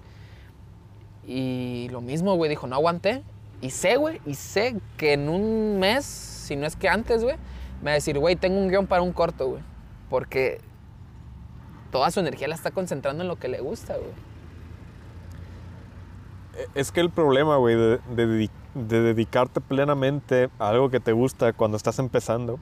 Y lo mismo, güey, dijo, no aguanté. Y sé, güey, y sé que en un mes, si no es que antes, güey, me va a decir, güey, tengo un guion para un corto, güey. Porque toda su energía la está concentrando en lo que le gusta, güey. Es que el problema, güey, de, de dedi- de dedicarte plenamente a algo que te gusta cuando estás empezando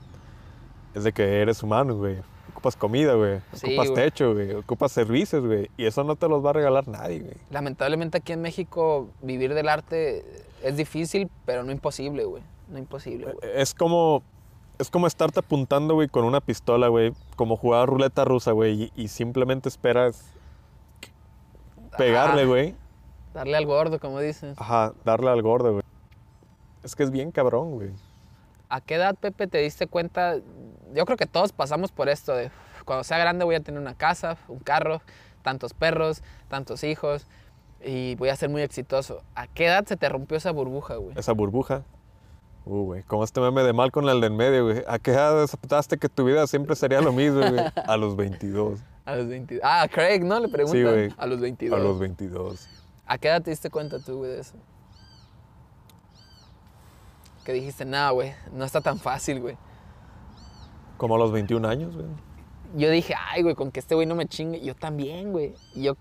es de que eres humano, güey. Ocupas comida, güey. Sí, Ocupas güey. techo, güey. Ocupas servicios, güey. Y eso no te los va a regalar nadie, güey. Lamentablemente aquí en México vivir del arte es difícil, pero no imposible, güey. No imposible, güey. Es como. Es como estarte apuntando, güey, con una pistola, güey. Como jugar ruleta rusa, güey. Y, y simplemente esperas pegarle, güey. Darle al gordo, como dices. Ajá, darle al gordo, güey. Es que es bien cabrón, güey. ¿A qué edad, Pepe, te diste cuenta? Yo creo que todos pasamos por esto de cuando sea grande voy a tener una casa, un carro, tantos perros, tantos hijos y voy a ser muy exitoso. ¿A qué edad se te rompió esa burbuja, güey? Esa burbuja. Uh, güey. Como este meme de mal con el del medio, güey. ¿A qué edad aceptaste que tu vida siempre sería lo mismo, güey? A los 22. A los 22. Ah, Craig, ¿no? Le preguntan. Sí, güey. A los 22. A los 22. ¿A qué edad te diste cuenta tú, güey, de eso? Que dijiste, nada, güey, no está tan fácil, güey. Como a los 21 años, güey. Yo dije, ay, güey, con que este güey no me chingue. Yo también, güey. Y Yo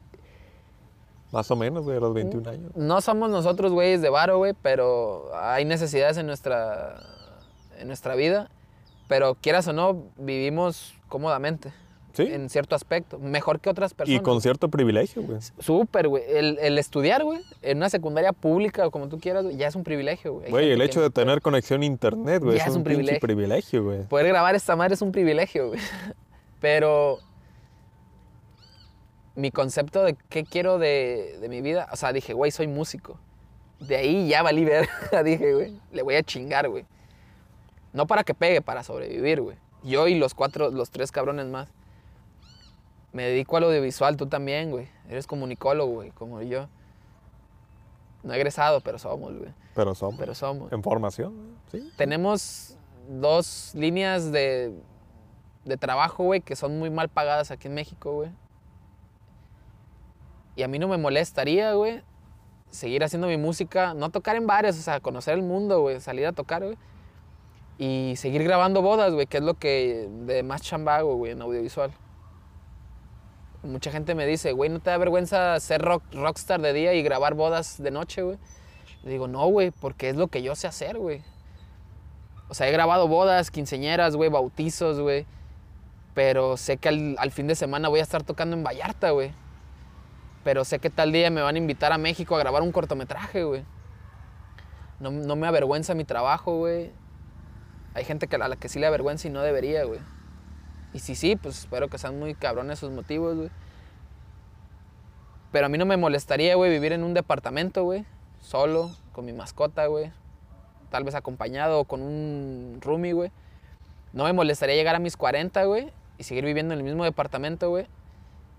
Más o menos, güey, a los 21 años. no somos nosotros güeyes de varo, güey, pero hay necesidades en nuestra, en nuestra vida. Pero quieras o no, vivimos cómodamente. Sí. En cierto aspecto. Mejor que otras Y personas. con cierto privilegio, güey. Súper, güey. El, el estudiar, güey, en una secundaria pública o como tú quieras, ya es un privilegio, güey. Güey, el hecho de tener conexión a internet, güey, Ya es es un, privilegio. privilegio, güey. Poder grabar esta madre es un privilegio, güey. Pero mi concepto de qué quiero de, de mi vida, o sea, dije, güey, soy músico. De ahí ya valí ver. dije, güey, le voy a chingar, güey. No para que pegue, para sobrevivir, güey. Yo y los cuatro, los tres cabrones más. Me dedico al audiovisual, tú también, güey. Eres comunicólogo, güey, como yo. No he egresado, pero somos, güey. Pero somos. Pero somos En formación, sí. tenemos dos líneas de, de trabajo, güey, que son muy mal pagadas aquí en México, güey. Y a mí no me molestaría, güey, seguir haciendo mi música, no tocar en bares, o sea, conocer el mundo, güey, salir a tocar, güey. Y seguir grabando bodas, güey, que es lo que de más chambago, güey, en audiovisual. Mucha gente me dice, güey, ¿no te da vergüenza ser rock, rockstar de día y grabar bodas de noche, güey? Le digo, no, güey, porque es lo que yo sé hacer, güey. O sea, he grabado bodas, quinceñeras, güey, bautizos, güey. Pero sé que al, al fin de semana voy a estar tocando en Vallarta, güey. Pero sé que tal día me van a invitar a México a grabar un cortometraje, güey. No, no me avergüenza mi trabajo, güey. Hay gente que a la que sí le avergüenza y no debería, güey. Y si sí, pues espero que sean muy cabrones sus motivos, güey. Pero a mí no me molestaría, güey, vivir en un departamento, güey. Solo, con mi mascota, güey tal vez acompañado o con un roomie, güey. No me molestaría llegar a mis 40, güey, y seguir viviendo en el mismo departamento, güey.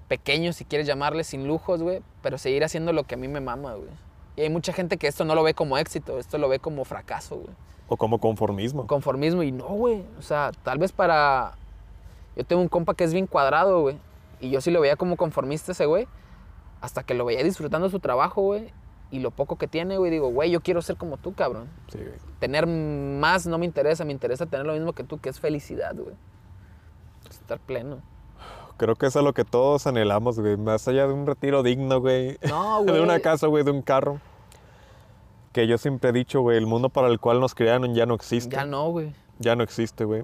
Pequeño, si quieres llamarle, sin lujos, güey, pero seguir haciendo lo que a mí me mama, güey. Y hay mucha gente que esto no lo ve como éxito, esto lo ve como fracaso, güey. O como conformismo. Conformismo y no, güey. O sea, tal vez para... Yo tengo un compa que es bien cuadrado, güey. Y yo sí lo veía como conformista ese güey. Hasta que lo veía disfrutando su trabajo, güey. Y lo poco que tiene, güey, digo, güey, yo quiero ser como tú, cabrón. Sí, güey. Tener más no me interesa, me interesa tener lo mismo que tú, que es felicidad, güey. Estar pleno. Creo que eso es lo que todos anhelamos, güey. Más allá de un retiro digno, güey. No, de güey. una casa, güey, de un carro. Que yo siempre he dicho, güey, el mundo para el cual nos crearon ya no existe. Ya no, güey. Ya no existe, güey.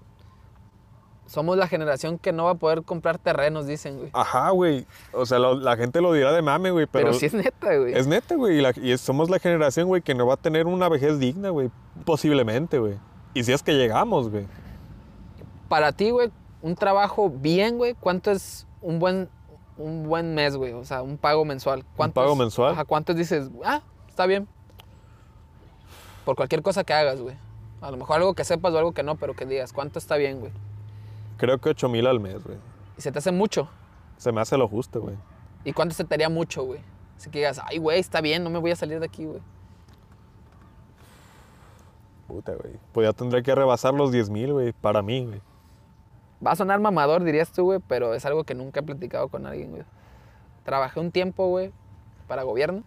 Somos la generación que no va a poder comprar terrenos, dicen, güey. Ajá, güey. O sea, lo- la gente lo dirá de mame, güey, pero, Pero, sí es neta, güey. es neta, güey. Y, la- y somos la generación, güey, que no va a tener una vejez digna, güey. Posiblemente, güey. Y si es que llegamos, güey. Para ti, güey, un trabajo bien, güey, ¿cuánto es un buen, un buen mes, güey? O sea, un pago mensual. ¿Cuánto pago mensual? Ajá, ¿cuántos dices? Ah, está bien. Por cualquier cosa que hagas, güey. A lo mejor algo que sepas o algo que no, pero que digas, ¿cuánto está bien, güey? Creo que 8 mil al mes, güey. Y se te hace mucho. Se me hace lo justo, güey. ¿Y cuánto se te haría mucho, güey? Así que digas, ay, güey, está bien, no me voy a salir de aquí, güey. Puta, güey. Pues ya tendré que rebasar los 10 mil, güey. Para mí, güey. Va a sonar mamador, dirías tú, güey, pero es algo que nunca he platicado con alguien, güey. Trabajé un tiempo, güey, para gobierno.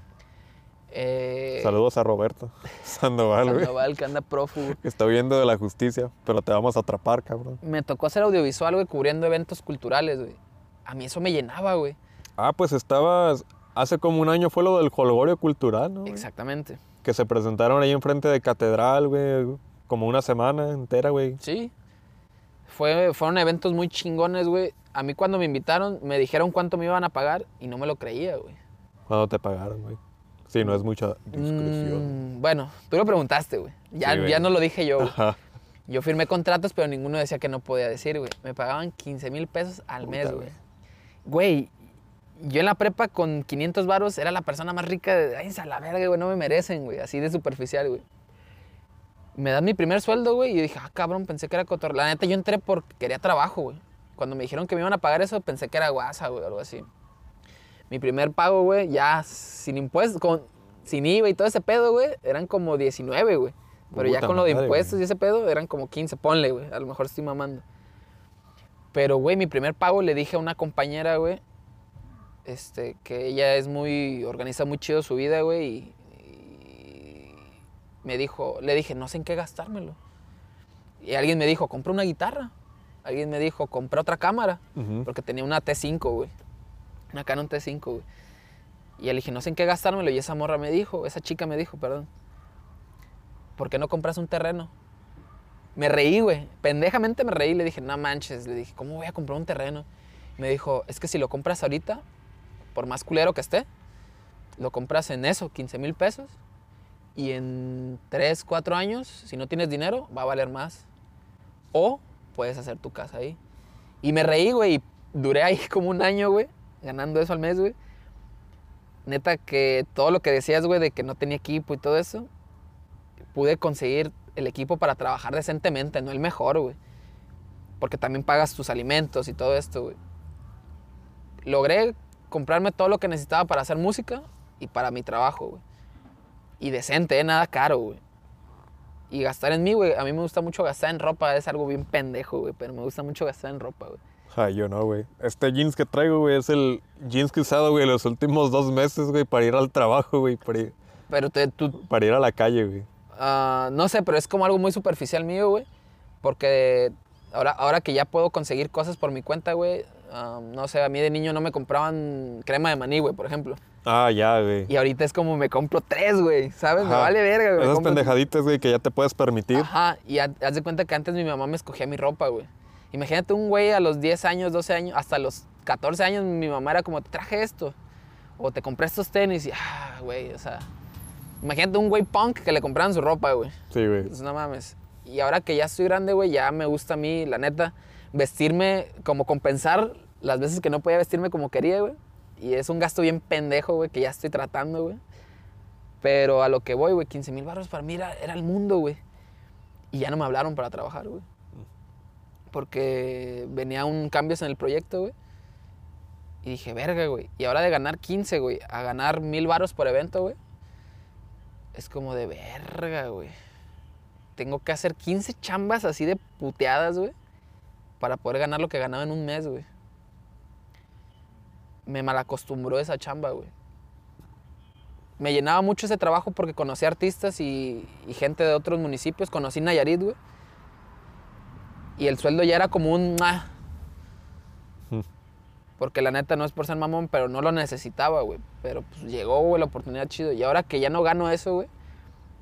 Eh, Saludos a Roberto Sandoval, güey. Sandoval, que anda prófugo. que Está huyendo de la justicia, pero te vamos a atrapar, cabrón. Me tocó hacer audiovisual, güey, cubriendo eventos culturales, güey. A mí eso me llenaba, güey. Ah, pues estabas. Hace como un año fue lo del Holgorio Cultural, ¿no? güey? Exactamente. Que se presentaron ahí enfrente de Catedral, güey. Como una semana entera, güey. Sí. Fue, fueron eventos muy chingones, güey. A mí cuando me invitaron, me dijeron cuánto me iban a pagar y no me lo creía, güey. Cuando te pagaron, güey. Sí, no es mucha discreción. Mm, bueno, tú lo preguntaste, güey. Ya, Sí, ya no lo dije yo, güey. Ajá. Yo firmé contratos, pero ninguno decía que no podía decir, güey. Me pagaban 15 mil pesos al mes, güey. güey. Güey, yo en la prepa con 500 varos era la persona más rica de... Ay, a la verga, güey, no me merecen, güey. Así de superficial, güey. Me dan mi primer sueldo, güey, y yo dije, ah, cabrón, pensé que era cotor. La neta, yo entré porque quería trabajo, güey. Cuando me dijeron que me iban a pagar eso, pensé que era guasa, güey, algo así. Mi primer pago, güey, ya sin impuestos, con, sin IVA y todo ese pedo, güey, eran como 19, güey. Pero ya con lo de madre, impuestos y ese pedo eran como 15, ponle, güey. A lo mejor estoy mamando. Pero, güey, mi primer pago le dije a una compañera, güey, este, que ella es muy, organiza muy chido su vida, güey, y me dijo, le dije, no sé en qué gastármelo. Y alguien me dijo, compra una guitarra. Alguien me dijo, compra otra cámara. Porque tenía una T5, güey. Una Canon T5, güey. Y le dije, no sé en qué gastármelo. Y esa morra me dijo, esa chica me dijo, perdón. ¿Por qué no compras un terreno? Me reí, güey. Pendejamente me reí. Le dije, no manches. Le dije, ¿cómo voy a comprar un terreno? Me dijo, es que si lo compras ahorita, por más culero que esté, lo compras en eso, 15 mil pesos. Y en 3, 4 años, si no tienes dinero, va a valer más. O puedes hacer tu casa ahí. Y me reí, güey. Y duré ahí como un año, güey, ganando eso al mes, güey. Neta que todo lo que decías, güey, de que no tenía equipo y todo eso, pude conseguir el equipo para trabajar decentemente, no el mejor, güey. Porque también pagas tus alimentos y todo esto, güey. Logré comprarme todo lo que necesitaba para hacer música y para mi trabajo, güey. Y decente, ¿eh? nada caro, güey. Y gastar en mí, güey. A mí me gusta mucho gastar en ropa. Es algo bien pendejo, güey. Pero me gusta mucho gastar en ropa, güey. Ay, yo no, güey. Este jeans que traigo, güey, es el jeans que he usado, güey, los últimos dos meses, güey, para ir al trabajo, güey, para ir, Pero te- tú, para ir a la calle, güey. ah, no sé, pero es como algo muy superficial mío, güey. Porque ahora, ahora que ya puedo conseguir cosas por mi cuenta, güey. ah, no sé, a mí de niño no me compraban crema de maní, güey, por ejemplo. Ah, ya, güey. Y ahorita es como me compro tres, güey. ¿Sabes? Me vale verga, güey. Esas pendejaditas, güey, que ya te puedes permitir. Ajá, y haz de cuenta que antes mi mamá me escogía mi ropa, güey. Imagínate un güey a los 10 años, 12 años, hasta los 14 años, mi mamá era como, te traje esto. O te compré estos tenis y, ah, güey, o sea. Imagínate un güey punk que le compraran su ropa, güey. Sí, güey. Pues no mames. Y ahora que ya estoy grande, güey, ya me gusta a mí, la neta, vestirme, como compensar las veces que no podía vestirme como quería, güey. Y es un gasto bien pendejo, güey, que ya estoy tratando, güey. Pero a lo que voy, güey, 15 mil barros para mí era, el mundo, güey. Y ya no me hablaron para trabajar, güey. Porque venía un cambios en el proyecto, güey. Y dije, verga, güey. Y ahora de ganar 15, güey, a ganar mil varos por evento, güey. Es como de verga, güey. Tengo que hacer 15 chambas así de puteadas, güey. Para poder ganar lo que ganaba en un mes, güey. Me malacostumbró esa chamba, güey. Me llenaba mucho ese trabajo porque conocí artistas y, y gente de otros municipios. Conocí Nayarit, güey. Y el sueldo ya era como un... "Ah". Mm. Porque la neta no es por ser mamón, pero no lo necesitaba, güey. Pero pues llegó, güey, la oportunidad chido. Y ahora que ya no gano eso, güey,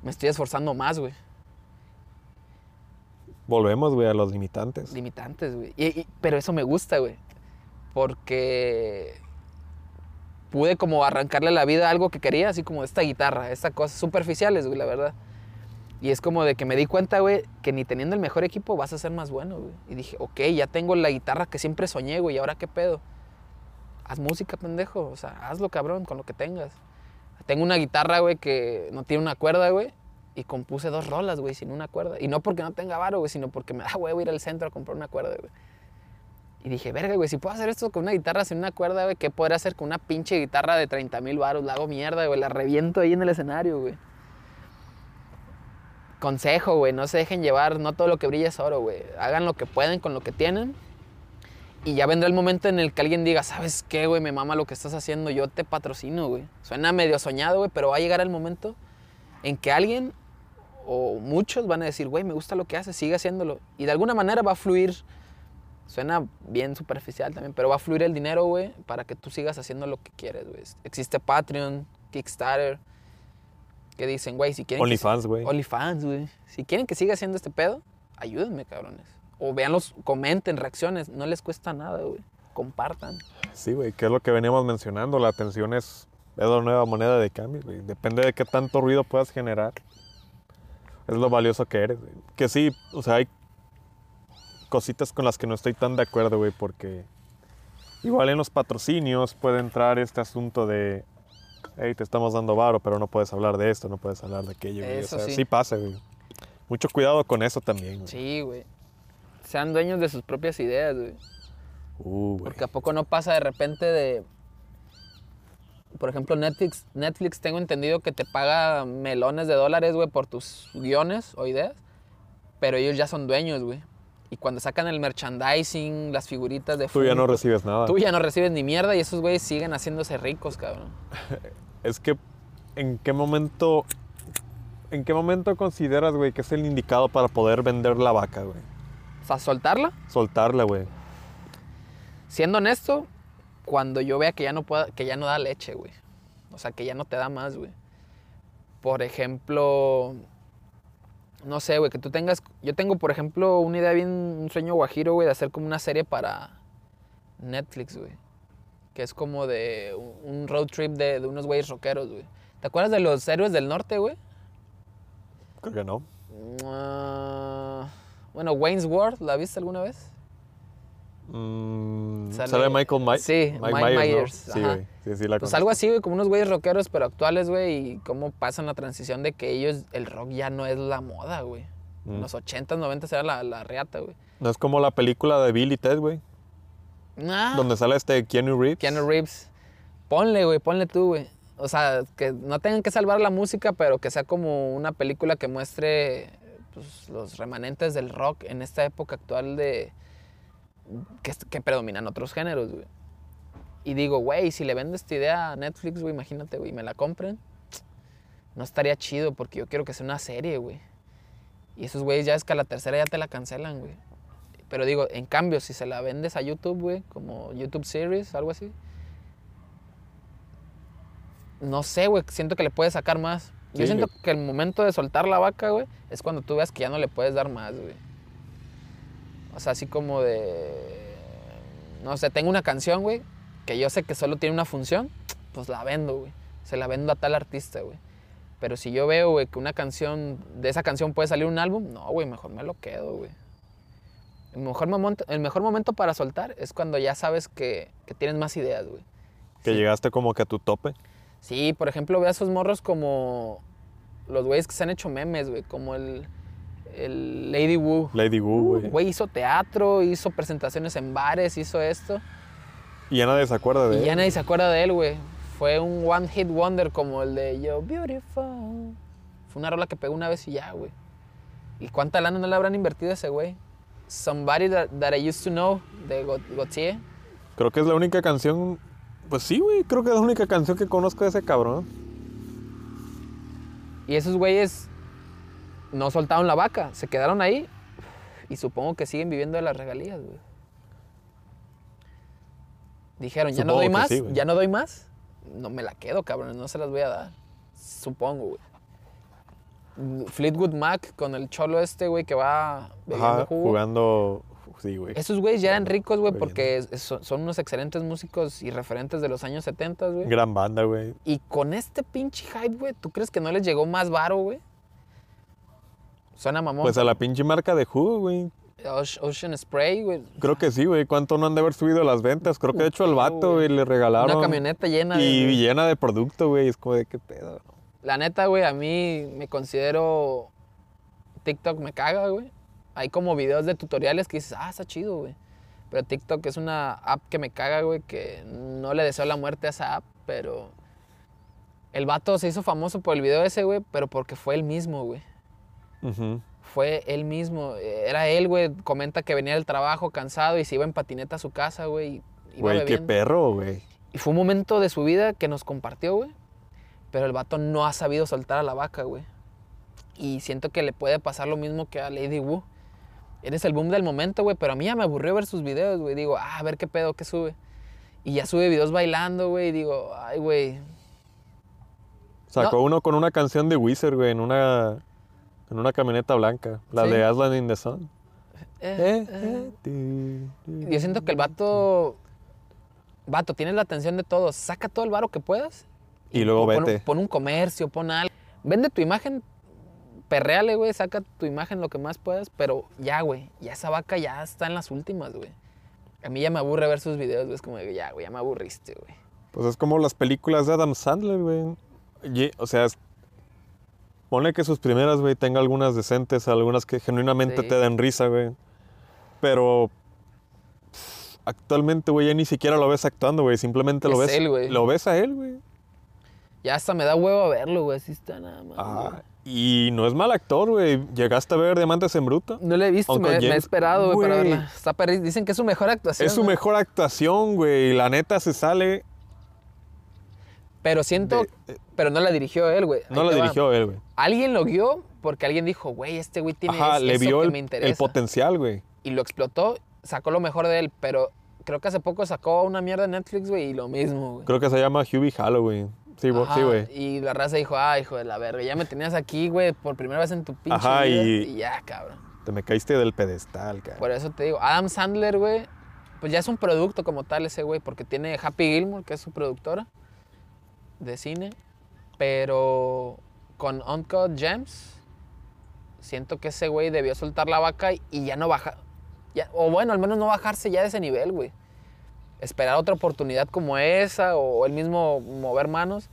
me estoy esforzando más, güey. Volvemos, güey, a los limitantes. Limitantes, güey. Y- y- pero eso me gusta, güey. Porque pude como arrancarle la vida a algo que quería, así como esta guitarra, estas cosas superficiales, güey, la verdad. Y es como de que me di cuenta, güey, que ni teniendo el mejor equipo vas a ser más bueno, güey. Y dije, ok, ya tengo la guitarra que siempre soñé, güey, ¿y ahora qué pedo? Haz música, pendejo. O sea, hazlo, cabrón, con lo que tengas. Tengo una guitarra, güey, que no tiene una cuerda, güey. Y compuse dos rolas, güey, sin una cuerda. Y no porque no tenga varo, güey, sino porque me da huevo ir al centro a comprar una cuerda, güey. Y dije, verga, güey, si puedo hacer esto con una guitarra sin una cuerda, güey, ¿qué podría hacer con una pinche guitarra de 30 mil baros? La hago mierda, güey, la reviento ahí en el escenario, güey. Consejo, güey, no se dejen llevar, no todo lo que brilla es oro, güey. Hagan lo que pueden con lo que tienen. Y ya vendrá el momento en el que alguien diga, ¿sabes qué, güey? Me mama lo que estás haciendo, yo te patrocino, güey. Suena medio soñado, güey, pero va a llegar el momento en que alguien o muchos van a decir, güey, me gusta lo que haces, sigue haciéndolo. Y de alguna manera va a fluir, suena bien superficial también, pero va a fluir el dinero, güey, para que tú sigas haciendo lo que quieres, güey. Existe Patreon, Kickstarter, que dicen, güey, si quieren... OnlyFans, güey. OnlyFans, güey. Si quieren que siga haciendo este pedo, ayúdenme, cabrones. O véanlos, comenten, reacciones. No les cuesta nada, güey. Compartan. Sí, güey, que es lo que veníamos mencionando. La atención es, es la nueva moneda de cambio, güey. Depende de qué tanto ruido puedas generar. Es lo valioso que eres, güey. Que sí, o sea, hay cositas con las que no estoy tan de acuerdo, güey, porque igual en los patrocinios puede entrar este asunto de, hey, te estamos dando varo, pero no puedes hablar de esto, no puedes hablar de aquello, güey. O Eso sea, sí. sí pasa, güey. Mucho cuidado con eso también, güey. Sí, güey. Sean dueños de sus propias ideas, güey. Uh, güey. Porque a poco no pasa de repente de... Por ejemplo, Netflix, Netflix tengo entendido que te paga melones de dólares, güey, por tus guiones o ideas. Pero ellos ya son dueños, güey. Y cuando sacan el merchandising, las figuritas de Tú ya no recibes nada. Tú ya no recibes ni mierda y esos güeyes siguen haciéndose ricos, cabrón. Es que, ¿en qué momento, en qué momento consideras, güey, que es el indicado para poder vender la vaca, güey? O sea, soltarla, Soltarla, güey. siendo honesto, cuando yo vea que ya no pueda, que ya no da leche, güey. O sea, que ya no te da más, güey. Por ejemplo, no sé, güey, que tú tengas, yo tengo, por ejemplo, una idea bien, un sueño guajiro, güey, de hacer como una serie para Netflix, güey. Que es como de un road trip de, de unos güeyes rockeros, güey. ¿Te acuerdas de los héroes del norte, güey? Creo que no. Ah, bueno, Wayne's World, ¿la viste alguna vez? Mm, Sale- ¿Sale, Michael Myers? Sí, Mike Myers, ¿no? Sí, güey. Sí, sí, la Pues algo así, güey, como unos güeyes rockeros, pero actuales, güey, y cómo pasan la transición de que ellos, el rock ya no es la moda, güey. En Mm. los 80s, 90s era la, la reata, güey. No es como la película de Bill y Ted, güey. Nah, Donde sale este Keanu Reeves. Keanu Reeves. Ponle, güey, ponle tú, güey. O sea, que no tengan que salvar la música, pero que sea como una película que muestre pues, los remanentes del rock en esta época actual de... que, que predominan otros géneros, güey. Y digo, güey, si le vendo esta idea a Netflix, güey, imagínate, güey, me la compren. No estaría chido porque yo quiero que sea una serie, güey. Y esos güeyes ya es que a la tercera ya te la cancelan, güey. Pero digo, en cambio, si se la vendes a YouTube, güey, como YouTube Series, algo así. No sé, güey, siento que le puedes sacar más. Yo siento yo- que el momento de soltar la vaca, güey, es cuando tú veas que ya no le puedes dar más, güey. O sea, así como de... No sé, tengo una canción, güey, que yo sé que solo tiene una función, pues la vendo, güey. Se la vendo a tal artista, güey. Pero si yo veo, güey, que una canción, de esa canción puede salir un álbum, no, güey, mejor me lo quedo, güey. El mejor, momento, el mejor momento para soltar es cuando ya sabes que, que tienes más ideas, güey. Que Sí. llegaste como que a tu tope. Sí, por ejemplo, ve a esos morros como los güeyes que se han hecho memes, güey, como el, el Lady Wu. Lady Wu, Uh, güey. Güey, hizo teatro, hizo presentaciones en bares, hizo esto. Y ya nadie se acuerda de Y él. ya nadie se acuerda de él, güey. Fue un one hit wonder como el de Yo Beautiful. Fue una rola que pegó una vez y ya, güey. ¿Y cuánta lana no le habrán invertido a ese güey? Somebody that, that I used to know de Gautier. Creo que es la única canción. Pues sí, güey. Creo que es la única canción que conozco de ese cabrón. Y esos güeyes no soltaron la vaca, se quedaron ahí. Y supongo que siguen viviendo de las regalías, güey. Dijeron, ya no doy más, sí, ya no doy más. No me la quedo, cabrón, no se las voy a dar. Supongo, güey. Fleetwood Mac con el cholo este, güey, que va Ajá, jugo. jugando. Sí, güey. Esos güeyes ya eran ricos, güey, porque son, son unos excelentes músicos y referentes de los años 70, güey. Gran banda, güey. Y con este pinche hype, güey, ¿tú crees que no les llegó más varo, güey? Suena mamón. Pues a la pinche marca de jugo, güey. Oce- Ocean Spray, güey. Creo que sí, güey. ¿Cuánto no han de haber subido las ventas? Creo que de hecho al vato, güey, le regalaron. Una camioneta llena Y de... llena de producto, güey. Es como de qué pedo. La neta, güey, a mí me considero... TikTok me caga, güey. Hay como videos de tutoriales que dices, ah, está chido, güey. Pero TikTok es una app que me caga, güey, que no le deseo la muerte a esa app, pero... El vato se hizo famoso por el video ese, güey, pero porque fue él mismo, güey. Fue él mismo. eh, Era él, güey. Comenta que venía del trabajo cansado y se iba en patineta a su casa, güey. Güey, qué perro, güey. Y fue un momento de su vida que nos compartió, güey. Pero el vato no ha sabido soltar a la vaca, güey. Y siento que le puede pasar lo mismo que a Lady Wu. Eres el boom del momento, güey. Pero a mí ya me aburrió ver sus videos, güey. Digo, ah, a ver qué pedo, qué sube. Y ya sube videos bailando, güey. Y digo, ay, güey. Sacó No. uno con una canción de Wizard, güey, en una, en una camioneta blanca. La Sí. de Aslan in the Sun. eh, Eh, eh. Yo siento que el vato. Vato, tienes la atención de todos. Saca todo el varo que puedas. Y luego pon, vete. Pon un comercio, pon algo. Vende tu imagen, perreale, güey. Saca tu imagen lo que más puedas. Pero ya, güey. Ya esa vaca ya está en las últimas, güey. A mí ya me aburre ver sus videos, güey. Es como, ya, güey, ya me aburriste, güey. Pues es como las películas de Adam Sandler, güey. O sea, ponle que sus primeras, güey, tenga algunas decentes, algunas que genuinamente Sí. te den risa, güey. Pero pff, actualmente, güey, ya ni siquiera lo ves actuando, güey. Simplemente lo Es ves. él, güey. Lo ves a él, güey. Ya hasta me da huevo a verlo, güey. Así está nada más. Güey. Y no es mal actor, güey. ¿Llegaste a ver Diamantes en Bruto? No le he visto, me, me he esperado, güey, para verla. Está Dicen que es su mejor actuación. Es su mejor actuación, güey. La neta se sale. Pero siento. de- pero no la dirigió él, güey. no Ahí la va. dirigió él, güey. Alguien lo guió porque alguien dijo, güey, este güey tiene Ajá, es- le eso vio que el, me el interesa. potencial, güey. y lo explotó, sacó lo mejor de él, pero creo que hace poco sacó una mierda en Netflix, güey, y lo mismo, güey. Creo que se llama Hubie Halloween. Sí, Ajá, sí, güey. Y la raza dijo, ah, hijo de la verga, ya me tenías aquí, güey, por primera vez en tu pinche Ajá, vida", y- y ya, cabrón. Te me caíste del pedestal, cara. Por eso te digo, Adam Sandler, güey, pues ya es un producto como tal ese güey, porque tiene Happy Gilmore, que es su productora de cine, pero con Uncut Gems, siento que ese güey debió soltar la vaca y ya no bajar, o bueno, al menos no bajarse ya de ese nivel, güey. Esperar otra oportunidad como esa, o él mismo mover manos,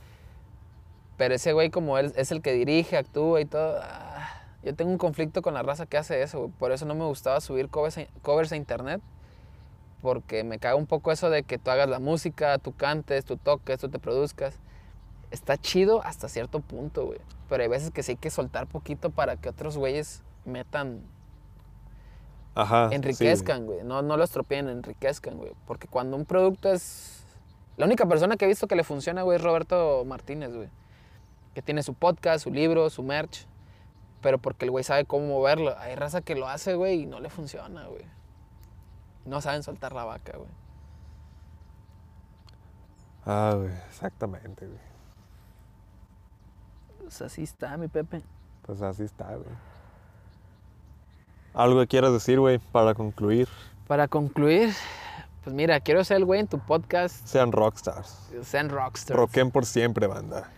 pero ese güey como él es el que dirige, actúa y todo, ah, yo tengo un conflicto con la raza que hace eso, güey. Por eso no me gustaba subir covers a, covers a internet. Porque me caga un poco eso de que tú hagas la música, tú cantes, tú toques, tú te produzcas. Está chido hasta cierto punto, güey. Pero hay veces que sí hay que soltar poquito para que otros güeyes metan, Ajá. sí, enriquezcan, güey. No, no lo estropeen, enriquezcan, güey. Porque cuando un producto es... La única persona que he visto que le funciona, güey, es Roberto Martínez, güey. Que tiene su podcast, su libro, su merch. Pero porque el güey sabe cómo moverlo. Hay raza que lo hace, güey, y no le funciona, güey. No saben soltar la vaca, güey. Ah, güey, exactamente, güey. Pues así está, mi Pepe. Pues así está, güey. ¿Algo que quieras decir, güey, para concluir? Para concluir, pues mira, quiero ser el güey en tu podcast. Sean rockstars. Sean rockstars. Roquen por siempre, banda.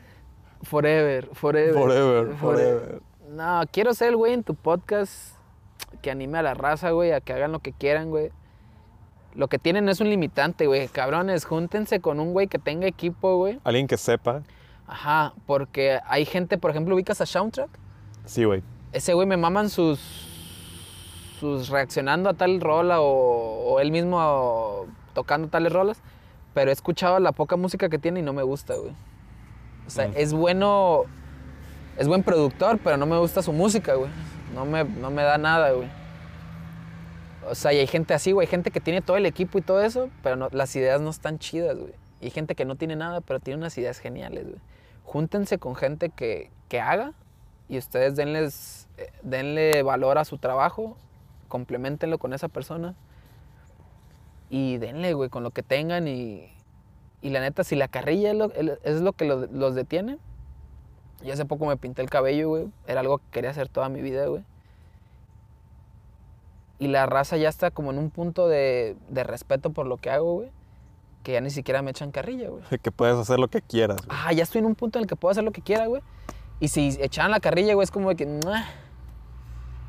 Forever, forever. Forever, forever. No, quiero ser el güey en tu podcast que anime a la raza, güey, a que hagan lo que quieran, güey. Lo que tienen es un limitante, güey. Cabrones, júntense con un güey que tenga equipo, güey. Alguien que sepa. Ajá, porque hay gente, por ejemplo, ubicas a Soundtrack. Sí, güey. Ese güey me maman sus. sus reaccionando a tal rola o, o él mismo tocando tales rolas. Pero he escuchado la poca música que tiene y no me gusta, güey. O sea, Mm. es bueno. Es buen productor, pero no me gusta su música, güey. No me, no me da nada, güey. O sea, y hay gente así, güey. Hay gente que tiene todo el equipo y todo eso, pero no- las ideas no están chidas, güey. Y hay gente que no tiene nada, pero tiene unas ideas geniales, güey. Júntense con gente que, que haga y ustedes denles, eh, denle valor a su trabajo, complementenlo con esa persona y denle, güey, con lo que tengan y, y la neta, si la carrilla es lo, es lo que lo- los detiene, yo hace poco me pinté el cabello, güey, era algo que quería hacer toda mi vida, güey. Y la raza ya está como en un punto de, de respeto por lo que hago, güey, que ya ni siquiera me echan carrilla, güey. Que puedes hacer lo que quieras, güey. Ah, ya estoy en un punto en el que puedo hacer lo que quiera, güey. Y si echaran la carrilla, güey, es como de que.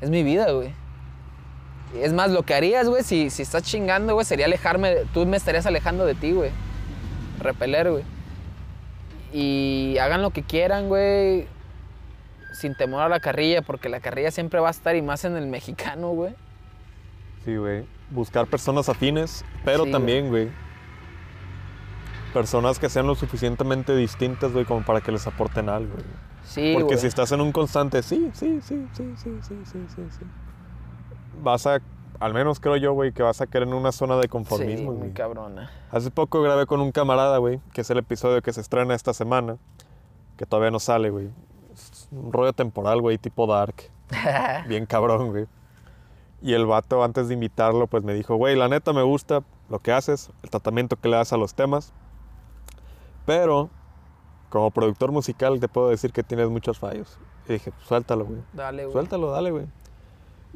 Es mi vida, güey. Es más, lo que harías, güey, si, si estás chingando, güey, sería alejarme. tú me estarías alejando de ti, güey. Repeler, güey. Y hagan lo que quieran, güey. Sin temor a la carrilla, porque la carrilla siempre va a estar y más en el mexicano, güey. Sí, güey. Buscar personas afines, pero Sí, también, güey. Personas que sean lo suficientemente distintas, güey, como para que les aporten algo, güey. Sí, Porque güey. si estás en un constante, sí, sí, sí, sí, sí, sí, sí, sí, sí. Vas a, al menos creo yo, güey, que vas a caer en una zona de Sí, conformismo, muy güey. cabrona. Hace poco grabé con un camarada, güey, que es el episodio que se estrena esta semana, que todavía no sale, güey. Es un rollo temporal, güey, tipo dark. Bien cabrón, güey. Y el vato, antes de invitarlo, pues me dijo, güey, la neta me gusta lo que haces, el tratamiento que le das a los temas. Pero, como productor musical, te puedo decir que tienes muchos fallos. Y dije, pues, suéltalo, güey. Dale, güey. Suéltalo, dale, güey.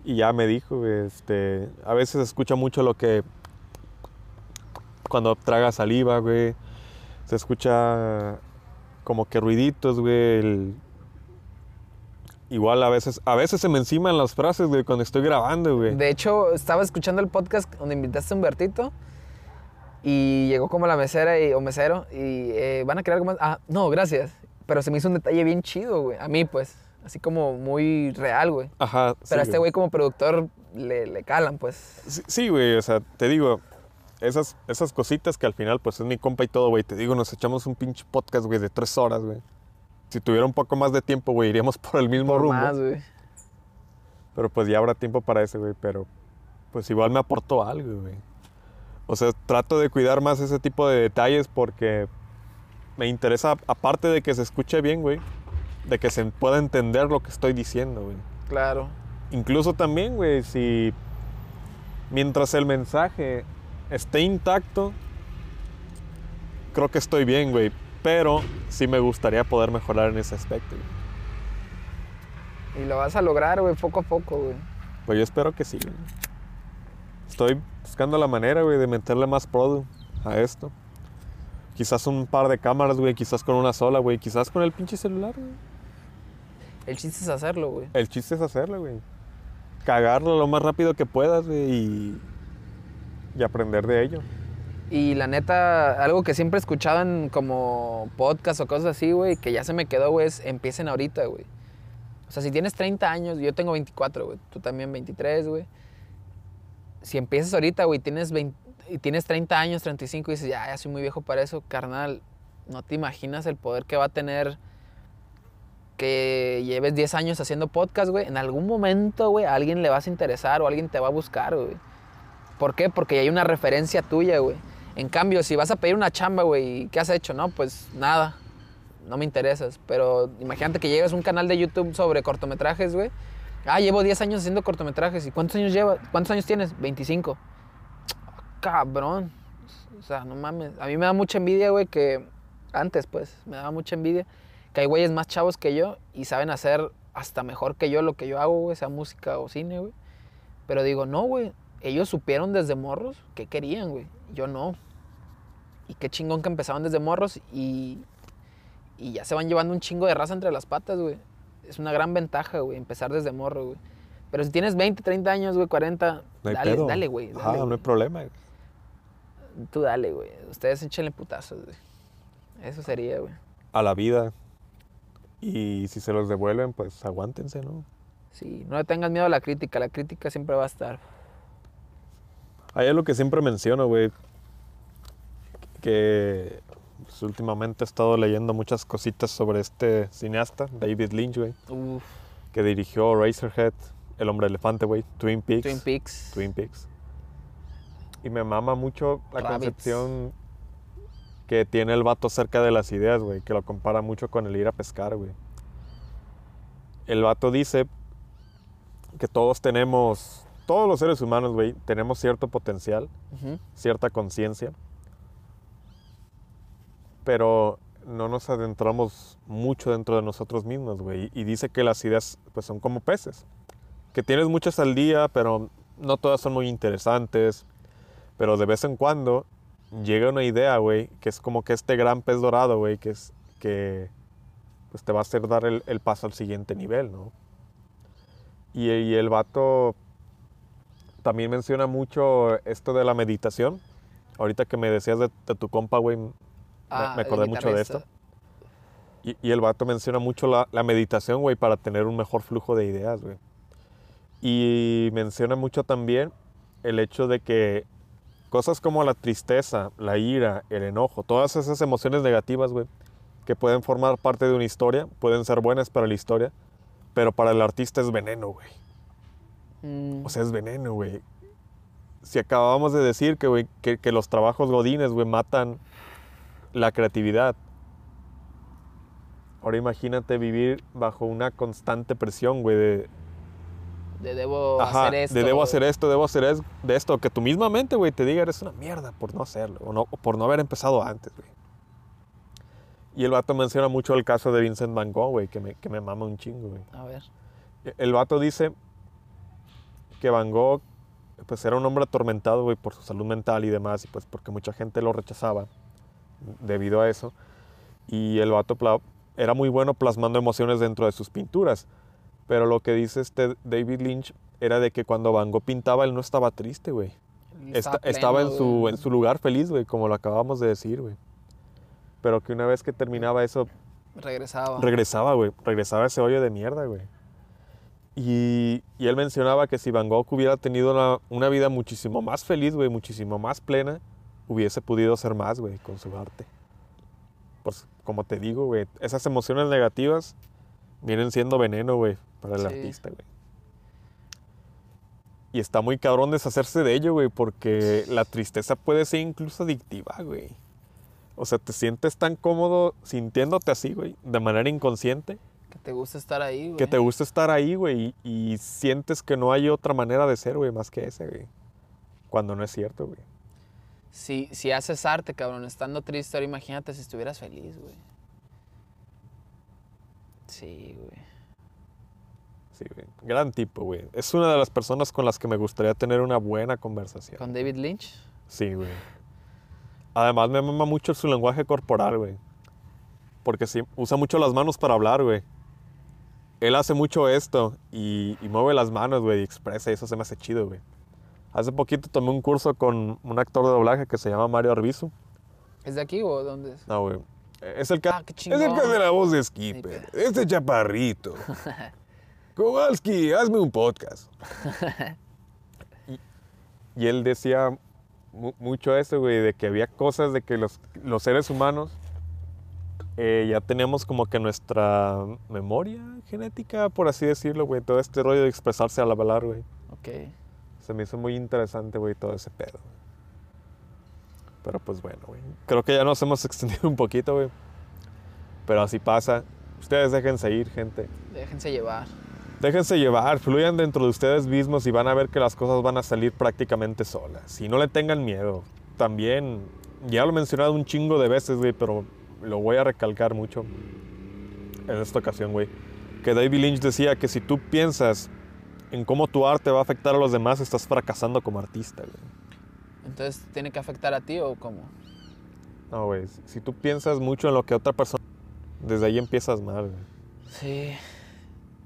Y ya me dijo, güey, este, a veces se escucha mucho lo que cuando traga saliva, güey, se escucha como que ruiditos, güey. el- Igual a veces, a veces se me enciman las frases, güey, cuando estoy grabando, güey. De hecho, estaba escuchando el podcast donde invitaste a Humbertito y llegó como la mesera y, o mesero y eh, van a querer algo más. Ah, no, gracias. Pero se me hizo un detalle bien chido, güey. A mí, pues. Así como muy real, güey. Ajá. Pero a este güey como productor le, le calan, pues. Sí, güey, o sea, te digo, esas, esas cositas que al final, pues es mi compa y todo, güey. Te digo, nos echamos un pinche podcast, güey, de tres horas, güey. Si tuviera un poco más de tiempo, güey, iríamos por el mismo Por rumbo. más, güey. Pero pues ya habrá tiempo para ese, güey. Pero pues igual me aportó algo, güey. O sea, trato de cuidar más ese tipo de detalles porque me interesa, aparte de que se escuche bien, güey, de que se pueda entender lo que estoy diciendo, güey. Claro. Incluso también, güey, si mientras el mensaje esté intacto, creo que estoy bien, güey. Pero sí me gustaría poder mejorar en ese aspecto, güey. Y lo vas a lograr, güey, poco a poco, güey. Pues yo espero que sí, güey. Estoy buscando la manera, güey, de meterle más produ a esto. Quizás un par de cámaras, güey, quizás con una sola, güey, quizás con el pinche celular, güey. El chiste es hacerlo, güey. El chiste es hacerlo, güey. Cagarlo lo más rápido que puedas, güey, y, y aprender de ello. Y la neta, algo que siempre he escuchado en como podcast o cosas así, güey, que ya se me quedó, güey, es empiecen ahorita, güey. O sea, si tienes 30 años, yo tengo 24, güey, tú también 23, güey. Si empiezas ahorita, güey, tienes 20 y tienes 30 años, 35 y dices, ya, ya soy muy viejo para eso, carnal, no te imaginas el poder que va a tener que lleves 10 años haciendo podcast, güey. En algún momento, güey, a alguien le vas a interesar o alguien te va a buscar, güey. ¿Por qué? Porque hay una referencia tuya, güey. En cambio, si vas a pedir una chamba, güey, ¿qué has hecho? No, pues nada. No me interesas. Pero imagínate que lleves un canal de YouTube sobre cortometrajes, güey. Ah, llevo 10 años haciendo cortometrajes. ¿Y cuántos años llevas? ¿Cuántos años tienes? 25. Cabrón. O sea, no mames. A mí me da mucha envidia, güey, que antes, pues, me daba mucha envidia que hay güeyes más chavos que yo y saben hacer hasta mejor que yo lo que yo hago, güey, sea música o cine, güey. Pero digo, no, güey. Ellos supieron desde morros qué querían, güey. Yo no. Y qué chingón que empezaban desde morros y, y ya se van llevando un chingo de raza entre las patas, güey. Es una gran ventaja, güey, empezar desde morro, güey. Pero si tienes 20, 30 años, güey, 40, No hay dale, pedo. dale, güey. Ajá, dale, no hay problema. Tú dale, güey. Ustedes échenle putazos, güey. Eso sería, güey. A la vida. Y si se los devuelven, pues aguántense, ¿no? Sí, no le tengas miedo a la crítica. La crítica siempre va a estar. Hay algo que siempre menciono, güey. que pues, últimamente he estado leyendo muchas cositas sobre este cineasta, David Lynch, güey, Uf, que dirigió Razorhead, El Hombre Elefante, güey, Twin Peaks. Twin Peaks. Twin Peaks. Y me mama mucho la concepción que tiene el vato acerca de las ideas, güey, que lo compara mucho con el ir a pescar, güey. El vato dice que todos tenemos, todos los seres humanos, güey, tenemos cierto potencial, cierta conciencia, pero no nos adentramos mucho dentro de nosotros mismos, güey. Y dice que las ideas, pues, son como peces, que tienes muchas al día, pero no todas son muy interesantes, pero de vez en cuando llega una idea, güey, que es como que este gran pez dorado, güey, que es que pues te va a hacer dar el, paso al siguiente nivel, ¿no? Y, el vato también menciona mucho esto de la meditación. Ahorita que me decías de, tu compa, güey, Ah, me acordé mucho de esto. Y, y el vato menciona mucho la, la meditación, güey, para tener un mejor flujo de ideas, güey. Y menciona mucho también el hecho de que cosas como la tristeza, la ira, el enojo, todas esas emociones negativas, güey, que pueden formar parte de una historia, pueden ser buenas para la historia, pero para el artista es veneno, güey. Mm, O sea, es veneno, güey. Si acabamos de decir que, güey, que, que los trabajos godines, güey, matan la creatividad. Ahora imagínate vivir bajo una constante presión, güey, de, de debo ajá, hacer esto. de debo hacer esto, debo hacer es- de esto, que tu misma mente, güey, te diga eres una mierda por no hacerlo, o, no, o por no haber empezado antes, güey. Y el vato menciona mucho el caso de Vincent Van Gogh, güey, que me, que me mama un chingo, güey. A ver. El vato dice que Van Gogh pues era un hombre atormentado, güey, por su salud mental y demás, y pues porque mucha gente lo rechazaba debido a eso. Y el vato era muy bueno plasmando emociones dentro de sus pinturas. Pero lo que dice este David Lynch era de que cuando Van Gogh pintaba, él no estaba triste, güey. Pleno, estaba en su, güey. en su lugar feliz, güey, como lo acabamos de decir, güey. Pero que una vez que terminaba eso, Regresaba. regresaba, güey. Regresaba ese hoyo de mierda, güey. Y, y él mencionaba que si Van Gogh hubiera tenido una, una vida muchísimo más feliz, güey, muchísimo más plena, hubiese podido hacer más, güey, con su arte. Pues, como te digo, güey, esas emociones negativas vienen siendo veneno, güey, para el Sí. artista, güey. Y está muy cabrón deshacerse de ello, güey, porque la tristeza puede ser incluso adictiva, güey. O sea, te sientes tan cómodo sintiéndote así, güey, de manera inconsciente, Que te gusta estar ahí, güey. que te gusta estar ahí, güey, y, y sientes que no hay otra manera de ser, güey, más que ese, güey. Cuando no es cierto, güey. Si, si haces arte, cabrón, estando triste, ahora imagínate si estuvieras feliz, güey. Sí, güey. Sí, güey. Gran tipo, güey. Es una de las personas con las que me gustaría tener una buena conversación. Con David Lynch. Sí, güey. Además me mama mucho su lenguaje corporal, güey. Porque sí, usa mucho las manos para hablar, güey. Él hace mucho esto y, y mueve las manos, güey, y expresa, y eso se me hace chido, güey. Hace poquito tomé un curso con un actor de doblaje que se llama Mario Arbizu. ¿Es de aquí o dónde es? No, güey. Es el que, Ah, es el que hace la voz de Skipper. Este chaparrito. Kowalski, hazme un podcast. y, y él decía mu- mucho eso, güey, de que había cosas de que los, los seres humanos eh, ya teníamos como que nuestra memoria genética, por así decirlo, güey. Todo este rollo de expresarse al hablar, güey. Ok. Se me hizo muy interesante, güey, todo ese pedo. Pero pues bueno, güey. Creo que ya nos hemos extendido un poquito, güey. Pero así pasa. Ustedes déjense ir, gente. Déjense llevar. Déjense llevar, fluyan dentro de ustedes mismos y van a ver que las cosas van a salir prácticamente solas. Y no le tengan miedo. También, ya lo he mencionado un chingo de veces, güey, pero lo voy a recalcar mucho en esta ocasión, güey. Que David Lynch decía que si tú piensas en cómo tu arte va a afectar a los demás, estás fracasando como artista, güey. Entonces, ¿tiene que afectar a ti o cómo? No, güey, si- tú piensas mucho en lo que otra persona... Desde ahí empiezas mal, güey. Sí.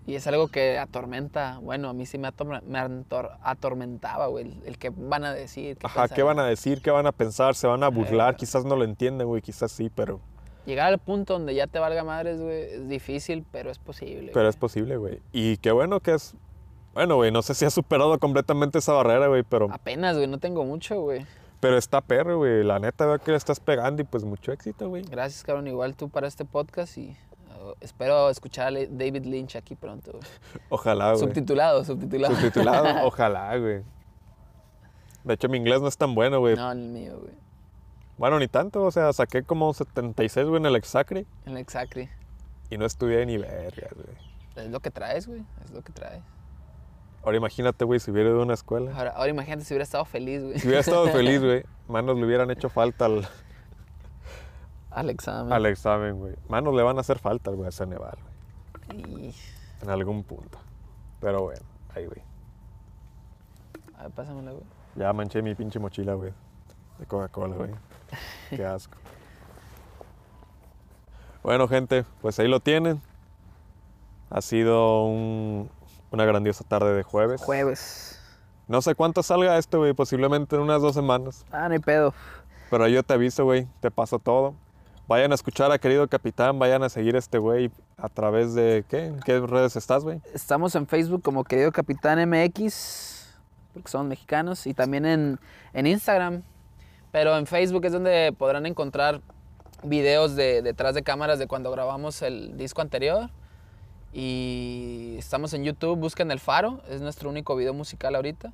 Y es algo que atormenta. Bueno, a mí sí me, atorme- me ator- atormentaba, güey. El, el que van a decir. qué Ajá, ¿qué van a decir? ¿Qué van a pensar? ¿Se van a burlar? Eh. Quizás no lo entienden, güey, quizás sí, pero... Llegar al punto donde ya te valga madres, güey, es difícil, pero es posible. Pero güey. es posible, güey. Y qué bueno que es. Bueno, güey, no sé si has superado completamente esa barrera, güey, pero, Apenas, güey, no tengo mucho, güey. Pero está perro, güey. La neta veo que le estás pegando y pues mucho éxito, güey. Gracias, cabrón. Igual tú para este podcast y uh, espero escuchar a David Lynch aquí pronto. güey. Ojalá, güey. Subtitulado, subtitulado. Subtitulado, ojalá, güey. De hecho, mi inglés no es tan bueno, güey. No, el mío, güey. Bueno, ni tanto, o sea, saqué como 76, güey, en el Exacre El Exacri. y no estudié ni vergas, güey. Es lo que traes, güey. Es lo que traes. Ahora imagínate, güey, si hubiera ido a una escuela. Ahora, ahora imagínate si hubiera estado feliz, güey. Si hubiera estado feliz, güey, manos le hubieran hecho falta al, Al examen. al examen, güey. Manos le van a hacer falta, güey, a Ceneval, güey, Y... en algún punto. Pero bueno, ahí, güey. A ver, pásamela, güey. Ya manché mi pinche mochila, güey, de Coca-Cola, güey. Qué asco. Bueno, gente, pues ahí lo tienen. Ha sido un- una grandiosa tarde de jueves. Jueves. No sé cuánto salga esto, güey, posiblemente en unas dos semanas. Ah, no hay pedo. Pero yo te aviso, güey, te paso todo. Vayan a escuchar a querido capitán, vayan a seguir a este güey a través de, ¿qué? ¿En qué redes estás, güey? Estamos en Facebook como Querido Capitán MX, porque somos mexicanos, y también en, en Instagram. Pero en Facebook es donde podrán encontrar videos de detrás de cámaras de cuando grabamos el disco anterior. Y estamos en YouTube, busquen El Faro, es nuestro único video musical ahorita.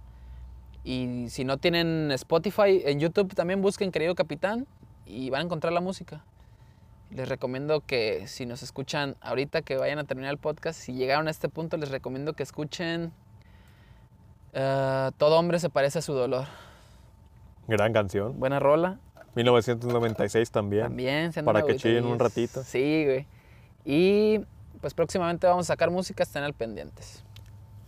Y si no tienen Spotify, en YouTube también busquen Querido Capitán y van a encontrar la música. Les recomiendo que si nos escuchan ahorita que vayan a terminar el podcast, si llegaron a este punto, les recomiendo que escuchen eh, Todo hombre se parece a su dolor. Gran canción. Buena rola. 1996 también. También. se Para que chillen un ratito. Sí, güey. Y pues próximamente vamos a sacar música, estén al pendientes.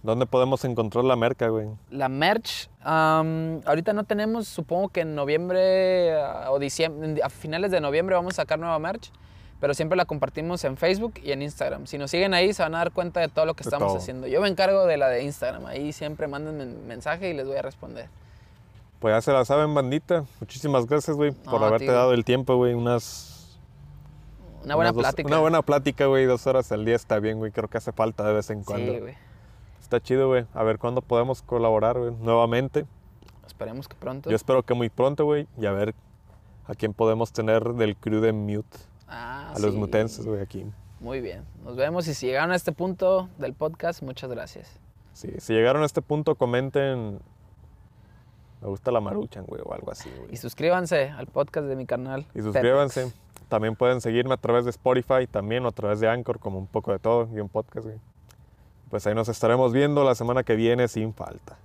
¿Dónde podemos encontrar la merca, güey? La merch, am, ahorita no tenemos, supongo que en noviembre ah, o diciembre, a finales de noviembre vamos a sacar nueva merch, pero siempre la compartimos en Facebook y en Instagram. Si nos siguen ahí se van a dar cuenta de todo lo que De estamos todo. haciendo. Yo me encargo de la de Instagram, ahí siempre manden mensaje y les voy a responder. Pues ya se la saben, bandita. Muchísimas gracias, güey, por No, haberte tío. dado el tiempo, güey. Unas. Una buena dos- plática. Una buena plática, güey. Dos horas al día está bien, güey. Creo que hace falta de vez en cuando. Sí, güey. Está chido, güey. A ver cuándo podemos colaborar, güey, nuevamente. Esperemos que pronto. Yo espero que muy pronto, güey. Y a ver a quién podemos tener del crew de Mute. Ah, A los mutenses, güey, aquí. Muy bien. Nos vemos y si llegaron a este punto del podcast, muchas gracias. Sí, si llegaron a este punto, comenten. Me gusta la maruchan, güey, o algo así, güey. Y suscríbanse al podcast de mi canal. Y suscríbanse. También pueden seguirme a través de Spotify, también o a través de Anchor, como un poco de todo, y un podcast. Pues ahí nos estaremos viendo la semana que viene sin falta.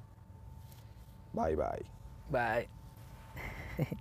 Bye, bye. Bye.